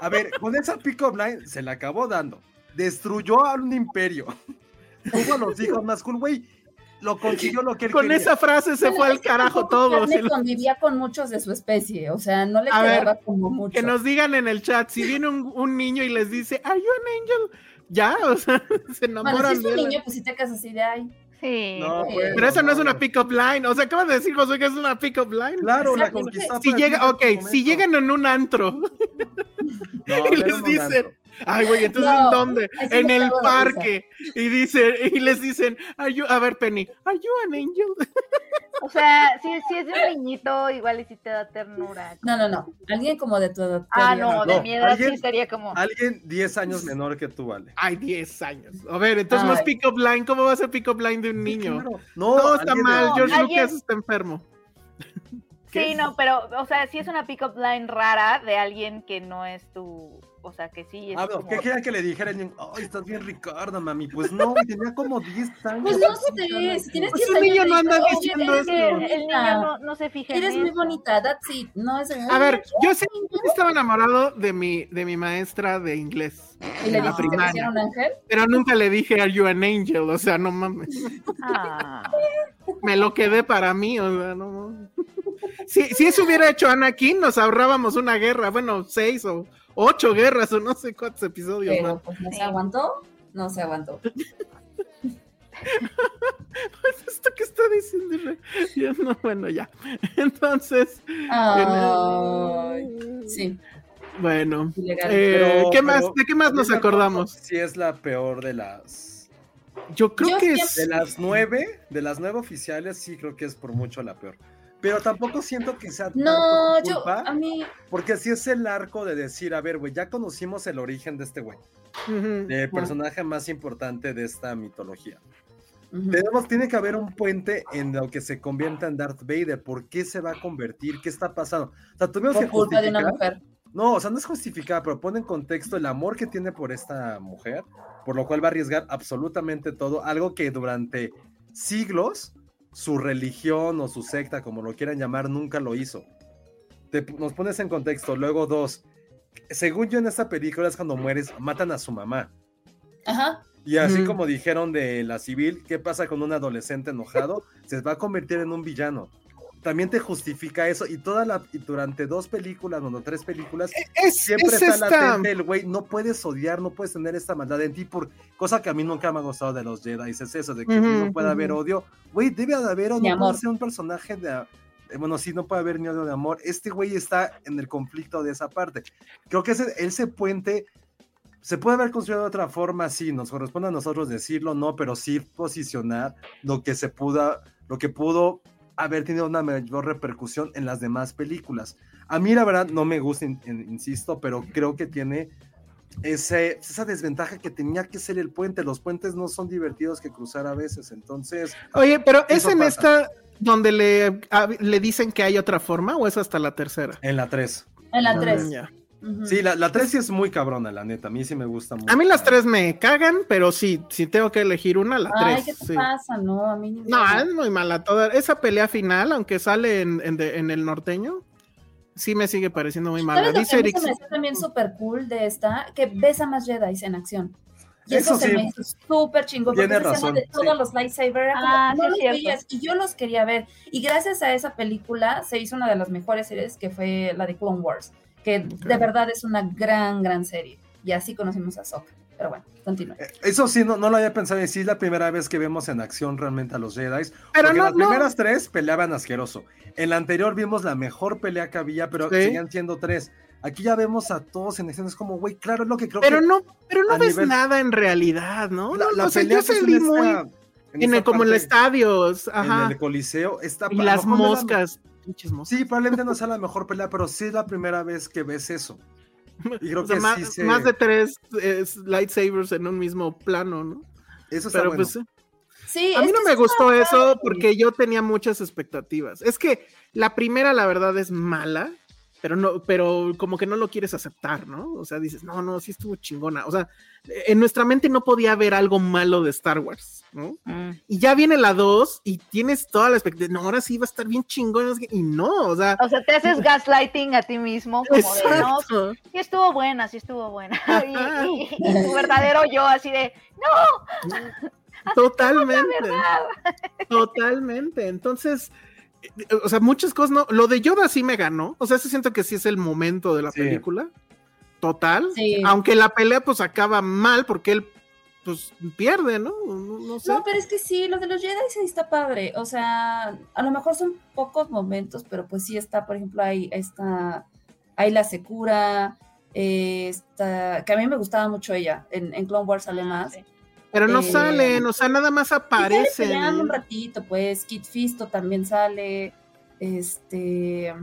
a ver, con esa pick-up line se la acabó dando. Destruyó a un imperio. Tuvo a los hijos más cool, güey. Lo consiguió lo que él Con esa frase se fue al carajo todo. Se convivía con muchos de su especie, o sea, no le a quedaba como mucho. Que nos digan en el chat, si viene un, un, niño y les dice, ¿Are you an angel? Ya, o sea, se enamoran bueno, si es un niño, pues si te casas así de ahí. Sí. No, pues, pero eso no, es una pick-up line. O sea, acabas de decir, José, que es una pick-up line. Claro, la conquista. Si llega, ok, si llegan en un antro y les dicen, ay, güey, entonces ¿en dónde? En el parque. Y dicen, y les dicen, ay, a ver, Penny, ¿are you an angel? O sea, si, si es de un niñito, igual y si te da ternura. No, no, no. Alguien como de tu edad. Ah, no, de mi edad sí estaría como. Alguien 10 años menor que tú, vale. Ay, 10 años. A ver, entonces no es pick-up line. ¿Cómo va a ser pick-up line de un niño? No, no está mal. George Lucas está enfermo. Sí, no, pero, o sea, sí es una pick-up line rara de alguien que no es tu o sea, que sí. Es ah, como... ¿qué quería que le dijeran? Ay, estás bien Ricardo, mami. Pues no, tenía como 10 años. Pues no sé, tienes pues niño no anda diciendo eso. El niño no, no se fija Eres muy bonita, that's it. No es A ver, yo sí estaba enamorado de mi, de mi maestra de inglés. ¿Y le dijiste que era un ángel? Pero nunca le dije, are you an angel? O sea, no mames. Ah. Me lo quedé para mí, o sea, no mames. Si, si eso hubiera hecho Anakin, nos ahorrábamos una guerra, bueno, seis o ocho guerras o no sé cuántos episodios Pero, Pues, ¿No se aguantó? No se aguantó. pues esto que está diciendo yo no, bueno ya entonces sí bueno eh, ¿qué más, ¿de qué más nos acordamos? Si es la peor de las yo creo que es de las nueve de las nueve oficiales sí creo que es por mucho la peor pero tampoco siento que sea no yo a mí porque si es el arco de decir a ver güey ya conocimos el origen de este güey el personaje más importante de esta mitología tenemos tiene que haber un puente en lo que se convierta en Darth Vader por qué se va a convertir qué está pasando o sea tuvimos por que culpa de una mujer. No, o sea, no es justificada, pero pone en contexto el amor que tiene por esta mujer, por lo cual va a arriesgar absolutamente todo, algo que durante siglos su religión o su secta, como lo quieran llamar, nunca lo hizo. Te, nos pones en contexto. Luego, dos, según yo en esta película es cuando mueres, matan a su mamá. Ajá. Y así mm. como dijeron de la civil, ¿qué pasa con un adolescente enojado? Se va a convertir en un villano también te justifica eso y toda la y durante dos películas, bueno, tres películas, es, siempre es está latente el güey, no puedes odiar, no puedes tener esta maldad en ti por cosa que a mí nunca me ha gustado de los Jedi, es eso de que uh -huh, no puede uh -huh. haber odio, güey, debe de haber o no puede ser un personaje de eh, bueno, sí, no puede haber ni odio de amor. Este güey está en el conflicto de esa parte. Creo que ese, ese puente se puede haber construido de otra forma, sí, nos corresponde a nosotros decirlo, no, pero sí posicionar lo que se pudo, lo que pudo haber tenido una mayor repercusión en las demás películas. A mí la verdad no me gusta, in, in, insisto, pero creo que tiene ese, esa desventaja que tenía que ser el puente. Los puentes no son divertidos que cruzar a veces, entonces... Oye, pero ¿es en pasa. esta donde le, a, le dicen que hay otra forma o es hasta la tercera? En la 3. En la 3. Uh -huh. Sí, la, la 3 sí es muy cabrona, la neta. A mí sí me gusta mucho. A mí las 3 me cagan, pero sí, si tengo que elegir una, la 3. Ay, ¿qué te sí. pasa? No, a mí ni No, es muy mala toda. Esa pelea final, aunque sale en, en, de, en el norteño, sí me sigue pareciendo muy mala. Dice Eric. Me también súper cool de esta, que ves a más Jedi en acción. Y eso, eso se sí. me hizo súper chingón. Tiene razón. De todos sí. los lightsabers, ah, no sí, los veías, y yo los quería ver. Y gracias a esa película se hizo una de las mejores series que fue la de Clone Wars que de verdad es una gran, gran serie. Y así conocimos a Sokka. Pero bueno, continúe. Eh, eso sí, no, no lo había pensado. Y sí es la primera vez que vemos en acción realmente a los Jedi. Pero porque no, las no. primeras tres peleaban asqueroso. En la anterior vimos la mejor pelea que había, pero Sí. seguían siendo tres. Aquí ya vemos a todos en escenas como, güey, claro, es lo que creo Pero que no, pero no ves nivel- nada en realidad, ¿no? la, No, la o sea, pelea yo en salí esta- muy en en esta el, como en parte, estadios, en ajá. el coliseo, está Y las moscas, pinches moscas. Sí, probablemente no sea la mejor pelea, pero sí es la primera vez que ves eso. Y creo O sea, que más, sí se... más de tres lightsabers en un mismo plano, ¿no? Eso está Pero bueno. pues Sí, a mí no me gustó eso porque yo tenía muchas expectativas. Es que la primera, la verdad, es mala, pero no, pero como que no lo quieres aceptar, ¿no? O sea, dices, no, no, sí estuvo chingona. O sea, en nuestra mente no podía haber algo malo de Star Wars, ¿no? Mm. Y ya viene la 2 y tienes toda la expectativa, no, ahora sí va a estar bien no qué, y no, o sea, O sea, te haces gaslighting a ti mismo, como de, no, exacto. sí estuvo buena, sí estuvo buena. Y, y- y tu verdadero yo así de, Totalmente. ¿verdad? Totalmente. Entonces, o sea, muchas cosas no. Lo de Yoda sí me ganó. O sea, sí siento que sí es el momento de la Sí. película. Total. Sí. Aunque la pelea pues acaba mal porque él pues pierde, ¿no? No, no sé. No, pero es que sí, lo de los Jedi sí está padre. O sea, a lo mejor son pocos momentos, pero pues sí está, por ejemplo, ahí está, ahí la Secura, eh, está, que a mí me gustaba mucho ella. En, en Clone Wars sale más. Sí. Pero no eh, salen, o sea, nada más sale aparecen. peleando un ratito, pues, Kit Fisto también sale. Este.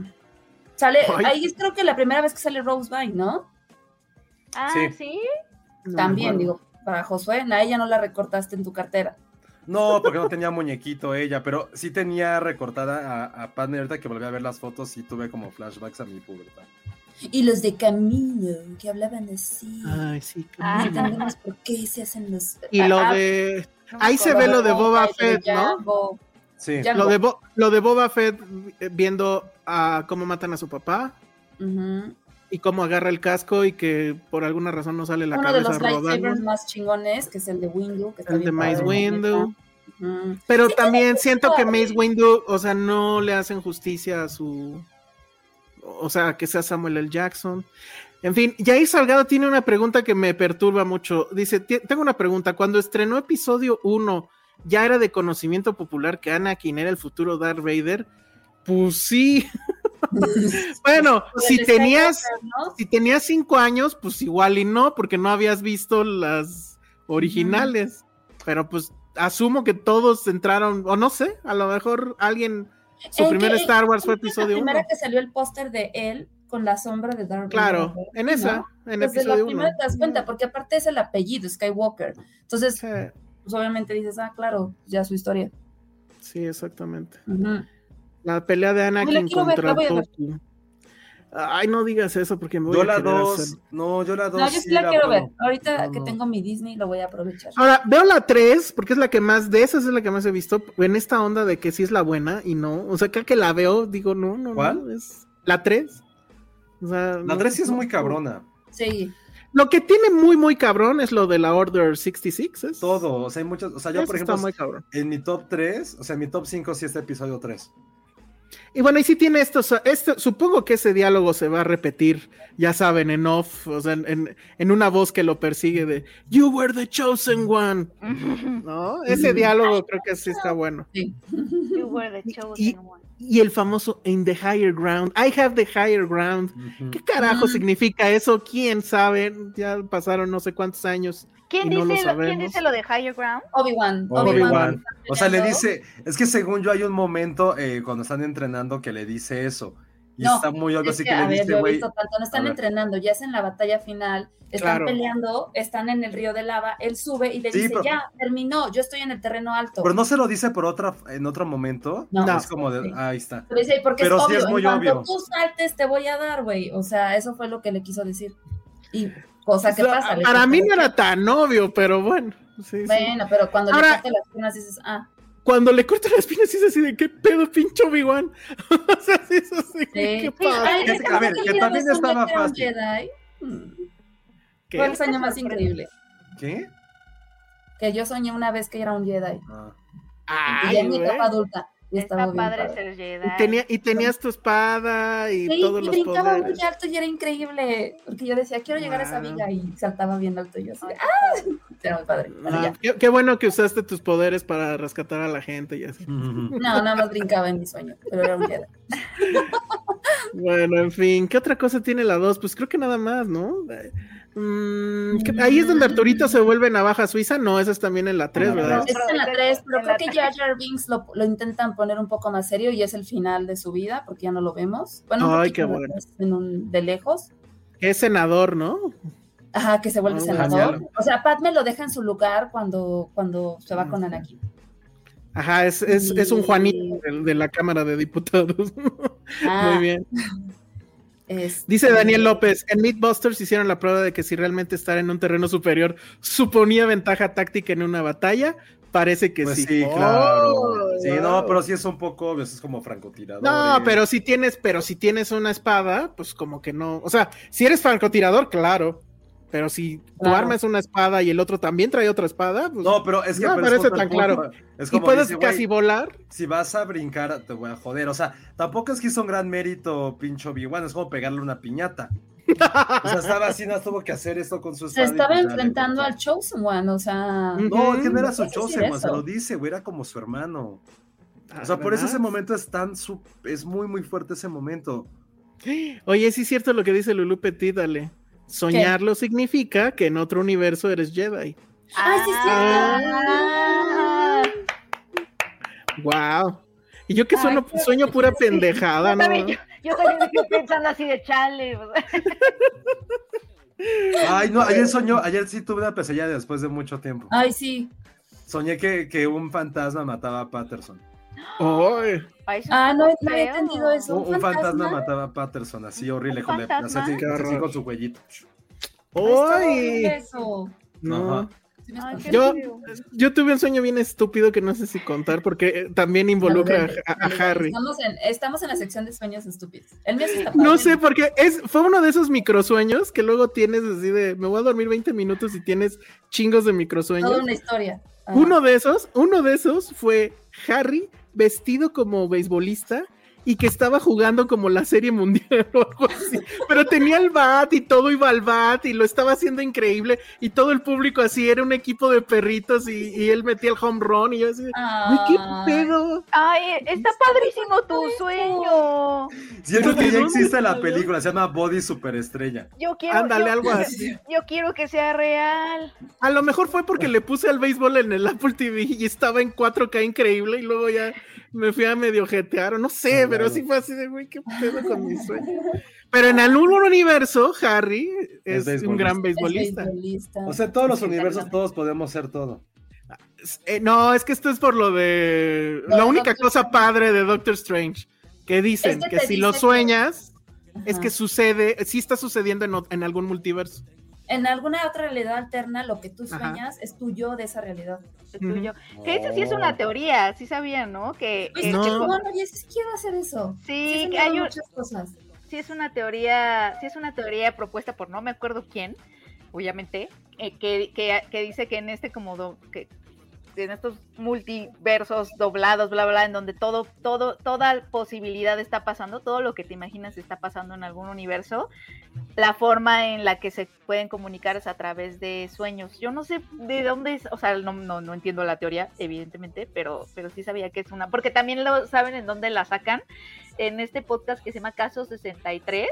Sale, Ay. ahí es creo que la primera vez que sale Rose Byrne, ¿no? Ah, Sí. También, digo, para Josué, a ella no la recortaste en tu cartera. No, porque no tenía muñequito ella, pero sí tenía recortada a, a Padme. Ahorita que volví a ver las fotos y tuve como flashbacks a mi pubertad. Y los de Camino, que hablaban así. Ay, sí. qué Ah. No entendemos por qué se hacen los. Y lo Ah, de. Ahí se ve lo de Boba de Fett, ¿no? Sí. Lo de, Bo- lo de Boba Fett eh, viendo a cómo matan a su papá Ujú. y cómo agarra el casco y que por alguna razón no sale la Uno de cabeza los lightsabers rodando. más chingones, que es el de Windu. Que está El de bien Mace Windu. neta. Ujú. Pero Sí, también siento que. Mace Windu, o sea, no le hacen justicia a su. O sea, que sea Samuel L. Jackson. En fin, Jair Salgado tiene una pregunta que me perturba mucho. Dice: "Ti- Tengo una pregunta. Cuando estrenó episodio 1, ¿ya era de conocimiento popular que Anakin era el futuro Darth Vader? Pues sí. bueno, Por si tenías, si tenías cinco años, pues igual y no, porque no habías visto las originales. Pero pues asumo que todos entraron, o no sé, a lo mejor alguien, su ¿En primer Star Wars fue episodio La 1. primera que salió el póster de él con la sombra de Darth Claro, Vader, en ¿no? esa, en la episodio 1. primera te das cuenta, porque aparte es el apellido, Skywalker. Entonces, pues obviamente dices, ah, claro, ya su historia. Sí, exactamente. La pelea de la Anakin contra la Ay, no digas eso porque me voy Yo a la dos, hacer- no, yo la dos. No, yo sí la la quiero ver. Ahorita No, que no. tengo mi Disney, lo voy a aprovechar. Ahora, veo la 3, porque es la que más, de esas es la que más he visto, en esta onda de que sí es la buena y no. O sea, cada que la veo, digo, no, no, ¿Cuál? no, es la 3. O sea, La no- 3 sí es muy cabrona. Sí. Lo que tiene muy, muy cabrón es lo de la Order 66. ¿es? Todo, o sea, hay muchas. O sea, yo, Eso por está ejemplo, muy cabrón. en mi top 3, o sea, en mi top 5 sí está episodio 3. Y bueno, y sí tiene esto, o sea, esto, supongo que ese diálogo se va a repetir, ya saben, en off, o sea, en, en una voz que lo persigue de You were the chosen one, ¿no? Ese diálogo creo que sí está bueno. Sí. You were the Y- chosen one. Y el famoso in the higher ground, I have the higher ground. ¿Qué carajo significa eso? ¿Quién sabe? Ya pasaron no sé cuántos años. ¿Quién, y no lo dice lo, ¿Quién sabemos. dice lo de Higher Ground? Obi-Wan. Obi-Wan. O sea, le dice, es que según yo hay un momento eh, cuando están entrenando que le dice eso. Y No, está muy obvio, Es así que, que, a le ver, dice, güey. no están entrenando, ya es en la batalla final, están Claro. peleando, están en el río de lava, él sube y le Sí, dice, pero- ya, terminó, yo estoy en el terreno alto. Pero no se lo dice por otra, en otro momento. No. es como de, Sí. ahí está. Pero dice, porque Pero es sí obvio, es muy en cuanto obvio. tú saltes te voy a dar, güey. O sea, eso fue lo que le quiso decir. Y cosa que O sea, pasa. para mí no era tan obvio, pero bueno. sí, sí. Bueno, pero cuando Ahora- le las piernas dices, ah, Cuando le cortan las piernas, sí es así de qué pedo, pinche Obi-Wan. o sea, sí es así, sí. qué Sí, padre. ay, Es esa que, a ver, que también estaba fácil. Jedi. ¿Qué? El sueño más increíble. ¿Qué? Que yo soñé una vez que era un Jedi. Ah. y ya en Ay, mi etapa adulta. Y Está padre ser Jedi. Y, tenía, y tenías tu espada y Sí, todos y los brincaba poderes. muy alto y era increíble. Porque yo decía, quiero llegar a esa viga y saltaba bien alto. Y yo así, ¡ah! Era muy padre. Bueno, Ah, ya. qué, qué bueno que usaste tus poderes para rescatar a la gente y así. No, nada más brincaba en mi sueño. Pero era un Jedi. Bueno, en fin, ¿qué otra cosa tiene la 2? Pues creo que nada más, ¿no? Mm, ¿qué- ahí es donde Arturito se vuelve navaja suiza, no, esa es también en la 3, ¿verdad? Es en la 3, pero creo que tres. Jar Jar Binks lo, lo intentan poner un poco más serio y es el final de su vida, porque ya no lo vemos. Bueno, un Ay, qué bueno. más en un- de lejos. Es senador, ¿no? Ajá, que se vuelve Ah, senador. genial. O sea, Padme lo deja en su lugar cuando, cuando se va con Anakin. Ajá, es, es, es un Juanito de, de la Cámara de Diputados. Ah, Muy bien. este, Dice Daniel López, en Mythbusters hicieron la prueba de que si realmente estar en un terreno superior suponía ventaja táctica en una batalla. Parece que Pues sí. sí, claro. Oh, sí, wow. no, pero sí es un poco obvio, es como francotirador. No, pero si tienes, pero si tienes una espada, pues como que no. O sea, si eres francotirador, claro. Pero si tu arma es una espada y el otro también trae otra espada, pues No, pero es que No pero parece tan punto. claro. Es y como puedes dice, güey, casi volar. si vas a brincar, te voy a joder. O sea, tampoco es que hizo un gran mérito, pincho Obi-Wan, es como pegarle una piñata. O sea, estaba así, no tuvo que hacer esto con su se espada. y estaba enfrentando al Chosen One, o sea. No, es que no era su Chosen, güey, se lo dice, güey, era como su hermano. Ah, O sea, por eso ese momento es tan, su- es muy, muy fuerte ese momento. Oye, sí es cierto lo que dice Lulu Petit, dale. Soñarlo significa que en otro universo eres Jedi. ¡Ay, sí, sí! Ah. Wow. Y yo que sueño, qué sueño pura pendejada, Yo ¿no? también, yo, yo también estoy pensando así de chale. pues. Ay, no, ayer soñó, ayer sí tuve una pesadilla después de mucho tiempo. Ay, sí. Soñé que, que un fantasma mataba a Patterson. Ay, Ay, Ah, no, no había entendido eso. Un, ¿Un un fantasma? fantasma? mataba a Patterson, así horrible, ¿Un con, la- así, así con su cuellito. ay. Eso. No. Ajá. Ay, Yo, yo tuve un sueño bien estúpido que no sé si contar porque eh, también involucra a. Harry. Estamos en, estamos en la sección de sueños estúpidos. El mío sí está No sé, porque es, fue uno de esos microsueños que luego tienes así de, me voy a dormir 20 minutos y tienes chingos de microsueños. Toda una historia. Ajá. Uno de esos, uno de esos fue Harry vestido como beisbolista y que estaba jugando como la serie mundial o algo así. Pero tenía el bat y todo iba al bat y lo estaba haciendo increíble y todo el público así era un equipo de perritos y, y él metía el home run y yo así, güey, qué pedo. Ay, está padrísimo tu sueño. Siento que ya ¿Dónde existe la película, se llama Body Superestrella. Yo quiero. Ándale, yo- algo así. Yo quiero que sea real. A lo mejor fue porque le puse al béisbol en el Apple TV y estaba en 4K increíble y luego ya me fui a medio jetear o no sé, Ah, pero claro. sí fue así de, güey, qué pedo con mi sueño. Pero en algún universo, Harry es, Es un gran beisbolista. beisbolista. O sea, todos los universos todos podemos ser todo. Eh, no, es que esto es por lo de la única Doctor cosa Strange. padre de Doctor Strange, que dicen Es que si lo que- sueñas, es que sucede, sí está sucediendo en, en algún multiverso. En alguna otra realidad alterna, lo que tú Ajá. sueñas es tuyo de esa realidad. Es tuyo. Que esa sí es una teoría, sí sabían, ¿no? Que, Pues que- no. que- no, no, yo sí quiero hacer eso. Sí, me que hay un- muchas cosas. sí es una teoría, sí es una teoría propuesta por no me acuerdo quién, obviamente, eh, que, que, que dice que en este como do- que en estos multiversos doblados, bla, bla, en donde todo, todo, toda posibilidad está pasando, todo lo que te imaginas está pasando en algún universo, la forma en la que se pueden comunicar es a través de sueños. Yo no sé de dónde es, o sea, no, no, no entiendo la teoría, evidentemente, pero, pero sí sabía que es una, porque también lo saben en dónde la sacan, en este podcast que se llama Caso 63.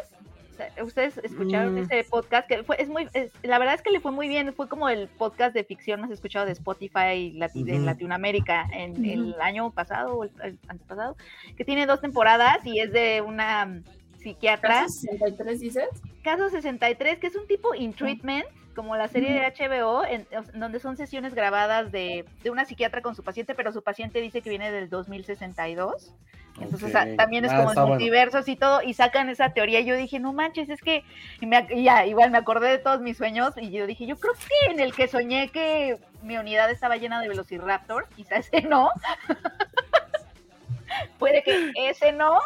Ustedes escucharon Mm. ese podcast que fue, es muy, es- la verdad es que le fue muy bien, fue como el podcast de ficción más escuchado de Spotify lati- en. Latinoamérica en el año pasado o el, el antepasado, que tiene dos temporadas y es de una psiquiatra. ¿Caso 63 dices? Caso 63, que es un tipo in treatment, como la serie de HBO, en, en donde son sesiones grabadas de, de una psiquiatra con su paciente, pero su paciente dice que viene del 2062. Entonces ah, también es Ah, como está en bueno. multiversos y todo, y sacan esa teoría. Y yo dije, no manches, es que y me y ya, igual me acordé de todos mis sueños y yo dije, yo creo que en el que soñé que mi unidad estaba llena de velociraptor, quizás ese no. Puede que ese no.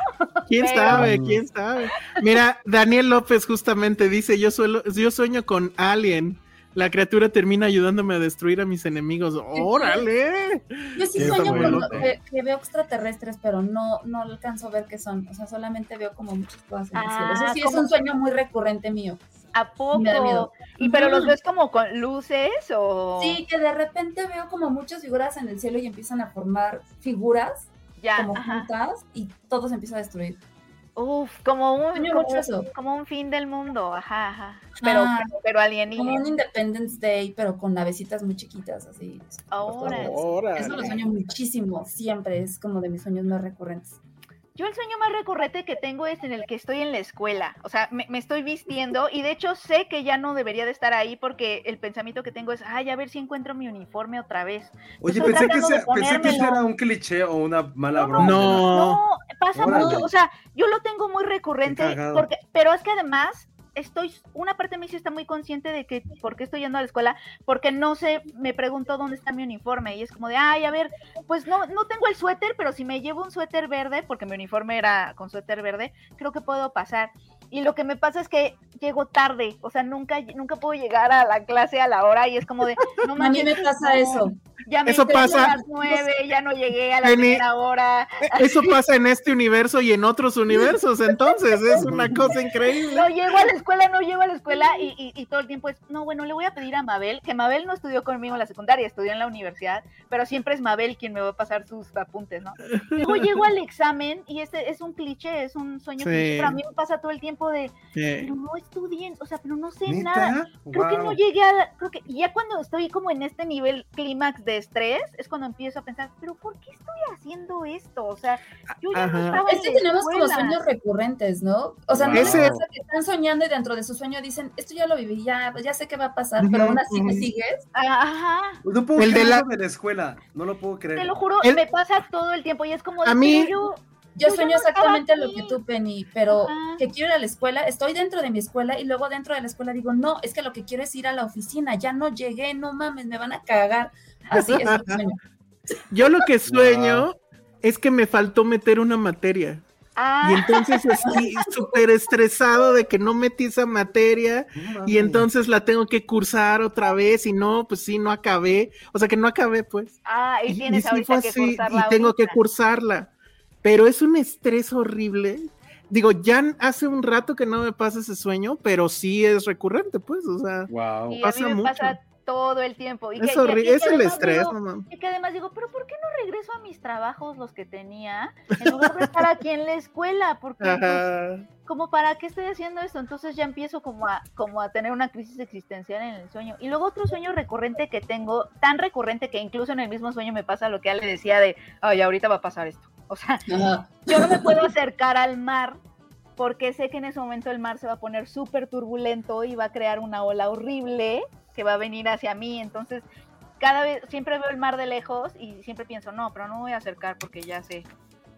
¿Quién Pero- sabe? ¿Quién sabe? Mira, Daniel López justamente dice, yo, suelo, yo sueño con Alien. la criatura termina ayudándome a destruir a mis enemigos. ¡Órale! Yo sí sueño con que, que, veo extraterrestres, pero no, no alcanzo a ver qué son. O sea, solamente veo como muchas cosas en el cielo. Eso sí es un sueño muy recurrente mío. ¿A poco? Me da miedo. ¿Y pero los ves como con luces o...? Sí, que de repente veo como muchas figuras en el cielo y empiezan a formar figuras ya, como juntas y todo se empieza a destruir. Uf, como un, como, un fin del mundo, ajá, ajá. Pero, pero, alienígena. Como un Independence Day, pero con navecitas muy chiquitas, así. Ahora. Eso lo sueño muchísimo, siempre, es como de mis sueños más recurrentes. Yo el sueño más recurrente que tengo es en el que estoy en la escuela, o sea, me, estoy vistiendo y de hecho sé que ya no debería de estar ahí porque el pensamiento que tengo es, ay, a ver si encuentro mi uniforme otra vez. Oye, pensé que, pensé que, era un cliché o una mala broma. No, no, pasa mucho, o sea, yo lo tengo muy recurrente, porque, pero es que además estoy, una parte de mí sí está muy consciente de que, ¿por qué estoy yendo a la escuela? Porque no sé, me pregunto dónde está mi uniforme y es como de, ay, a ver, pues no, no tengo el suéter, pero si me llevo un suéter verde, porque mi uniforme era con suéter verde, creo que puedo pasar. Y lo que me pasa es que llego tarde, o sea, nunca, nunca puedo llegar a la clase a la hora y es como de, no A mí me pasa eso. Ya me eso pasa. a las nueve, ya no llegué a la primera hora. Eso pasa en este universo y en otros universos, entonces es una cosa increíble. No llego a la escuela, no llego a la escuela y, y, todo el tiempo es, no, bueno, le voy a pedir a Mabel, que Mabel no estudió conmigo en la secundaria, estudió en la universidad, pero siempre es Mabel quien me va a pasar sus apuntes, ¿no? Luego llego al examen y este es un cliché, es un sueño que pero a mí me pasa todo el tiempo de, pero no estudien, o sea, pero no sé nada. Creo que no llegué a, creo que ya cuando estoy como en este nivel clímax de estrés, es cuando empiezo a pensar, pero ¿por qué estoy haciendo esto? O sea, yo ya no estaba Es que tenemos como sueños recurrentes, ¿no? O sea, no es que están soñando y dentro de su sueño dicen, esto ya lo viví, ya, ya sé qué va a pasar, pero aún así me sigues. Ajá. No puedo el de la... de la escuela, no lo puedo creer. Te lo juro, me pasa todo el tiempo y es como, a mí... yo yo sueño exactamente lo que tú, Penny, pero que quiero ir a la escuela, estoy dentro de mi escuela y luego dentro de la escuela digo, no, es que lo que quiero es ir a la oficina, ya no llegué, no mames, me van a cagar. Así es. Yo lo que sueño es que me faltó meter una materia. Y entonces estoy súper estresado de que no metí esa materia y entonces la tengo que cursar otra vez y no, pues sí, no acabé. O sea que no acabé, pues. Ah, y tienes ahorita que cursarla. Y tengo que cursarla pero es un estrés horrible. Digo, ya hace un rato que no me pasa ese sueño, pero sí es recurrente, pues, o sea, pasa mucho. Pasa todo el tiempo. Y es, es el estrés, mamá. Y que además digo, pero ¿por qué no regreso a mis trabajos los que tenía en lugar de estar aquí en la escuela? Porque, pues, como para qué estoy haciendo esto, entonces ya empiezo como a, como a tener una crisis existencial en el sueño. Y luego otro sueño recurrente que tengo, tan recurrente que incluso en el mismo sueño me pasa lo que Ale decía de, ay, ahorita va a pasar esto. O sea, yo no me puedo acercar al mar porque sé que en ese momento el mar se va a poner súper turbulento y va a crear una ola horrible que va a venir hacia mí. Entonces, cada vez, siempre veo el mar de lejos y siempre pienso, no, pero no me voy a acercar porque ya sé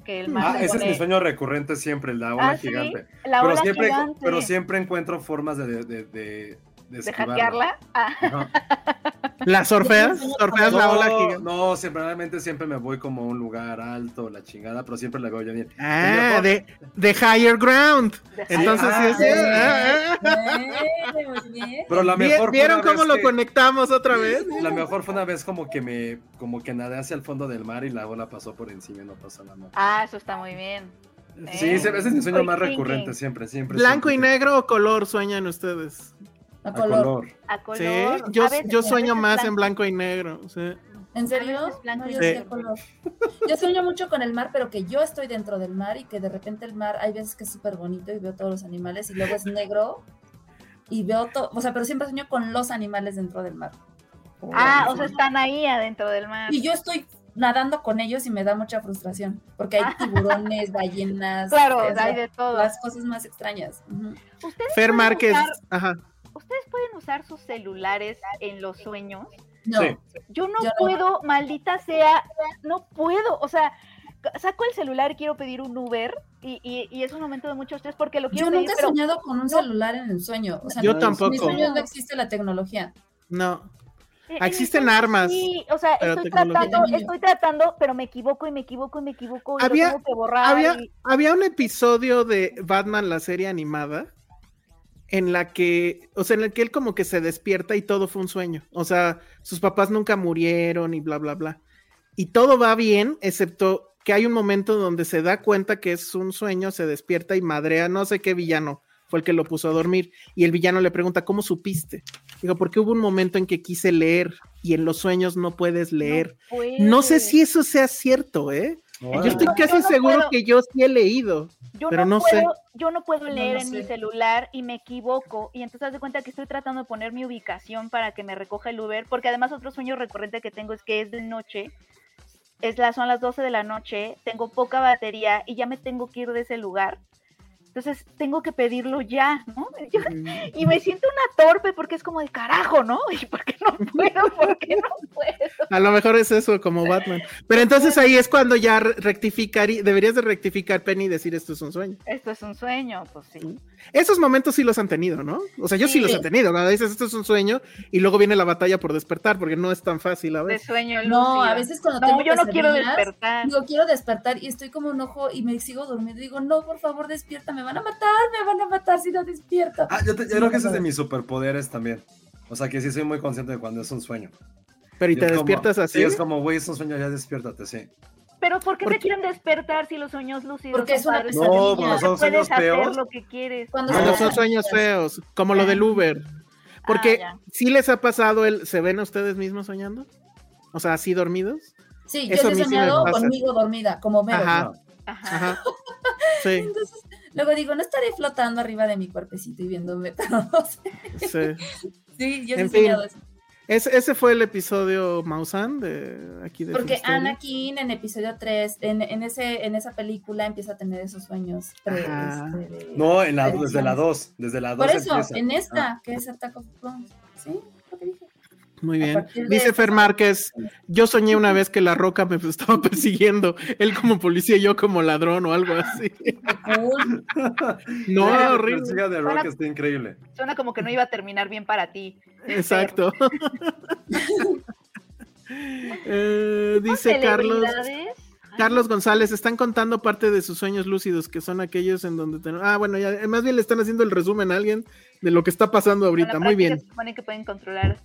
que el mar. Ah, ese es mi sueño recurrente siempre, la ola ah, gigante. La pero, siempre, gigante. pero siempre encuentro formas de, de, de ¿De hackearla? Ah. ¿La surfeas? ¿Surfeas la ola gigante? No, siempre, realmente siempre me voy como a un lugar alto, la chingada, pero siempre la veo bien. Ah, de, de, higher ground. Entonces sí es. Ah, pero la mejor ¿Vieron cómo lo conectamos otra vez? La mejor fue una vez como que me, como que nadé hacia el fondo del mar y la ola pasó por encima y no pasó nada más. Ah, eso está muy bien. Sí, ese es mi sueño más recurrente, siempre, siempre. ¿Blanco y negro o color sueñan ustedes? A, color. A color. Sí, yo, yo sueño más en blanco y negro. Sí. ¿En serio? yo, color. yo sueño mucho con el mar, pero que yo estoy dentro del mar y que de repente el mar hay veces que es súper bonito y veo todos los animales y luego es negro y veo todo, o sea, pero siempre sueño con los animales dentro del mar. ah, o sea, están ahí adentro del mar. Y yo estoy nadando con ellos y me da mucha frustración, porque hay tiburones, ballenas, claro, hay de todo. Las cosas más extrañas. Fer Márquez, ajá. ¿Ustedes pueden usar sus celulares en los sueños? No. Yo no puedo, maldita sea, no puedo. O sea, saco el celular y quiero pedir un Uber y, es un momento de mucho estrés porque lo quiero Yo nunca he soñado con un celular en el sueño. O sea, yo tampoco. En mis sueños no existe la tecnología. No. Existen armas. Sí, o sea, estoy tratando, estoy tratando, pero me equivoco y me equivoco y me equivoco y había, tengo que borrar. Había, había un episodio de Batman, la serie animada, en la que, o sea, en el que él como que se despierta y todo fue un sueño. O sea, sus papás nunca murieron y bla, bla, bla. Y todo va bien, excepto que hay un momento donde se da cuenta que es un sueño, se despierta y madrea, no sé qué villano fue el que lo puso a dormir. Y el villano le pregunta, ¿cómo supiste? Digo, porque hubo un momento en que quise leer y en los sueños no puedes leer. No, sé si eso sea cierto, ¿eh? Yo estoy casi seguro que yo sí he leído, pero no, sé. Yo no puedo leer en mi celular y me equivoco. Y entonces haz de cuenta que estoy tratando de poner mi ubicación para que me recoja el Uber, porque además otro sueño recurrente que tengo es que es de noche, es la, son las 12 de la noche, tengo poca batería y ya me tengo que ir de ese lugar entonces tengo que pedirlo ya, ¿no? y me siento una torpe porque es como de carajo, ¿no? ¿Y por qué no puedo? ¿Por qué no puedo? A lo mejor es eso, como Batman. Pero entonces ahí es cuando ya rectificar, deberías de rectificar Penny y decir esto es un sueño. Esto es un sueño, pues sí. Esos momentos sí los han tenido, ¿no? O sea, yo sí, los he tenido. Cuando dices esto es un sueño y luego viene la batalla por despertar, porque no es tan fácil a veces. De sueño, No, a veces cuando tengo yo no quiero despertar. Digo, quiero despertar y estoy como un ojo y me sigo durmiendo. Digo, no, por favor, despierta, me van a matar, me van a matar si no despierto. Ah, yo, creo que ese es de mis superpoderes también. O sea, que sí soy muy consciente de cuando es un sueño. Pero y, te despiertas así. Sí, es como, güey, es un sueño, ya despiértate, sí. Pero ¿por qué te quieren despertar si los sueños lúcidos Porque es una pesadilla? No, cuando son sueños feos. lo que quieres. Cuando, son sueños feos, como lo del Uber. Porque ah, si les ha pasado el, ¿se ven ustedes mismos soñando? O sea, así dormidos. Sí, yo he soñado conmigo dormida, como Mero. Ajá. Ajá. Sí. Entonces, luego digo, no estaré flotando arriba de mi cuerpecito y viéndome, pero no sé. Sí. sí, yo he soñado eso ese fue el episodio Mausan de aquí de Porque Anakin en episodio 3, en, en, ese, en esa película empieza a tener esos sueños. Este, no, en la, desde la 2. Desde la 2. Por eso, en esta, ah. que es Attack of Clones. ¿Sí? Muy bien. Dice Fer Márquez, yo soñé una vez que la roca me estaba persiguiendo, él como policía y yo como ladrón o algo así. no, la horrible. de roca está increíble. Suena como que no iba a terminar bien para ti. Exacto. Eh, dice Carlos. Carlos González, están contando parte de sus sueños lúcidos, que son aquellos en donde... Ah, bueno, ya, más bien le están haciendo el resumen a alguien de lo que está pasando ahorita. Muy bien. Se supone que pueden controlar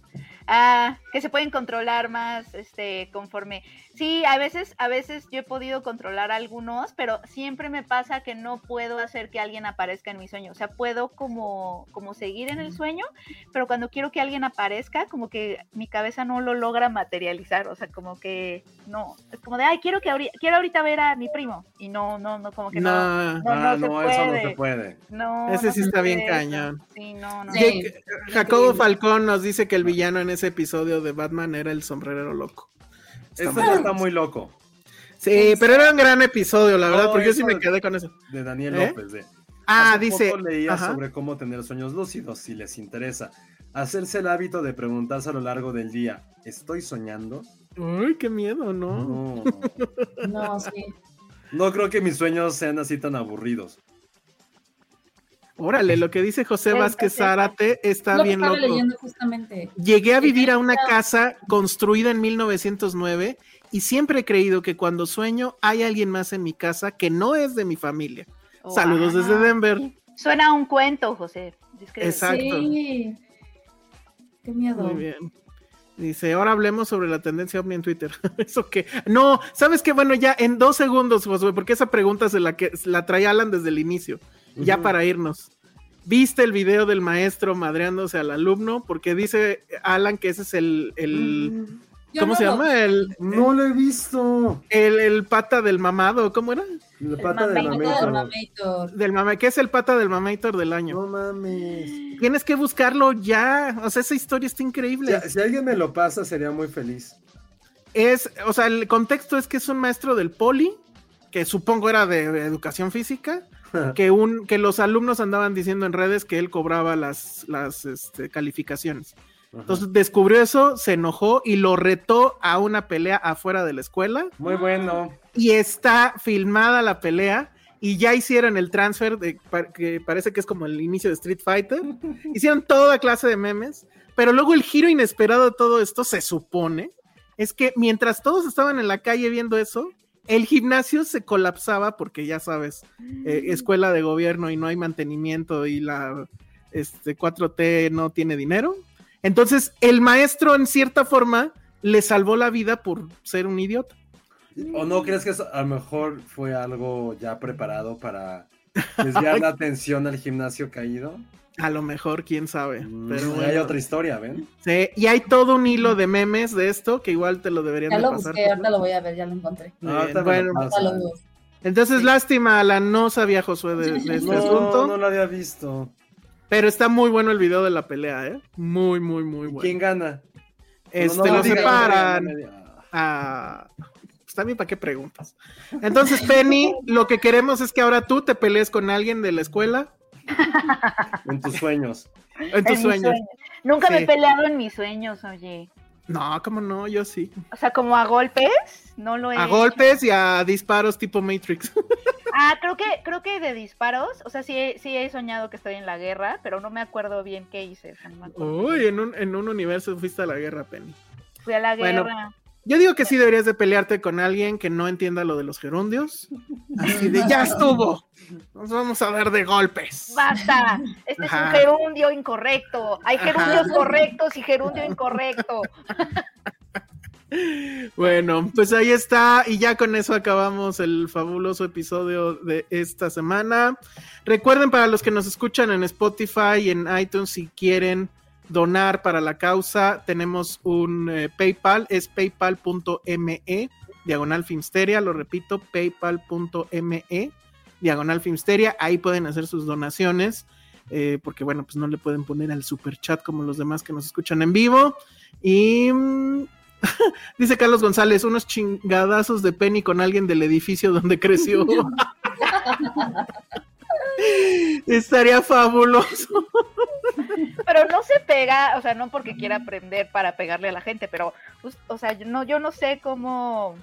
Ah, que se pueden controlar más este conforme. Sí, a veces, a veces yo he podido controlar algunos, pero siempre me pasa que no puedo hacer que alguien aparezca en mi sueño. O sea, puedo como, como seguir en el sueño, pero cuando quiero que alguien aparezca, como que mi cabeza no lo logra materializar. O sea, como que no, es como de ay, quiero que ahorita, quiero ahorita ver a mi primo. Y no, no, no, como que no. No, no, ah, no, eso no se puede. No, ese sí está bien cañón. Sí, no, no. Jacobo Falcón nos dice que el villano en ese episodio de Batman era el sombrerero loco. Está, muy... está muy loco. Sí, pero era un gran episodio, la verdad, porque yo sí me quedé con eso. De Daniel ¿Eh? López. De, ah, dice. leía sobre cómo tener sueños lúcidos, si les interesa. Hacerse el hábito de preguntarse a lo largo del día, ¿estoy soñando? Uy, qué miedo, ¿no? No, no sí. No creo que mis sueños sean así tan aburridos. Órale, lo que dice José Vázquez Zárate está bien loco. Justamente. Llegué a vivir a una casa construida en 1909 y siempre he creído que cuando sueño hay alguien más en mi casa que no es de mi familia. Saludos desde Denver. Suena a un cuento, José. Exacto. Sí. Qué miedo. Muy bien. Dice, ahora hablemos sobre la tendencia ovni en Twitter. ¿Eso qué? No, ¿sabes qué? Bueno, ya en dos segundos, José, porque esa pregunta se la, que, la trae Alan desde el inicio ya para irnos. ¿Viste el video del maestro madreándose al alumno? Porque dice Alan que ese es el. Mm, ¿Cómo se llama? El, no lo he visto. El, pata del mamado, ¿cómo era? El pata del mamator. Del ¿Qué es el pata del mamator del año? No mames. Tienes que buscarlo ya. O sea, esa historia está increíble. si alguien me lo pasa, sería muy feliz. Es, o sea, el contexto es que es un maestro del poli, que supongo era de educación física, que, un, que los alumnos andaban diciendo en redes que él cobraba las, las este, calificaciones. Entonces descubrió eso, se enojó y lo retó a una pelea afuera de la escuela. Muy bueno. Y está filmada la pelea y ya hicieron el transfer de que parece que es como el inicio de Street Fighter. hicieron toda clase de memes, pero luego el giro inesperado de todo esto se supone es que mientras todos estaban en la calle viendo eso, el gimnasio se colapsaba porque ya sabes, eh, mm. escuela de gobierno y no hay mantenimiento y la este 4T no tiene dinero. Entonces, el maestro, en cierta forma, le salvó la vida por ser un idiota. ¿O no crees que eso a lo mejor fue algo ya preparado para desviar la atención al gimnasio caído? A lo mejor, quién sabe. Mm, Pero hay otra historia, ¿ven? Sí, y hay todo un hilo de memes de esto que igual te lo deberían Ya de lo pasar. busqué, ahorita lo voy a ver, ya lo encontré. Bien, me bueno, lo entonces lástima, la no sabía Josué de, de este No, asunto, no lo había visto. pero está muy bueno el video de la pelea, ¿eh? Muy, muy, muy ¿Y bueno. ¿Quién gana? Este, No, no lo separan no me digas. a... Pues también, ¿para qué preguntas? Entonces, Penny, lo que queremos es que ahora tú te pelees con alguien de la escuela En tus sueños. en tus sueños. Nunca me he peleado en mis sueños, oye. No, cómo no, yo sí. O sea, como a golpes, no lo he A hecho. golpes y a disparos tipo Matrix. Ah, creo que, creo que de disparos, o sea, sí, he- sí he soñado que estoy en la guerra, pero no me acuerdo bien qué hice. no. Uy, en un, en un universo fuiste a la guerra, Penny. Fui a la Bueno, guerra. Yo digo que sí deberías de pelearte con alguien que no entienda lo de los gerundios. Así de, ya estuvo. Nos vamos a dar de golpes. Basta, este Ajá. es un gerundio incorrecto. Hay Ajá. gerundios correctos y gerundio incorrecto. Bueno, pues ahí está. Y ya con eso acabamos el fabuloso episodio de esta semana. Recuerden para los que nos escuchan en Spotify y en iTunes, si quieren donar para la causa, tenemos un eh, PayPal, es paypal.me, diagonal Filmsteria, lo repito, paypal.me, diagonal Filmsteria, ahí pueden hacer sus donaciones, eh, porque bueno, pues no le pueden poner al super chat como los demás que nos escuchan en vivo. Y mm, dice Carlos González, unos chingadazos de Penny con alguien del edificio donde creció. Estaría fabuloso. Pero no se pega, o sea, no porque quiera aprender para pegarle a la gente, pero, pues, o sea, yo no, yo no sé cómo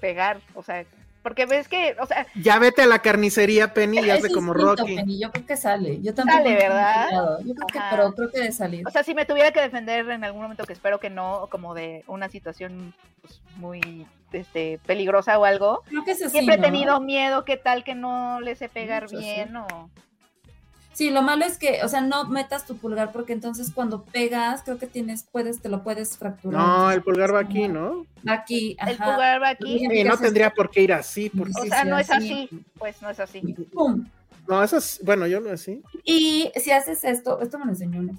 pegar, o sea, porque ves que, o sea, Ya vete a la carnicería, Penny, y hazle como instinto, Rocky. Penny, Yo creo que sale. Yo tampoco Sale, ¿verdad? Yo creo que, pero creo que de salir. o sea, si me tuviera que defender en algún momento, que espero que no, como de una situación pues, muy este, peligrosa o algo, creo que es así, siempre he tenido miedo, ¿qué tal que no le sé pegar Mucho, sí. bien o... Sí, lo malo es que, o sea, no metas tu pulgar porque entonces cuando pegas, creo que tienes, puedes, te lo puedes fracturar. No, el pulgar va aquí, ¿no? Va aquí, El ajá. pulgar va aquí, Sí, Sí, no tendría por qué ir así. Porque... o sea, no es así. pues no es así. ¡Pum! No, eso es, bueno, yo no así. Y si haces esto, esto me lo enseñó un.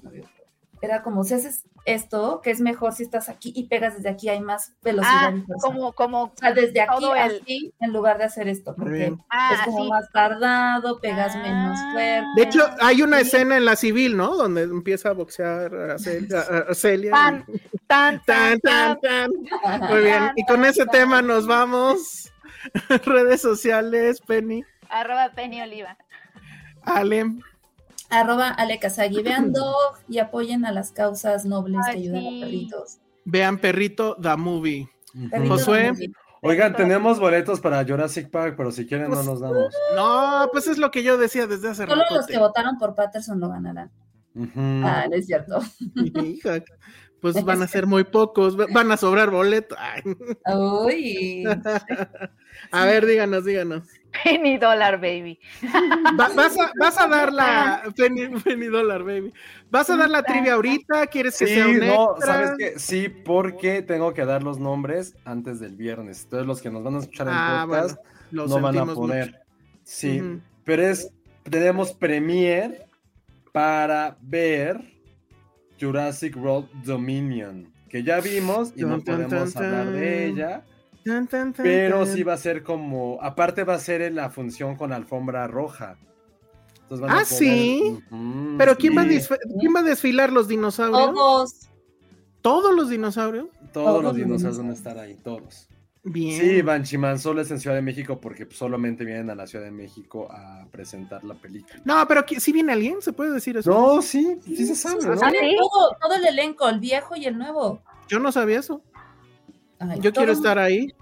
Era como si haces esto, que es mejor si estás aquí y pegas desde aquí, hay más velocidad. Ah, como, como, O sea, desde aquí el- así, en lugar de hacer esto, porque ah, es como sí. más tardado, pegas menos Ah. fuerte. De hecho, hay una Sí. escena en la civil, ¿no? Donde empieza a boxear a Celia. a- a Celia y- Tan, tan, Tan, tan, tan. Muy bien. Y con ese tema nos vamos. Redes sociales, Penny, arroba Penny Oliva. Ale. Arroba Ale Kazagi. Vean Dog y apoyen a las causas nobles Ay, que ayudan sí. a perritos. Vean Perrito The Movie. Josué. movie. Oigan, tenemos boletos para Jurassic Park, pero si quieren no Pues, nos damos. No, pues es lo que yo decía desde hace Solo rato. los que votaron por Patterson lo ganarán. Ujú. Ah, no es cierto. Hija, Pues van a ser muy pocos, va- van a sobrar boletos. Ay. Uy. A ver, díganos, díganos. Penny Dollar Baby. Va- vas, a, vas a dar la penny, penny dollar, baby. ¿Vas a dar la trivia ahorita? ¿Quieres que Sí, sea un no, extra? ¿sabes qué? Sí, porque tengo que dar los nombres antes del viernes. Entonces los que nos van a escuchar en Ah, podcast Lo no van a poder. mucho. Sí, pero es, tenemos premier para ver Jurassic World Dominion, que ya vimos y no podemos hablar de ella, Tan, tan, tan, pero tan. sí va a ser como, aparte va a ser en la función con alfombra roja. Entonces van a Ah, ¿sí? Pero ¿quién, va a sí. ¿quién va a desfilar los dinosaurios? Todos. ¿Todos los dinosaurios? Todos los todos los dinosaurios van a estar ahí, todos. Bien. Sí, Banchiman solo es en Ciudad de México porque solamente vienen a la Ciudad de México a presentar la película. No, pero ¿si viene alguien? ¿Se puede decir eso? No, sí, sí se sabe, ¿no? Sale ¿Sí? todo, todo el elenco, el viejo y el nuevo. Yo no sabía eso. Ay, Yo quiero estar ahí.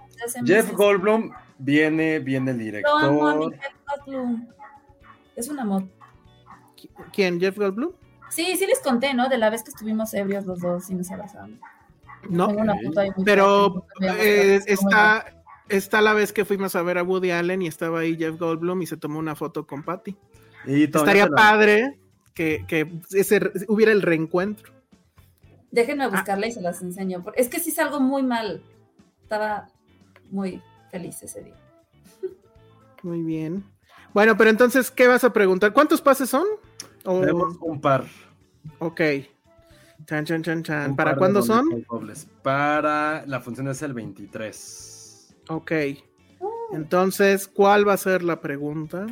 Jeff meses. Goldblum viene, viene el Lo amo a mi director. Jeff Goldblum. Es un amor. Qui- ¿Quién? ¿Jeff Goldblum? Sí, sí les conté, ¿no? De la vez que estuvimos ebrios los dos y nos abrazamos. No. Pero fuerte, eh, está, está la vez que fuimos a ver a Woody Allen y estaba ahí Jeff Goldblum y se tomó una foto con Patty. Y Estaría padre que, que ese, hubiera el reencuentro. Déjenme ah. buscarla y se las enseño. Es que sí es algo muy mal. Estaba muy feliz ese día. Muy bien. Bueno, pero entonces, ¿qué vas a preguntar? ¿Cuántos pases son? Tenemos un par. Ok. Chan, chan, chan, chan. ¿Para cuándo son? Para la función es el 23. Ok. Entonces, ¿cuál va a ser la pregunta?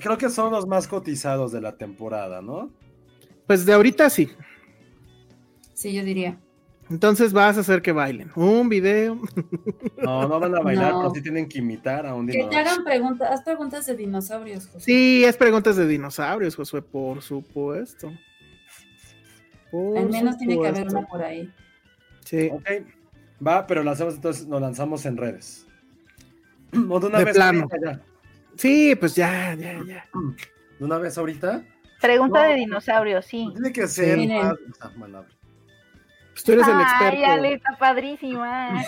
creo que son los más cotizados de la temporada, ¿no? Pues de ahorita sí. Sí, yo diría. Entonces vas a hacer que bailen. Un video. No, no van a bailar, pero sí tienen que imitar a un dinosaurio. Que te hagan preguntas, haz preguntas de dinosaurios, Josué. Sí, es preguntas de dinosaurios, Josué, por supuesto. Al menos tiene que haber una por ahí. Sí. Ok, va, pero lo hacemos entonces, nos lanzamos en redes. O de una vez plano. Sí, pues ya, ya, ya. ¿De una vez ahorita? Pregunta de dinosaurios, sí. Tiene que ser pues tú eres el experto. Ay, Ale, está padrísima.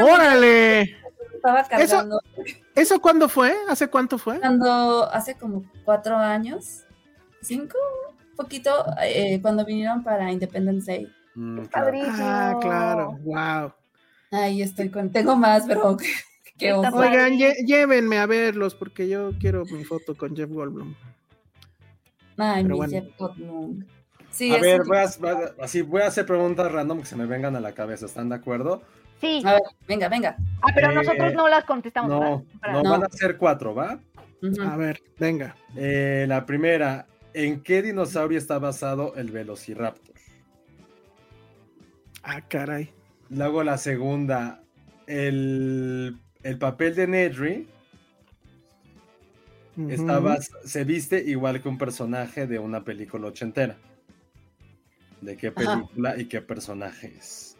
¡Órale! Estaba cargando. ¿Eso, ¿Eso cuándo fue? ¿Hace cuánto fue? Cuando, hace como cuatro años, cinco, poquito, eh, cuando vinieron para Independence Day. Mm, Padrísimo. Ah, claro, wow. Ahí estoy con, tengo más, pero qué Oigan, llévenme a verlos porque yo quiero mi foto con Jeff Goldblum. Ay, mi Jeff Goldblum a ver, voy a, así, voy a hacer preguntas random que se me vengan a la cabeza, ¿están de acuerdo? Sí. A ver, venga, venga. Ah, pero eh, nosotros no las contestamos. No, no, van a ser cuatro, ¿va? A ver, venga. Eh, la primera, ¿en qué dinosaurio está basado el Velociraptor? Ah, caray. Luego la segunda, el, el papel de Nedry se viste igual que un personaje de una película ochentera de qué película y qué personajes.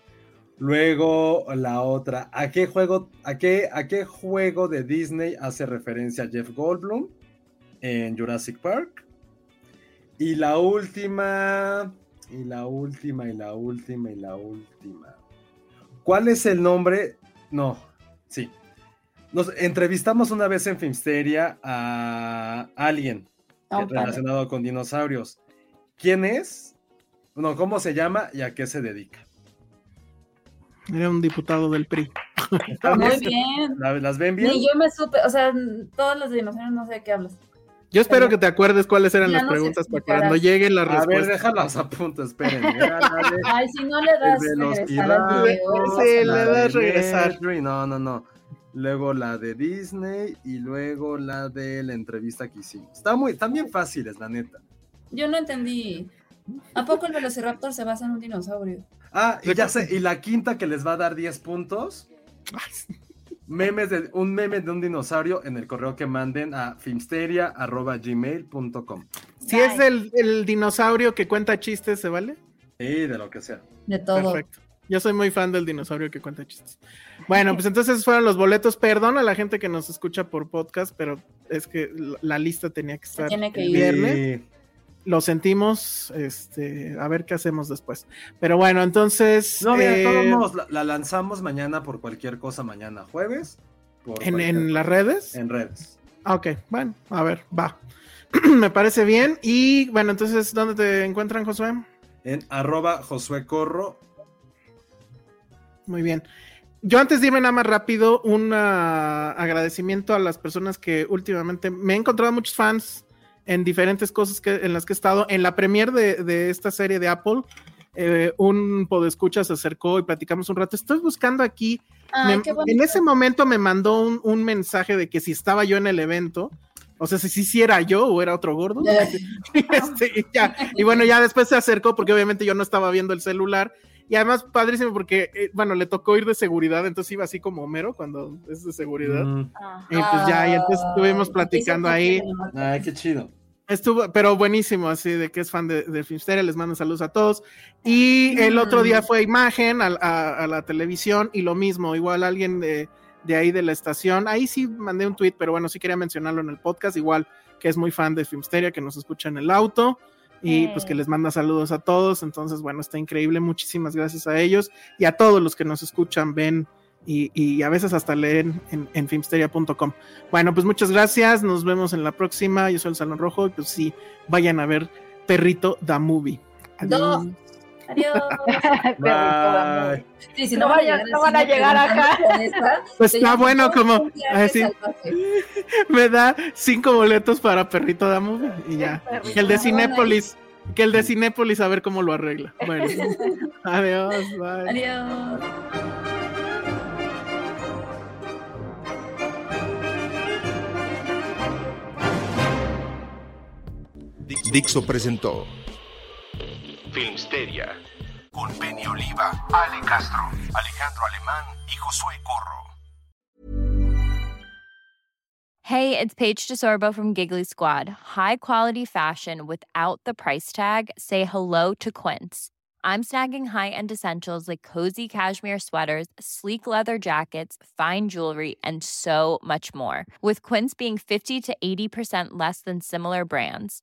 Luego la otra, ¿a qué juego, a qué, a qué juego de Disney hace referencia Jeff Goldblum en Jurassic Park? Y la última, y la última, y la última, y la última. ¿Cuál es el nombre? No, sí. Nos entrevistamos una vez en Filmsteria a alguien oh, relacionado con dinosaurios. ¿Quién es? No, ¿cómo se llama y a qué se dedica? Era un diputado del PRI. Muy bien. ¿Las ven bien? Y yo me supe, o sea, todos los dinosaurios no sé de qué hablas. Yo espero que te acuerdes cuáles eran las preguntas para cuando lleguen las respuestas. A ver, déjalas a punto, esperen. Ay, si no le das regresar Sí, le das regresar. No, no, no. Luego la de Disney y luego la de la entrevista que hicimos. Está muy, están bien fáciles, la neta. Yo no entendí. ¿A poco el Velociraptor se basa en un dinosaurio? Ah, y ya sé, y la quinta que les va a dar 10 puntos. memes de, un meme de un dinosaurio en el correo que manden a filmsteria.gmail.com. Si es el, el, dinosaurio que cuenta chistes, ¿se vale? Sí, de lo que sea. De todo. Perfecto. Yo soy muy fan del dinosaurio que cuenta chistes. Bueno, pues entonces fueron los boletos. Perdón a la gente que nos escucha por podcast, pero es que la lista tenía que estar Tiene que el viernes lo sentimos, este, a ver qué hacemos después. Pero bueno, entonces. No, mira, eh, la, lanzamos mañana por cualquier cosa, mañana jueves. ¿En, las redes? En redes. Ah, ok, bueno, a ver, va. Me parece bien. Y bueno, entonces, ¿dónde te encuentran, Josué? En arroba Josué Corro. Muy bien. Yo antes de irme nada más rápido, un agradecimiento a las personas que últimamente me he encontrado muchos fans en diferentes cosas que, en las que he estado. En la premier de, esta serie de Apple, eh, un podescucha se acercó y platicamos un rato. Estoy buscando aquí. en ese momento me mandó un, mensaje de que si estaba yo en el evento. O sea, si, si, era yo o era otro gordo. Este, y, y bueno, ya después se acercó porque obviamente yo no estaba viendo el celular. Y además, padrísimo, porque, eh, bueno, le tocó ir de seguridad, entonces iba así como Homero cuando es de seguridad. Mm. Y pues ya, y entonces estuvimos platicando ahí. Ay, qué chido. Estuvo, pero buenísimo, así de que es fan de, de les mando saludos a todos. Y el otro día fue imagen a, la televisión y lo mismo, igual alguien de, de, ahí de la estación, ahí sí mandé un tweet, pero bueno, sí quería mencionarlo en el podcast, igual que es muy fan de Filmsteria, que nos escucha en el auto y pues que les manda saludos a todos. Entonces, bueno, está increíble. Muchísimas gracias a ellos y a todos los que nos escuchan, ven y, a veces hasta leen en, en filmsteria.com. Bueno, pues muchas gracias. Nos vemos en la próxima. Yo soy el Salón Rojo y pues sí, vayan a ver Perrito da Movie. Adiós. Adiós. Bye. Sí, si No no, vayan- no van a llegar acá. Pues está bueno como así. Me da cinco boletos para Perrito da Movie y ya. Que el de Cinépolis, que el de Cinépolis a ver cómo lo arregla. Bueno, adiós, bye. Adiós. Dixo presentó Filmsteria con Penny Oliva, Ale Castro, Alejandro Alemán y Josué Corro. Hey, it's Paige DeSorbo from Giggly Squad. High quality fashion without the price tag. Say hello to Quince. I'm snagging high-end essentials like cozy cashmere sweaters, sleek leather jackets, fine jewelry, and so much more. With Quince being 50 to 80% less than similar brands.